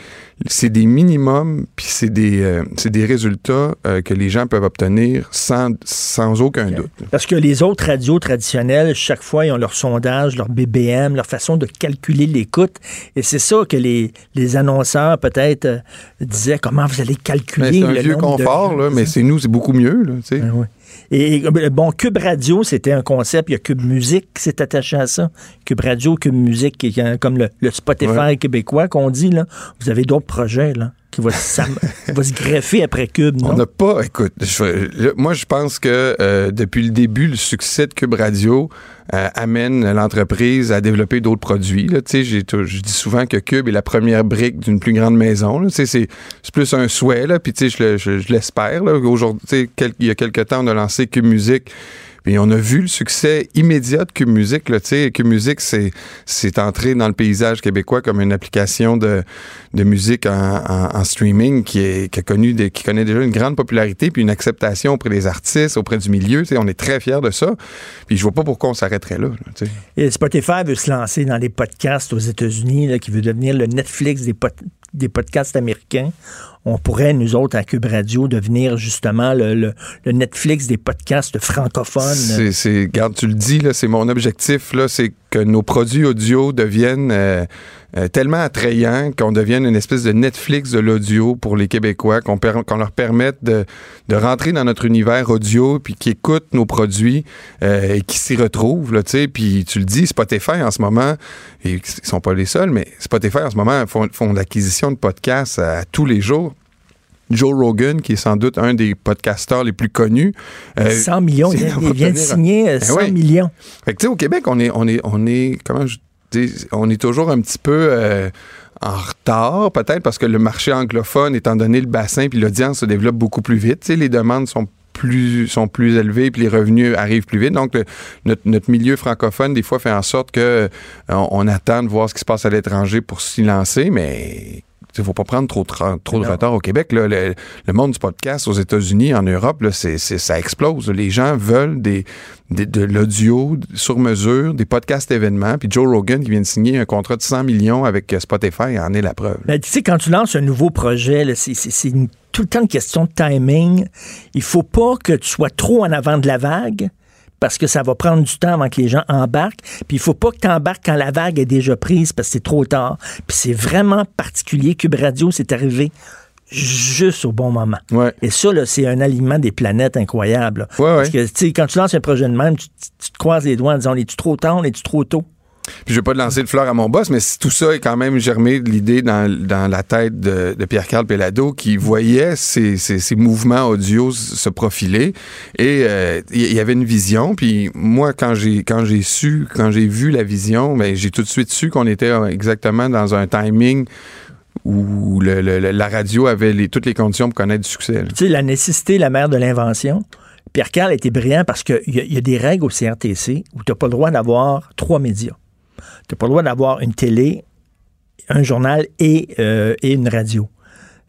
c'est des minimums, puis c'est des, euh, des résultats euh, que les gens peuvent obtenir sans, sans aucun doute. Parce que les autres radios traditionnelles, chaque fois, ils ont leur sondage, leur BBM, leur façon de calculer l'écoute. Et c'est ça que les, les annonceurs, peut-être, euh, disaient, comment vous allez calculer C'est un vieux confort, là, mais c'est nous, c'est beaucoup mieux. Là, ben et euh, bon, Cube Radio, c'était un concept. Il y a Cube Musique qui s'est attaché à ça. Cube Radio, Cube Musique, qui est comme le, Spotify québécois qu'on dit. Là. Vous avez d'autres projets là, qui vont, se greffer après Cube, non? On n'a pas, écoute, moi je pense que euh, depuis le début, le succès de Cube Radio, euh, amène l'entreprise à développer d'autres produits. Je dis souvent que Cube est la première brique d'une plus grande maison. C'est plus un souhait, là, puis je l'espère. Aujourd'hui, il y a quelques temps, on a lancé Cube Musique on a vu le succès immédiat de Cube Music. Là, Cube Music, c'est, entré dans le paysage québécois comme une application de, musique en, streaming qui, est, qui, a qui connaît déjà une grande popularité puis une acceptation auprès des artistes, auprès du milieu. on est très fiers de ça. Puis je vois pas pourquoi on s'arrêterait là. Spotify veut se lancer dans les podcasts aux États-Unis, qui veut devenir le Netflix des podcasts américains on pourrait, nous autres, à Cube Radio, devenir justement le, Netflix des podcasts francophones. C'est, garde, tu le dis, là, c'est mon objectif, là, c'est que nos produits audio deviennent euh, euh, tellement attrayants qu'on devienne une espèce de Netflix de l'audio pour les Québécois, qu'on, leur permette de, rentrer dans notre univers audio, puis qui écoutent nos produits euh, et qui s'y retrouvent. Là, puis tu le dis, Spotify en ce moment, et ils sont pas les seuls, mais Spotify en ce moment font, font l'acquisition de podcasts à tous les jours. Joe Rogan, qui est sans doute un des podcasteurs les plus connus. 100 euh, millions, il, vient de signer 100 euh, ben millions. Fait que, au Québec, on est, on est, on est, comment je on est toujours un petit peu euh, en retard, peut-être parce que le marché anglophone, étant donné le bassin puis l'audience se développe beaucoup plus vite, les demandes sont plus élevées puis les revenus arrivent plus vite. Donc notre, milieu francophone des fois fait en sorte que on, attend de voir ce qui se passe à l'étranger pour s'y lancer, mais il ne faut pas prendre trop, trop de retard au Québec. Le, monde du podcast aux États-Unis, en Europe, là, ça explose. Les gens veulent des, de l'audio sur mesure, des podcasts événements. Puis Joe Rogan qui vient de signer un contrat de 100 millions avec euh, Spotify en est la preuve. Ben, tu sais, quand tu lances un nouveau projet, c'est tout le temps une question de timing. Il faut pas que tu sois trop en avant de la vague parce que ça va prendre du temps avant que les gens embarquent. Puis il faut pas que tu embarques quand la vague est déjà prise parce que c'est trop tard. Puis c'est vraiment particulier. Cube Radio, c'est arrivé juste au bon moment. Et ça, c'est un alignement des planètes incroyable. parce que quand tu lances un projet de même, tu, te croises les doigts en disant, es-tu trop tard, es-tu trop tôt? Puis je vais pas lancer le fleur à mon boss, mais tout ça est quand même germé de l'idée dans, dans, la tête de, de Pierre-Carl Pellado qui voyait ces, ces, mouvements audio se profiler et euh, il y avait une vision. Puis moi, quand j'ai quand j'ai su, quand j'ai vu la vision, ben, j'ai tout de suite su qu'on était exactement dans un timing où la radio avait les, toutes les conditions pour connaître du succès. Tu sais, la nécessité, la mère de l'invention. Pierre Carl était brillant parce qu'il y, y, a des règles au CRTC où tu n'as pas le droit d'avoir trois médias. Tu n'as pas le droit d'avoir une télé, un journal et, euh, et une radio.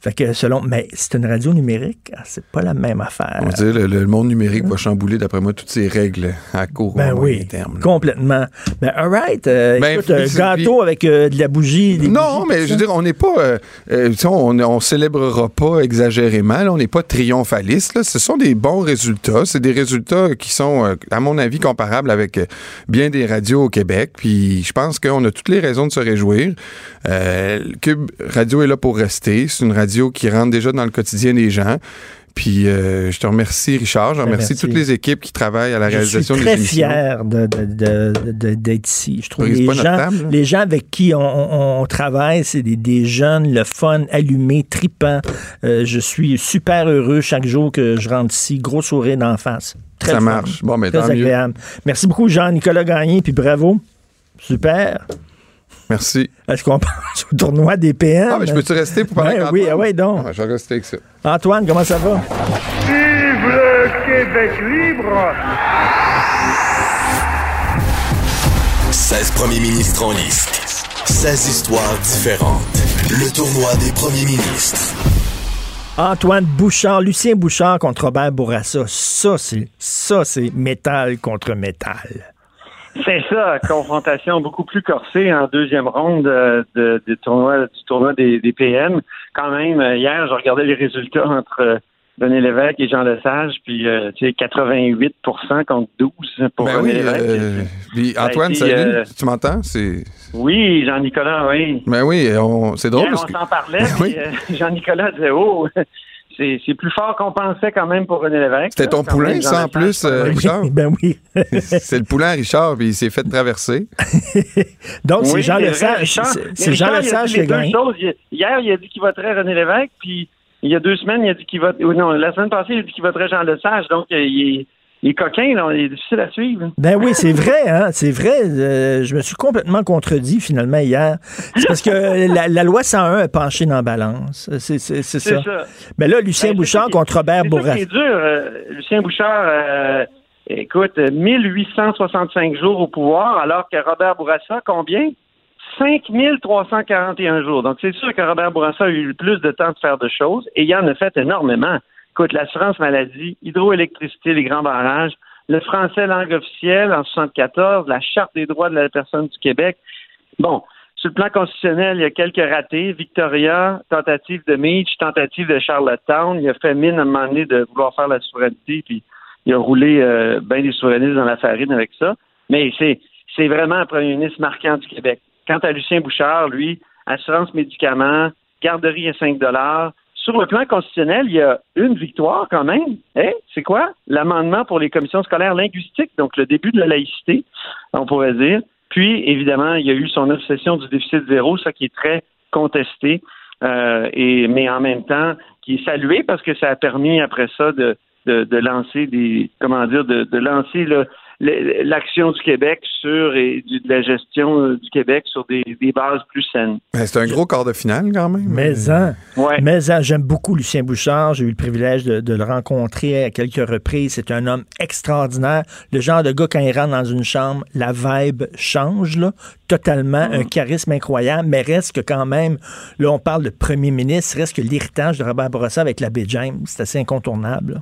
Fait que selon, mais c'est une radio numérique, ah, c'est pas la même affaire. On va dire, le, le monde numérique va chambouler, d'après moi, toutes ces règles à court Ben ou oui, terme. là. complètement. Ben, all right. euh, Ben, écoute, euh, puis- gâteau avec euh, de la bougie. des Non, bougies, mais je veux dire, on n'est pas. euh, euh, on, on célébrera pas exagérément. là. on n'est pas triomphaliste. là. Ce sont des bons résultats. C'est des résultats qui sont, euh, à mon avis, comparables avec euh, bien des radios au Québec. Puis je pense qu'on a toutes les raisons de se réjouir. Euh, Cube Radio est là pour rester. C'est une radio qui rentre déjà dans le quotidien des gens. Puis euh, je te remercie, Richard. Je Ben, remercie merci. toutes les équipes qui travaillent à la Je réalisation suis des très émissions. fier de- de- de- de- d'être ici. Je trouve les gens, table, les gens avec qui on, on- on travaille, c'est des, des jeunes, le fun, allumé, tripant. Euh, je suis super heureux chaque jour que je rentre ici. Gros sourire d'en face. Très Ça fun. marche. Bon, mais Très mieux. agréable. Merci beaucoup, Jean-Nicolas Gagné, puis bravo. Super. Merci. Est-ce qu'on passe au tournoi des PM? Ah, mais je peux-tu rester pour parler Ben avec oui, ah ouais, donc. Ah, je vais rester avec ça. Antoine, comment ça va? Vive le Québec libre 16 premiers ministres en liste. 16 histoires différentes. Le tournoi des premiers ministres. Antoine Bouchard, Lucien Bouchard contre Robert Bourassa. Ça, c'est ça, c'est métal contre métal. C'est ça, confrontation beaucoup plus corsée en deuxième ronde euh, de, de tournoi, du tournoi des, des PM. Quand même, euh, hier, je regardais les résultats entre euh, René Lévesque et Jean Lesage, puis euh, tu sais, 88 contre 12 pour Ben René oui, Lévesque. euh, puis a Antoine, été, salut. euh, Tu m'entends? Oui, Jean-Nicolas, oui. Ben oui, c'est drôle Hier, parce on que. s'en parlait, Ben oui. puis, Jean-Nicolas disait, oh, c'est c'est plus fort qu'on pensait quand même pour René Lévesque. C'était ton poulain, ça, en plus, Lesage, euh, oui. Richard? Ben oui. c'est le poulain à Richard, puis il s'est fait traverser. Donc, c'est Jean Lesage. C'est- Jean Lesage qui a gagné. Hier, il a dit qu'il voterait René Lévesque, puis il y a deux semaines, il a dit qu'il vote. Non, la semaine passée, il a dit qu'il voterait Jean Lesage. Donc, euh, il est, il est coquin, là, il est difficile à suivre. Ben oui, c'est vrai, hein, c'est vrai. Euh, je me suis complètement contredit finalement hier. C'est parce que la, la loi 101 a penché dans la balance. C'est c'est- c'est C'est ça. ça. Mais là, Lucien Ben, c'est Bouchard qui- contre Robert C'est Bourassa. qui est dur. euh, Lucien Bouchard, euh, écoute, 1865 jours au pouvoir, alors que Robert Bourassa, combien? 5341 jours. Donc, c'est sûr que Robert Bourassa a eu le plus de temps de faire de choses et il en a fait énormément. Écoute, l'assurance maladie, hydroélectricité, les grands barrages, le français langue officielle en 74, la charte des droits de la personne du Québec. Bon, sur le plan constitutionnel, il y a quelques ratés. Victoria, tentative de Meach, tentative de Charlottetown. Il a fait mine à un moment donné de vouloir faire la souveraineté, puis il a roulé euh, bien des souverainistes dans la farine avec ça. Mais c'est c'est vraiment un premier ministre marquant du Québec. Quant à Lucien Bouchard, lui, assurance médicaments, garderie à 5 dollars. Sur le plan constitutionnel, il y a une victoire quand même. Eh, c'est quoi? L'amendement pour les commissions scolaires linguistiques, donc le début de la laïcité, on pourrait dire. Puis, évidemment, il y a eu son obsession du déficit zéro, ça qui est très contesté, euh, et, mais en même temps, qui est salué parce que ça a permis après ça de, de, de lancer des, comment dire, de, de lancer le- l'action du Québec sur et du- de la gestion euh, du Québec sur des, des bases plus saines. Ben, c'est un gros quart de finale, quand même. Mais hein, Ouais. mais hein, j'aime beaucoup Lucien Bouchard. J'ai eu le privilège de, de le rencontrer à quelques reprises. C'est un homme extraordinaire. Le genre de gars, quand il rentre dans une chambre, la vibe change, là, totalement. Un charisme incroyable, mais reste que quand même, là, on parle de premier ministre, reste que l'héritage de Robert Bourassa avec l'abbé James, c'est assez incontournable. là.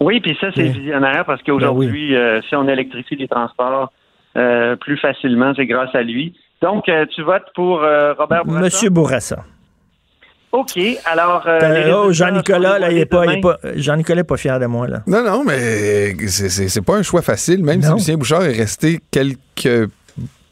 Oui, puis ça, c'est visionnaire parce qu'aujourd'hui, euh, si on électrifie les transports euh, plus facilement, c'est grâce à lui. Donc, euh, tu votes pour euh, Robert Bourassa? Monsieur Bourassa. OK. Alors, euh, les oh, Jean-Nicolas, là, il est pas, il est pas- Jean-Nicolas est pas fier de moi, là. Non, non, mais c'est- c'est c'est pas un choix facile, même si. Lucien Bouchard est resté quelques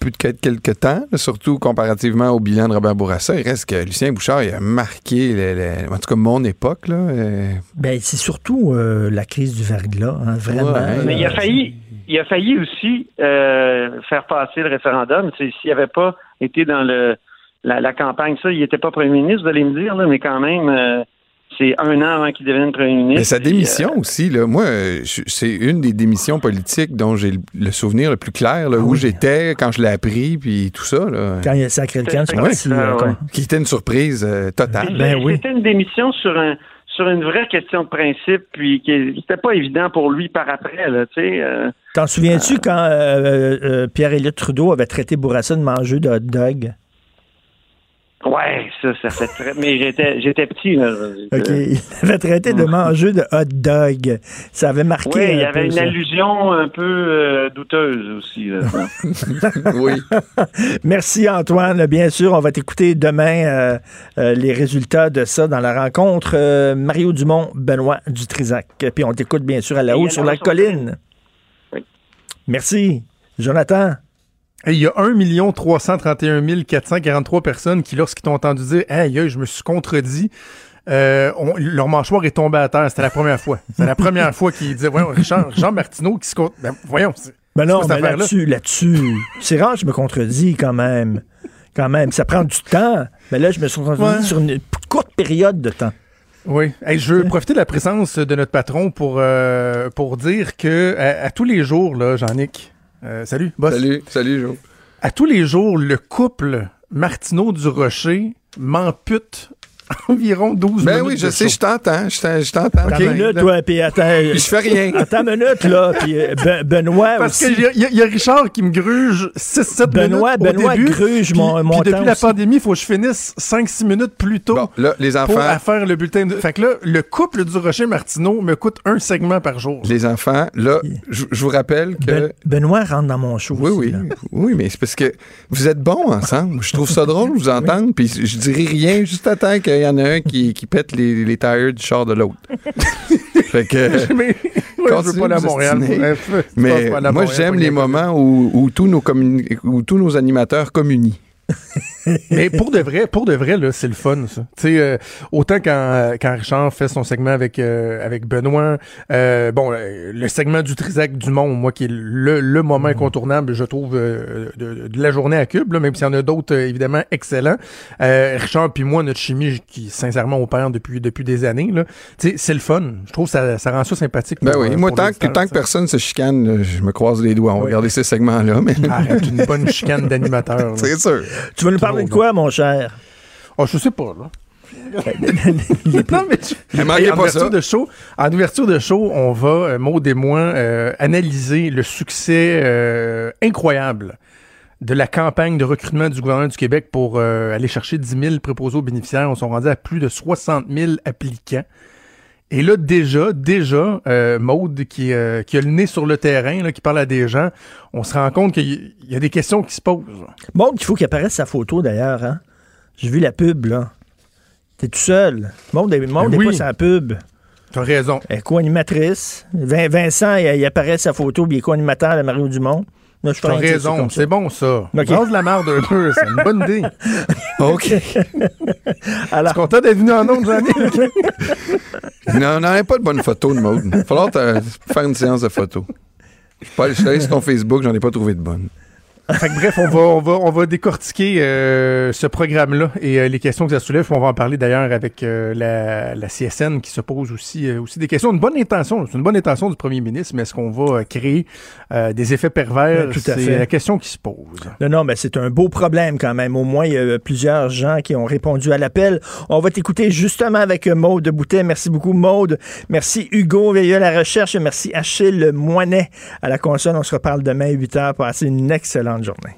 plus de quel- quelques temps, surtout comparativement au bilan de Robert Bourassa, il reste que Lucien Bouchard il a marqué, le- le- en tout cas mon époque. Là, euh, Ben, c'est surtout euh, la crise du verglas, hein, vraiment. Ouais, Mais il a failli, il a failli aussi euh, faire passer le référendum. S'il n'avait pas été dans le la, la campagne, ça, il n'était pas premier ministre, vous allez me dire, là, mais quand même, euh, c'est un an avant qu'il devienne premier ministre. Mais sa Puis, démission aussi, là, moi, euh, c'est une des démissions politiques dont j'ai le, souvenir le plus clair, là, où j'étais quand je l'ai appris, puis tout ça. Là. Quand il a sacré le camp, euh, Qui était une surprise euh, totale. Puis Ben oui. C'était une démission sur un sur une vraie question de principe, puis qui c'était pas évident pour lui par après, là, tu sais. euh, T'en souviens-tu quand euh, euh, Pierre-Éliott Trudeau avait traité Bourassa de manger de hot dog? Ouais, ça, ça fait très. Mais j'étais, j'étais petit. Là. OK. Il avait traité de manger de hot dog. Ça avait marqué. Oui, il y un avait peu, une ça. allusion un peu euh, douteuse aussi. Là. oui. Merci Antoine. Bien sûr, on va t'écouter demain euh, euh, les résultats de ça dans la rencontre euh, Mario Dumont, Benoît Dutrisac. Puis on t'écoute bien sûr à la haut sur la la colline. Merci. Jonathan. Et Il y a 1 331 443 personnes qui, lorsqu'ils t'ont entendu dire aïe, je me suis contredit, euh, on- leur mâchoire est tombée à terre. C'était la première fois. C'est la première fois qu'ils disaient Voyons, Richard, Jean Martineau qui se compte. Ben, voyons. Ben non, mais là-dessus, là-dessus. C'est rare que je me contredis quand même. Quand même. Ça prend du temps. Mais là, je me suis contredit Ouais. sur une courte période de temps. Oui. Hey, je veux profiter de la présence de notre patron pour, euh, pour dire que à, à tous les jours, là, Jean-Nic, euh, salut, boss. Salut, salut, Joe. À tous les jours, le couple Martineau du Rocher m'ampute environ 12 Ben minutes. oui, je sais, show. je t'entends, je t'en- je t'entends. Attends une minute, toi, puis attends. Je fais rien. Attends une minute, là. Puis euh, Ben- Benoît Parce aussi. qu'il y, a- y Richard qui me gruge 6-7 Benoît- minutes au Benoît début. gruge puis- mon- puis mon depuis temps la aussi. pandémie, il faut que je finisse 5-6 minutes plus tôt Bon, là, les pour enfants, à faire le bulletin. De... Fait que là, le couple du Rocher-Martineau me coûte un segment par jour. les enfants, là, je je vous rappelle que... Ben- Benoît rentre dans mon show. Oui, aussi, oui, là. oui, mais c'est parce que vous êtes bons ensemble. Je trouve ça drôle de vous entendre, puis je dirai rien juste à temps qu'il y en a un qui, qui pète les, les tires du char de l'autre. fait que... mais je veux pas de Montréal. Bref, Mais moi, j'aime les moments où, où tous nos communi- où tous nos animateurs communient. Mais pour de vrai, pour de vrai, là, c'est le fun, ça. Tu sais, euh, autant quand, euh, quand Richard fait son segment avec euh, avec Benoît, euh, bon, euh, le segment du Trisac du Monde, moi, qui est le, le moment incontournable, je trouve, euh, de, de la journée à Cube, là, même s'il y en a d'autres, évidemment, excellents. Euh, Richard puis moi, notre chimie, qui sincèrement opère depuis depuis des années, là, tu sais, c'est le fun. Je trouve que ça, ça rend ça sympathique. Ben pour, oui, euh, moi, tant que, tant que personne se chicane, je me croise les doigts. On va regarder ces segments-là. Mais... Arrête, une bonne chicane d'animateur. C'est sûr. Tu nous parler de quoi, mon cher? Oh, je sais pas, là. Non, mais tu- en pas ouverture ça. de show, en ouverture de show, on va, Maud et moi, euh, analyser le succès euh, incroyable de la campagne de recrutement du gouvernement du Québec pour euh, aller chercher 10 000 préposés aux bénéficiaires. On s'est rendu à plus de 60 000 applicants. Et là, déjà, déjà, euh, Maude, qui, euh, qui a le nez sur le terrain, là, qui parle à des gens, on se rend compte qu'il y- a des questions qui se posent. Bon, il faut qu'il apparaisse sa photo, d'ailleurs. Hein? J'ai vu la pub, là. T'es tout seul. Monde n'est Ben n'est oui. pas sa pub. T'as raison. Elle est co-animatrice. Vin- Vincent, il, il apparaît sa photo, puis il est co-animateur de Mario Dumont. T'as raison, c'est bon ça. Ok. Mange de la marde un peu, c'est une bonne idée. OK. Alors, Tu es content d'être venu en ondes, Jeannick? non, on n'aurait pas de bonnes photos de mode. Il va falloir te- faire une séance de photos. Je suis allé- je suis allé sur ton Facebook, j'en ai pas trouvé de bonnes. Fait que bref, on va, on va, on va décortiquer euh, ce programme-là et euh, les questions que ça soulève. On va en parler d'ailleurs avec euh, la, la CSN qui se pose aussi, aussi des questions. Une bonne intention, c'est une bonne intention du premier ministre, mais est-ce qu'on va créer des effets pervers? À c'est la question qui se pose. non, non, mais c'est un beau problème quand même. Au moins, il y a plusieurs gens qui ont répondu à l'appel. On va t'écouter justement avec Maude Boutet. Merci beaucoup, Maude. Merci, Hugo Veilleux à la recherche. Merci, Achille Moinet à la console. On se reparle demain à 8 h. Passez une excellente journée.